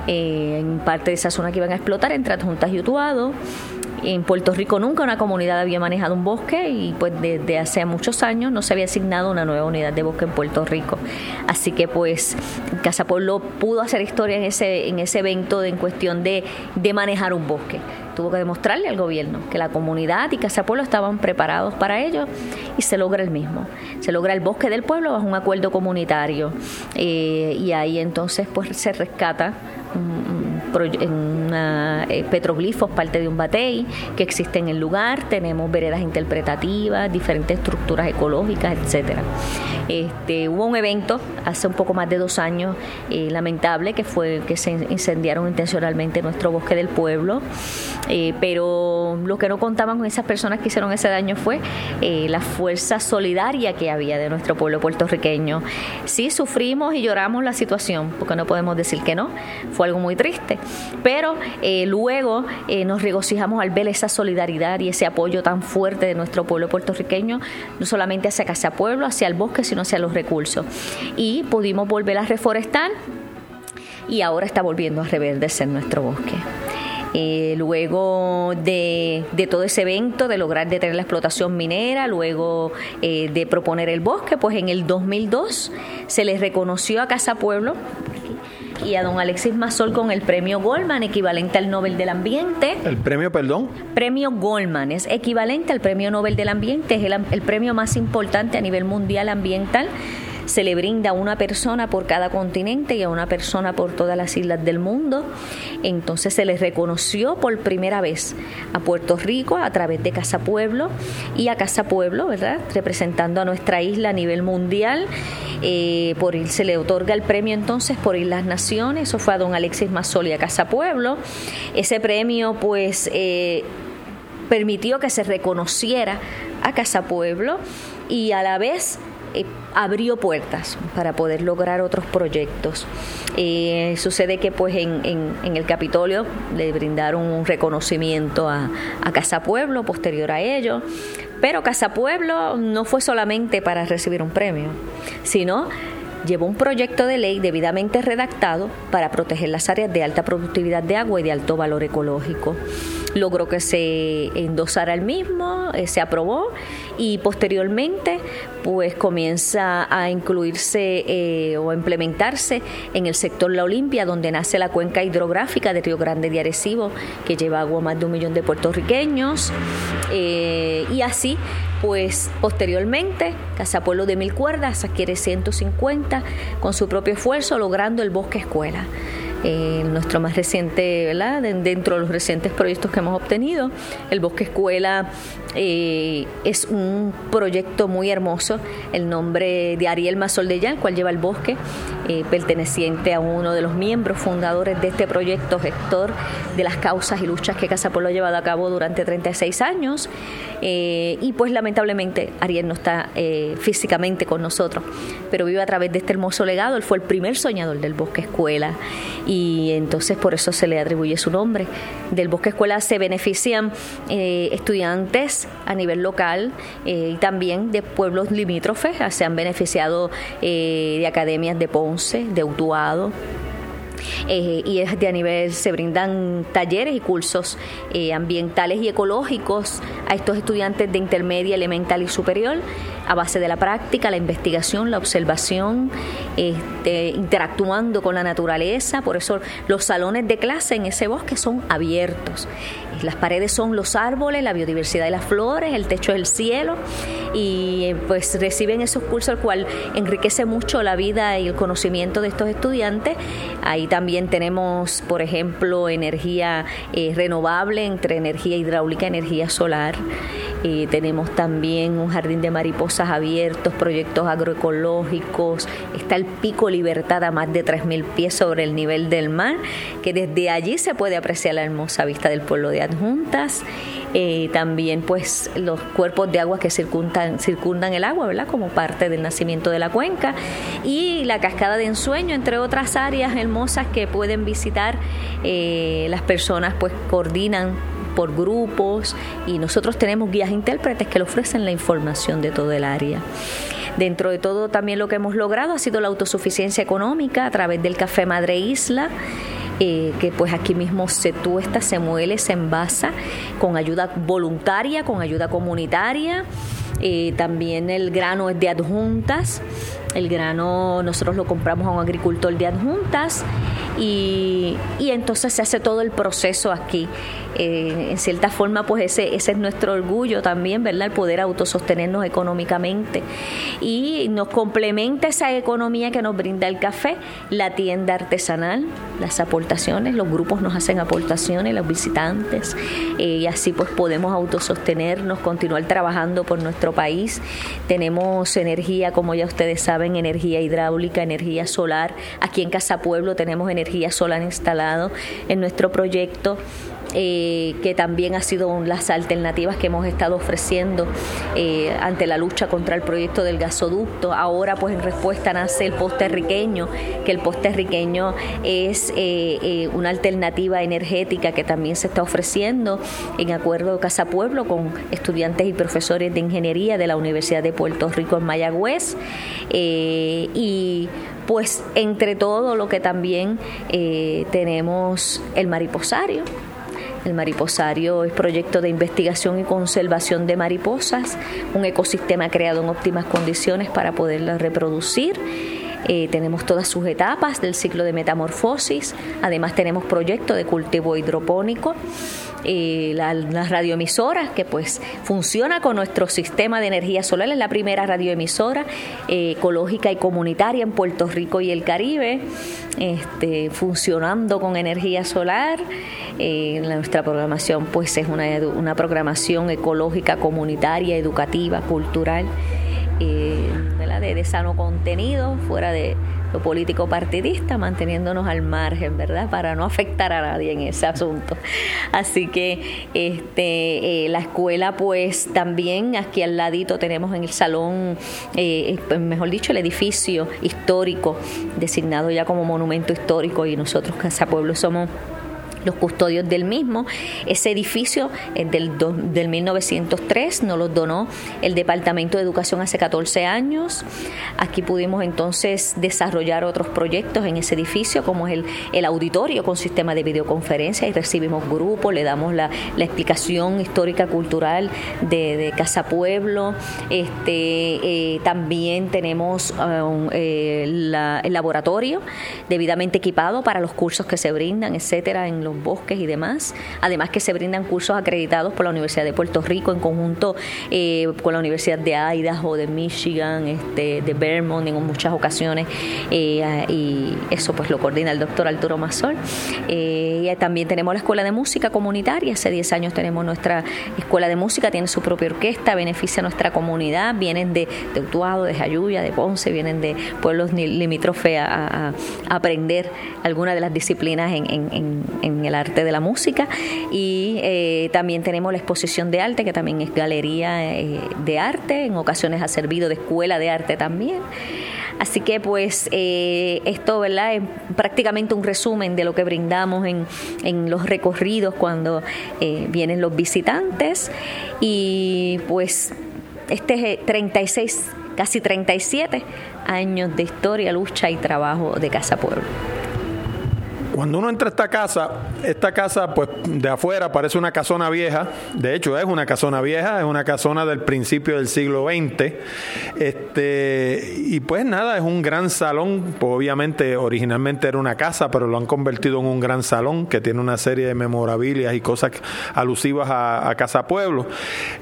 eh, en parte de esa zona que iban a explotar entre Adjuntas y Utuado. En Puerto Rico nunca una comunidad había manejado un bosque y pues desde hace muchos años no se había asignado una nueva unidad de bosque en Puerto Rico. Así que pues Casa Pueblo pudo hacer historia en ese, en ese evento en cuestión de, de manejar un bosque tuvo que demostrarle al gobierno que la comunidad y Casa Pueblo estaban preparados para ello y se logra el mismo. Se logra el bosque del pueblo bajo un acuerdo comunitario eh, y ahí entonces pues se rescata en eh, petroglifos, parte de un batey que existe en el lugar, tenemos veredas interpretativas, diferentes estructuras ecológicas, etcétera. Este, hubo un evento hace un poco más de dos años eh, lamentable que fue que se incendiaron intencionalmente nuestro bosque del pueblo, eh, pero lo que no contaban con esas personas que hicieron ese daño fue la fuerza solidaria que había de nuestro pueblo puertorriqueño. Sí sufrimos y lloramos la situación, porque no podemos decir que no, fue algo muy triste, pero eh, luego eh, nos regocijamos al ver esa solidaridad y ese apoyo tan fuerte de nuestro pueblo puertorriqueño, no solamente hacia Casa Pueblo, hacia el bosque, sino hacia los recursos. Y pudimos volver a reforestar y ahora está volviendo a reverdecer nuestro bosque. Eh, luego de, de, todo ese evento, de lograr detener la explotación minera, luego de proponer el bosque, pues en el 2002 se les reconoció a Casa Pueblo y a don Alexis Mazol con el premio Goldman, equivalente al Nobel del Ambiente. ¿El premio, perdón? Premio Goldman, es equivalente al premio Nobel del Ambiente, es el, el premio más importante a nivel mundial ambiental se le brinda a una persona por cada continente y a una persona por todas las islas del mundo. Entonces se les reconoció por primera vez a Puerto Rico a través de Casa Pueblo y a Casa Pueblo, ¿verdad? Representando a nuestra isla a nivel mundial. Eh, por se le otorga el premio entonces por Islas Naciones, eso fue a don Alexis Mazzoli a Casa Pueblo. Ese premio pues eh, permitió que se reconociera a Casa Pueblo y a la vez eh, abrió puertas para poder lograr otros proyectos. Eh, sucede que pues en, en, el Capitolio le brindaron un reconocimiento a, a Casa Pueblo posterior a ello, pero Casa Pueblo no fue solamente para recibir un premio, sino llevó un proyecto de ley debidamente redactado para proteger las áreas de alta productividad de agua y de alto valor ecológico logró que se endosara el mismo, eh, se aprobó y posteriormente pues comienza a incluirse eh, o a implementarse en el sector La Olimpia, donde nace la cuenca hidrográfica de Río Grande de Arecibo, que lleva agua más de un millón de puertorriqueños. Eh, y así, pues posteriormente, Casa Pueblo de Mil Cuerdas adquiere 150 con su propio esfuerzo, logrando el bosque escuela eh, nuestro más reciente, ¿verdad? dentro de los recientes proyectos que hemos obtenido. El Bosque Escuela eh, es un proyecto muy hermoso. El nombre de Ariel Mazol de el cual lleva el bosque, eh, perteneciente a uno de los miembros fundadores de este proyecto, gestor de las causas y luchas que Casa ha llevado a cabo durante 36 años. Eh, y pues lamentablemente Ariel no está físicamente con nosotros, pero vive a través de este hermoso legado. Él fue el primer soñador del Bosque Escuela y entonces por eso se le atribuye su nombre. Del Bosque Escuela se benefician estudiantes a nivel local eh, y también de pueblos limítrofes. Se han beneficiado eh, de academias de Ponce, de Utuado, eh, y es de a nivel, se brindan talleres y cursos ambientales y ecológicos a estos estudiantes de intermedia, elemental y superior a base de la práctica, la investigación, la observación, este, interactuando con la naturaleza. Por eso los salones de clase en ese bosque son abiertos. Las paredes son los árboles, la biodiversidad de las flores, el techo es el cielo y pues reciben esos cursos, el cual enriquece mucho la vida y el conocimiento de estos estudiantes. Ahí también tenemos, por ejemplo, energía eh, renovable entre energía hidráulica energía solar. Eh, tenemos también un jardín de mariposas abiertos, proyectos agroecológicos. Está el Pico Libertad a más de 3.000 pies sobre el nivel del mar, que desde allí se puede apreciar la hermosa vista del pueblo de Adjuntas. Eh, también pues los cuerpos de agua que circundan, circundan el agua, ¿verdad? Como parte del nacimiento de la cuenca. Y la cascada de ensueño, entre otras áreas hermosas que pueden visitar. Eh, las personas pues coordinan por grupos y nosotros tenemos guías intérpretes que le ofrecen la información de todo el área. Dentro de todo también lo que hemos logrado ha sido la autosuficiencia económica a través del Café Madre Isla. Eh, que pues aquí mismo se tuesta, se muele, se envasa con ayuda voluntaria, con ayuda comunitaria. Eh, también el grano es de adjuntas. El grano nosotros lo compramos a un agricultor de adjuntas y, y entonces se hace todo el proceso aquí. Eh, en cierta forma, pues ese, ese es nuestro orgullo también, ¿verdad? El poder autosostenernos económicamente. Y nos complementa esa economía que nos brinda el café, la tienda artesanal, las aportaciones, los grupos nos hacen aportaciones, los visitantes, eh, y así pues podemos autosostenernos, continuar trabajando por nuestro país. Tenemos energía, como ya ustedes saben, energía hidráulica, energía solar. Aquí en Casa Pueblo tenemos energía solar instalado en nuestro proyecto. Eh, que también ha sido las alternativas que hemos estado ofreciendo eh, ante la lucha contra el proyecto del gasoducto. Ahora, pues en respuesta nace el riqueño, que el riqueño es eh, una alternativa energética que también se está ofreciendo en acuerdo de Casa Pueblo con estudiantes y profesores de ingeniería de la Universidad de Puerto Rico en Mayagüez. y pues entre todo lo que también tenemos el mariposario, el mariposario es proyecto de investigación y conservación de mariposas, un ecosistema creado en óptimas condiciones para poderlas reproducir. Eh, tenemos todas sus etapas del ciclo de metamorfosis. Además tenemos proyecto de cultivo hidropónico eh, las radioemisoras, que pues funciona con nuestro sistema de energía solar, es la primera radioemisora eh, ecológica y comunitaria en Puerto Rico y el Caribe, este, funcionando con energía solar. Eh, nuestra programación pues es una, una programación ecológica, comunitaria, educativa, cultural, de, de sano contenido, fuera de político partidista, manteniéndonos al margen, ¿verdad? Para no afectar a nadie en ese asunto. Así que este, eh, la escuela, pues también aquí al ladito tenemos en el salón, eh, eh, mejor dicho, el edificio histórico, designado ya como monumento histórico y nosotros Casa Pueblo somos los custodios del mismo. Ese edificio es del, del 1903, nos lo donó el Departamento de Educación hace 14 años. Aquí pudimos entonces desarrollar otros proyectos en ese edificio, como es el, el auditorio con sistema de videoconferencia y recibimos grupos, le damos la, la explicación histórica cultural de, Casa Pueblo. Este, eh, también tenemos eh, el laboratorio debidamente equipado para los cursos que se brindan, etcétera, en los bosques y demás. Además que se brindan cursos acreditados por la Universidad de Puerto Rico en conjunto eh, con la Universidad de Idaho, de Michigan, este, de Vermont en muchas ocasiones. Eh, y eso pues lo coordina el doctor Arturo Mazol. Eh, también tenemos la Escuela de Música Comunitaria. Hace 10 años tenemos nuestra Escuela de Música, tiene su propia orquesta, beneficia a nuestra comunidad. Vienen de, de Utuado, de Jayuya, de Ponce, vienen de pueblos limítrofes a, aprender algunas de las disciplinas en, en, en el arte de la música y eh, también tenemos la exposición de arte que también es galería eh, de arte, en ocasiones ha servido de escuela de arte también. Así que pues eh, esto ¿verdad? es prácticamente un resumen de lo que brindamos en, en los recorridos cuando vienen los visitantes y pues este es 36, casi 37 años de historia, lucha y trabajo de Casa Pueblo. Cuando uno entra a esta casa, esta casa pues de afuera parece una casona vieja, de hecho es una casona vieja, es una casona del principio del siglo XX, este, y pues nada, es un gran salón, pues obviamente originalmente era una casa, pero lo han convertido en un gran salón que tiene una serie de memorabilias y cosas alusivas a, Casa Pueblo,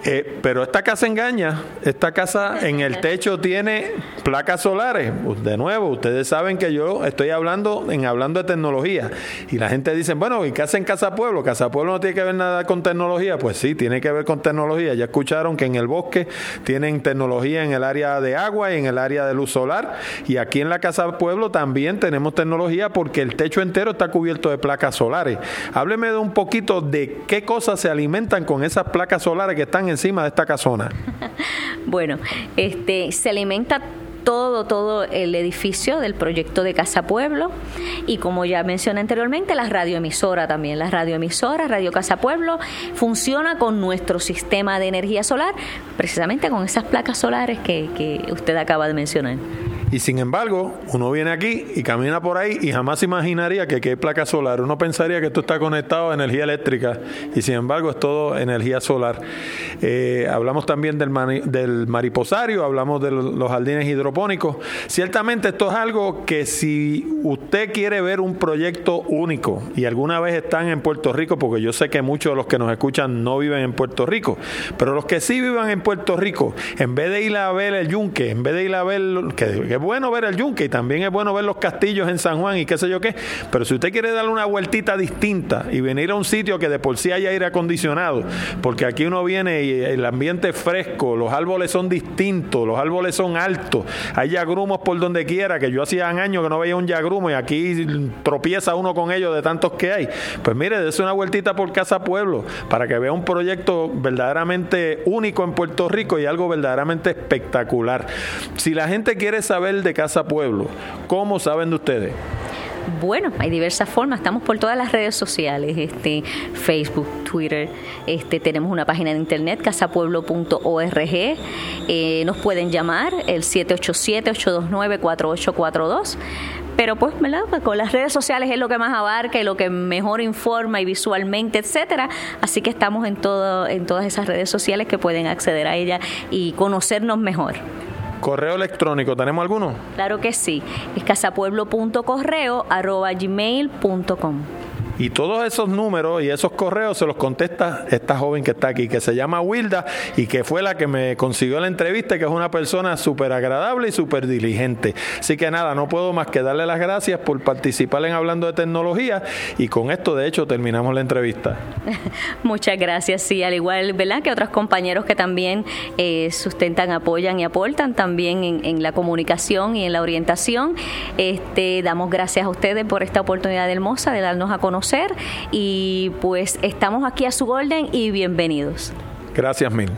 eh, pero esta casa engaña, esta casa en el techo tiene placas solares, de nuevo, ustedes saben que yo estoy hablando en hablando de tecnología, y la gente dice, bueno, ¿y qué hace en Casa Pueblo? Casa Pueblo no tiene que ver nada con tecnología. Pues sí, tiene que ver con tecnología. Ya escucharon que en el bosque tienen tecnología en el área de agua y en el área de luz solar. Y aquí en la Casa Pueblo también tenemos tecnología porque el techo entero está cubierto de placas solares. Hábleme de un poquito de qué cosas se alimentan con esas placas solares que están encima de esta casona. [LAUGHS] bueno, este se alimenta todo, todo el edificio del proyecto de Casa Pueblo y como ya mencioné anteriormente, la radioemisora también. La radioemisora, Radio Casa Pueblo, funciona con nuestro sistema de energía solar, precisamente con esas placas solares que, que usted acaba de mencionar. Y sin embargo, uno viene aquí y camina por ahí y jamás imaginaría que aquí hay placa solar. Uno pensaría que esto está conectado a energía eléctrica y sin embargo es todo energía solar. Eh, hablamos también del, del mariposario, hablamos de los jardines hidropónicos. Ciertamente esto es algo que si usted quiere ver un proyecto único y alguna vez están en Puerto Rico, porque yo sé que muchos de los que nos escuchan no viven en Puerto Rico, pero los que sí vivan en Puerto Rico, en vez de ir a ver el yunque, en vez de ir a ver, que, bueno ver el yunque y también es bueno ver los castillos en San Juan y qué sé yo qué, pero si usted quiere darle una vueltita distinta y venir a un sitio que de por sí haya aire acondicionado, porque aquí uno viene y el ambiente es fresco, los árboles son distintos, los árboles son altos, hay yagrumos por donde quiera, que yo hacía años que no veía un yagrumo y aquí tropieza uno con ellos de tantos que hay. Pues mire, dése una vueltita por Casa Pueblo para que vea un proyecto verdaderamente único en Puerto Rico y algo verdaderamente espectacular. Si la gente quiere saber de Casa Pueblo. ¿Cómo saben de ustedes? Bueno, hay diversas formas, estamos por todas las redes sociales, este, Facebook, Twitter, este, tenemos una página de internet, casapueblo.org, eh, nos pueden llamar el 787-829-4842, pero pues, ¿verdad? Pues con las redes sociales es lo que más abarca y lo que mejor informa y visualmente, etcétera, así que estamos en, todo, en todas esas redes sociales que pueden acceder a ella y conocernos mejor. Correo electrónico, ¿tenemos alguno? Claro que sí. Es casapueblo.correo.gmail.com Y todos esos números y esos correos se los contesta esta joven que está aquí, que se llama Wilda y que fue la que me consiguió la entrevista, que es una persona súper agradable y súper diligente. Así que nada, no puedo más que darle las gracias por participar en Hablando de Tecnología y con esto de hecho terminamos la entrevista. [LAUGHS] Muchas gracias, sí, al igual. Que otros compañeros que también eh, sustentan, apoyan y aportan también en, en, la comunicación y en la orientación. Este, damos gracias a ustedes por esta oportunidad hermosa de darnos a conocer y pues estamos aquí a su orden y bienvenidos. Gracias mil.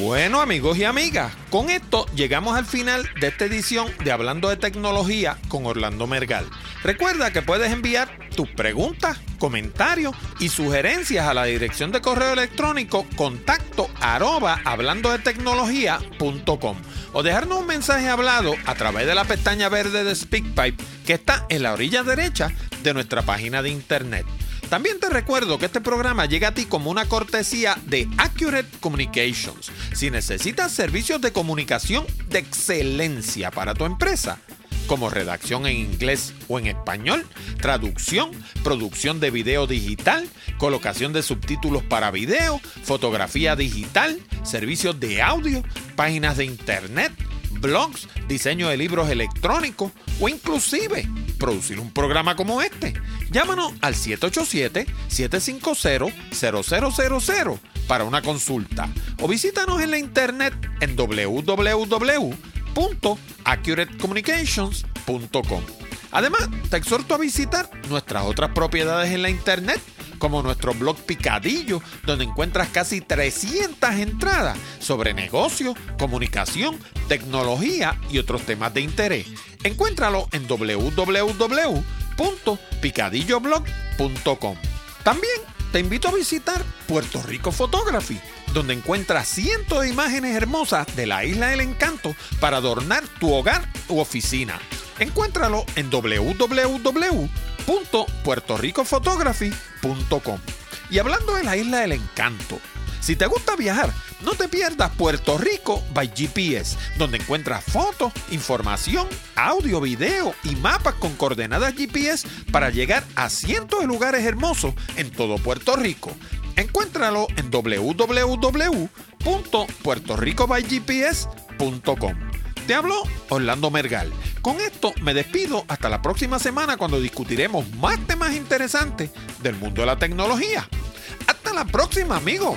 Bueno amigos y amigas, con esto llegamos al final de esta edición de Hablando de Tecnología con Orlando Mergal. Recuerda que puedes enviar tus preguntas, comentarios y sugerencias a la dirección de correo electrónico contacto arroba hablando de tecnología.com o dejarnos un mensaje hablado a través de la pestaña verde de SpeakPipe que está en la orilla derecha de nuestra página de internet. También te recuerdo que este programa llega a ti como una cortesía de Accurate Communications. Si necesitas servicios de comunicación de excelencia para tu empresa, como redacción en inglés o en español, traducción, producción de video digital, colocación de subtítulos para video, fotografía digital, servicios de audio, páginas de internet, blogs, diseño de libros electrónicos o inclusive producir un programa como este. Llámanos al 787-750-0000 para una consulta o visítanos en la internet en www.accuratecommunications.com. Además, te exhorto a visitar nuestras otras propiedades en la internet como nuestro blog Picadillo, donde encuentras casi 300 entradas sobre negocios, comunicación, tecnología y otros temas de interés. Encuéntralo en www.picadilloblog.com. También te invito a visitar Puerto Rico Photography, donde encuentras cientos de imágenes hermosas de la isla del encanto para adornar tu hogar u oficina. Encuéntralo en www.puertoricophotography.com. Y hablando de la isla del encanto, si te gusta viajar, no te pierdas Puerto Rico by GPS, donde encuentras fotos, información, audio, video y mapas con coordenadas GPS para llegar a cientos de lugares hermosos en todo Puerto Rico. Encuéntralo en www.puertoricobygps.com. Te habló Orlando Mergal. Con esto me despido hasta la próxima semana cuando discutiremos más temas interesantes del mundo de la tecnología. Hasta la próxima, amigos.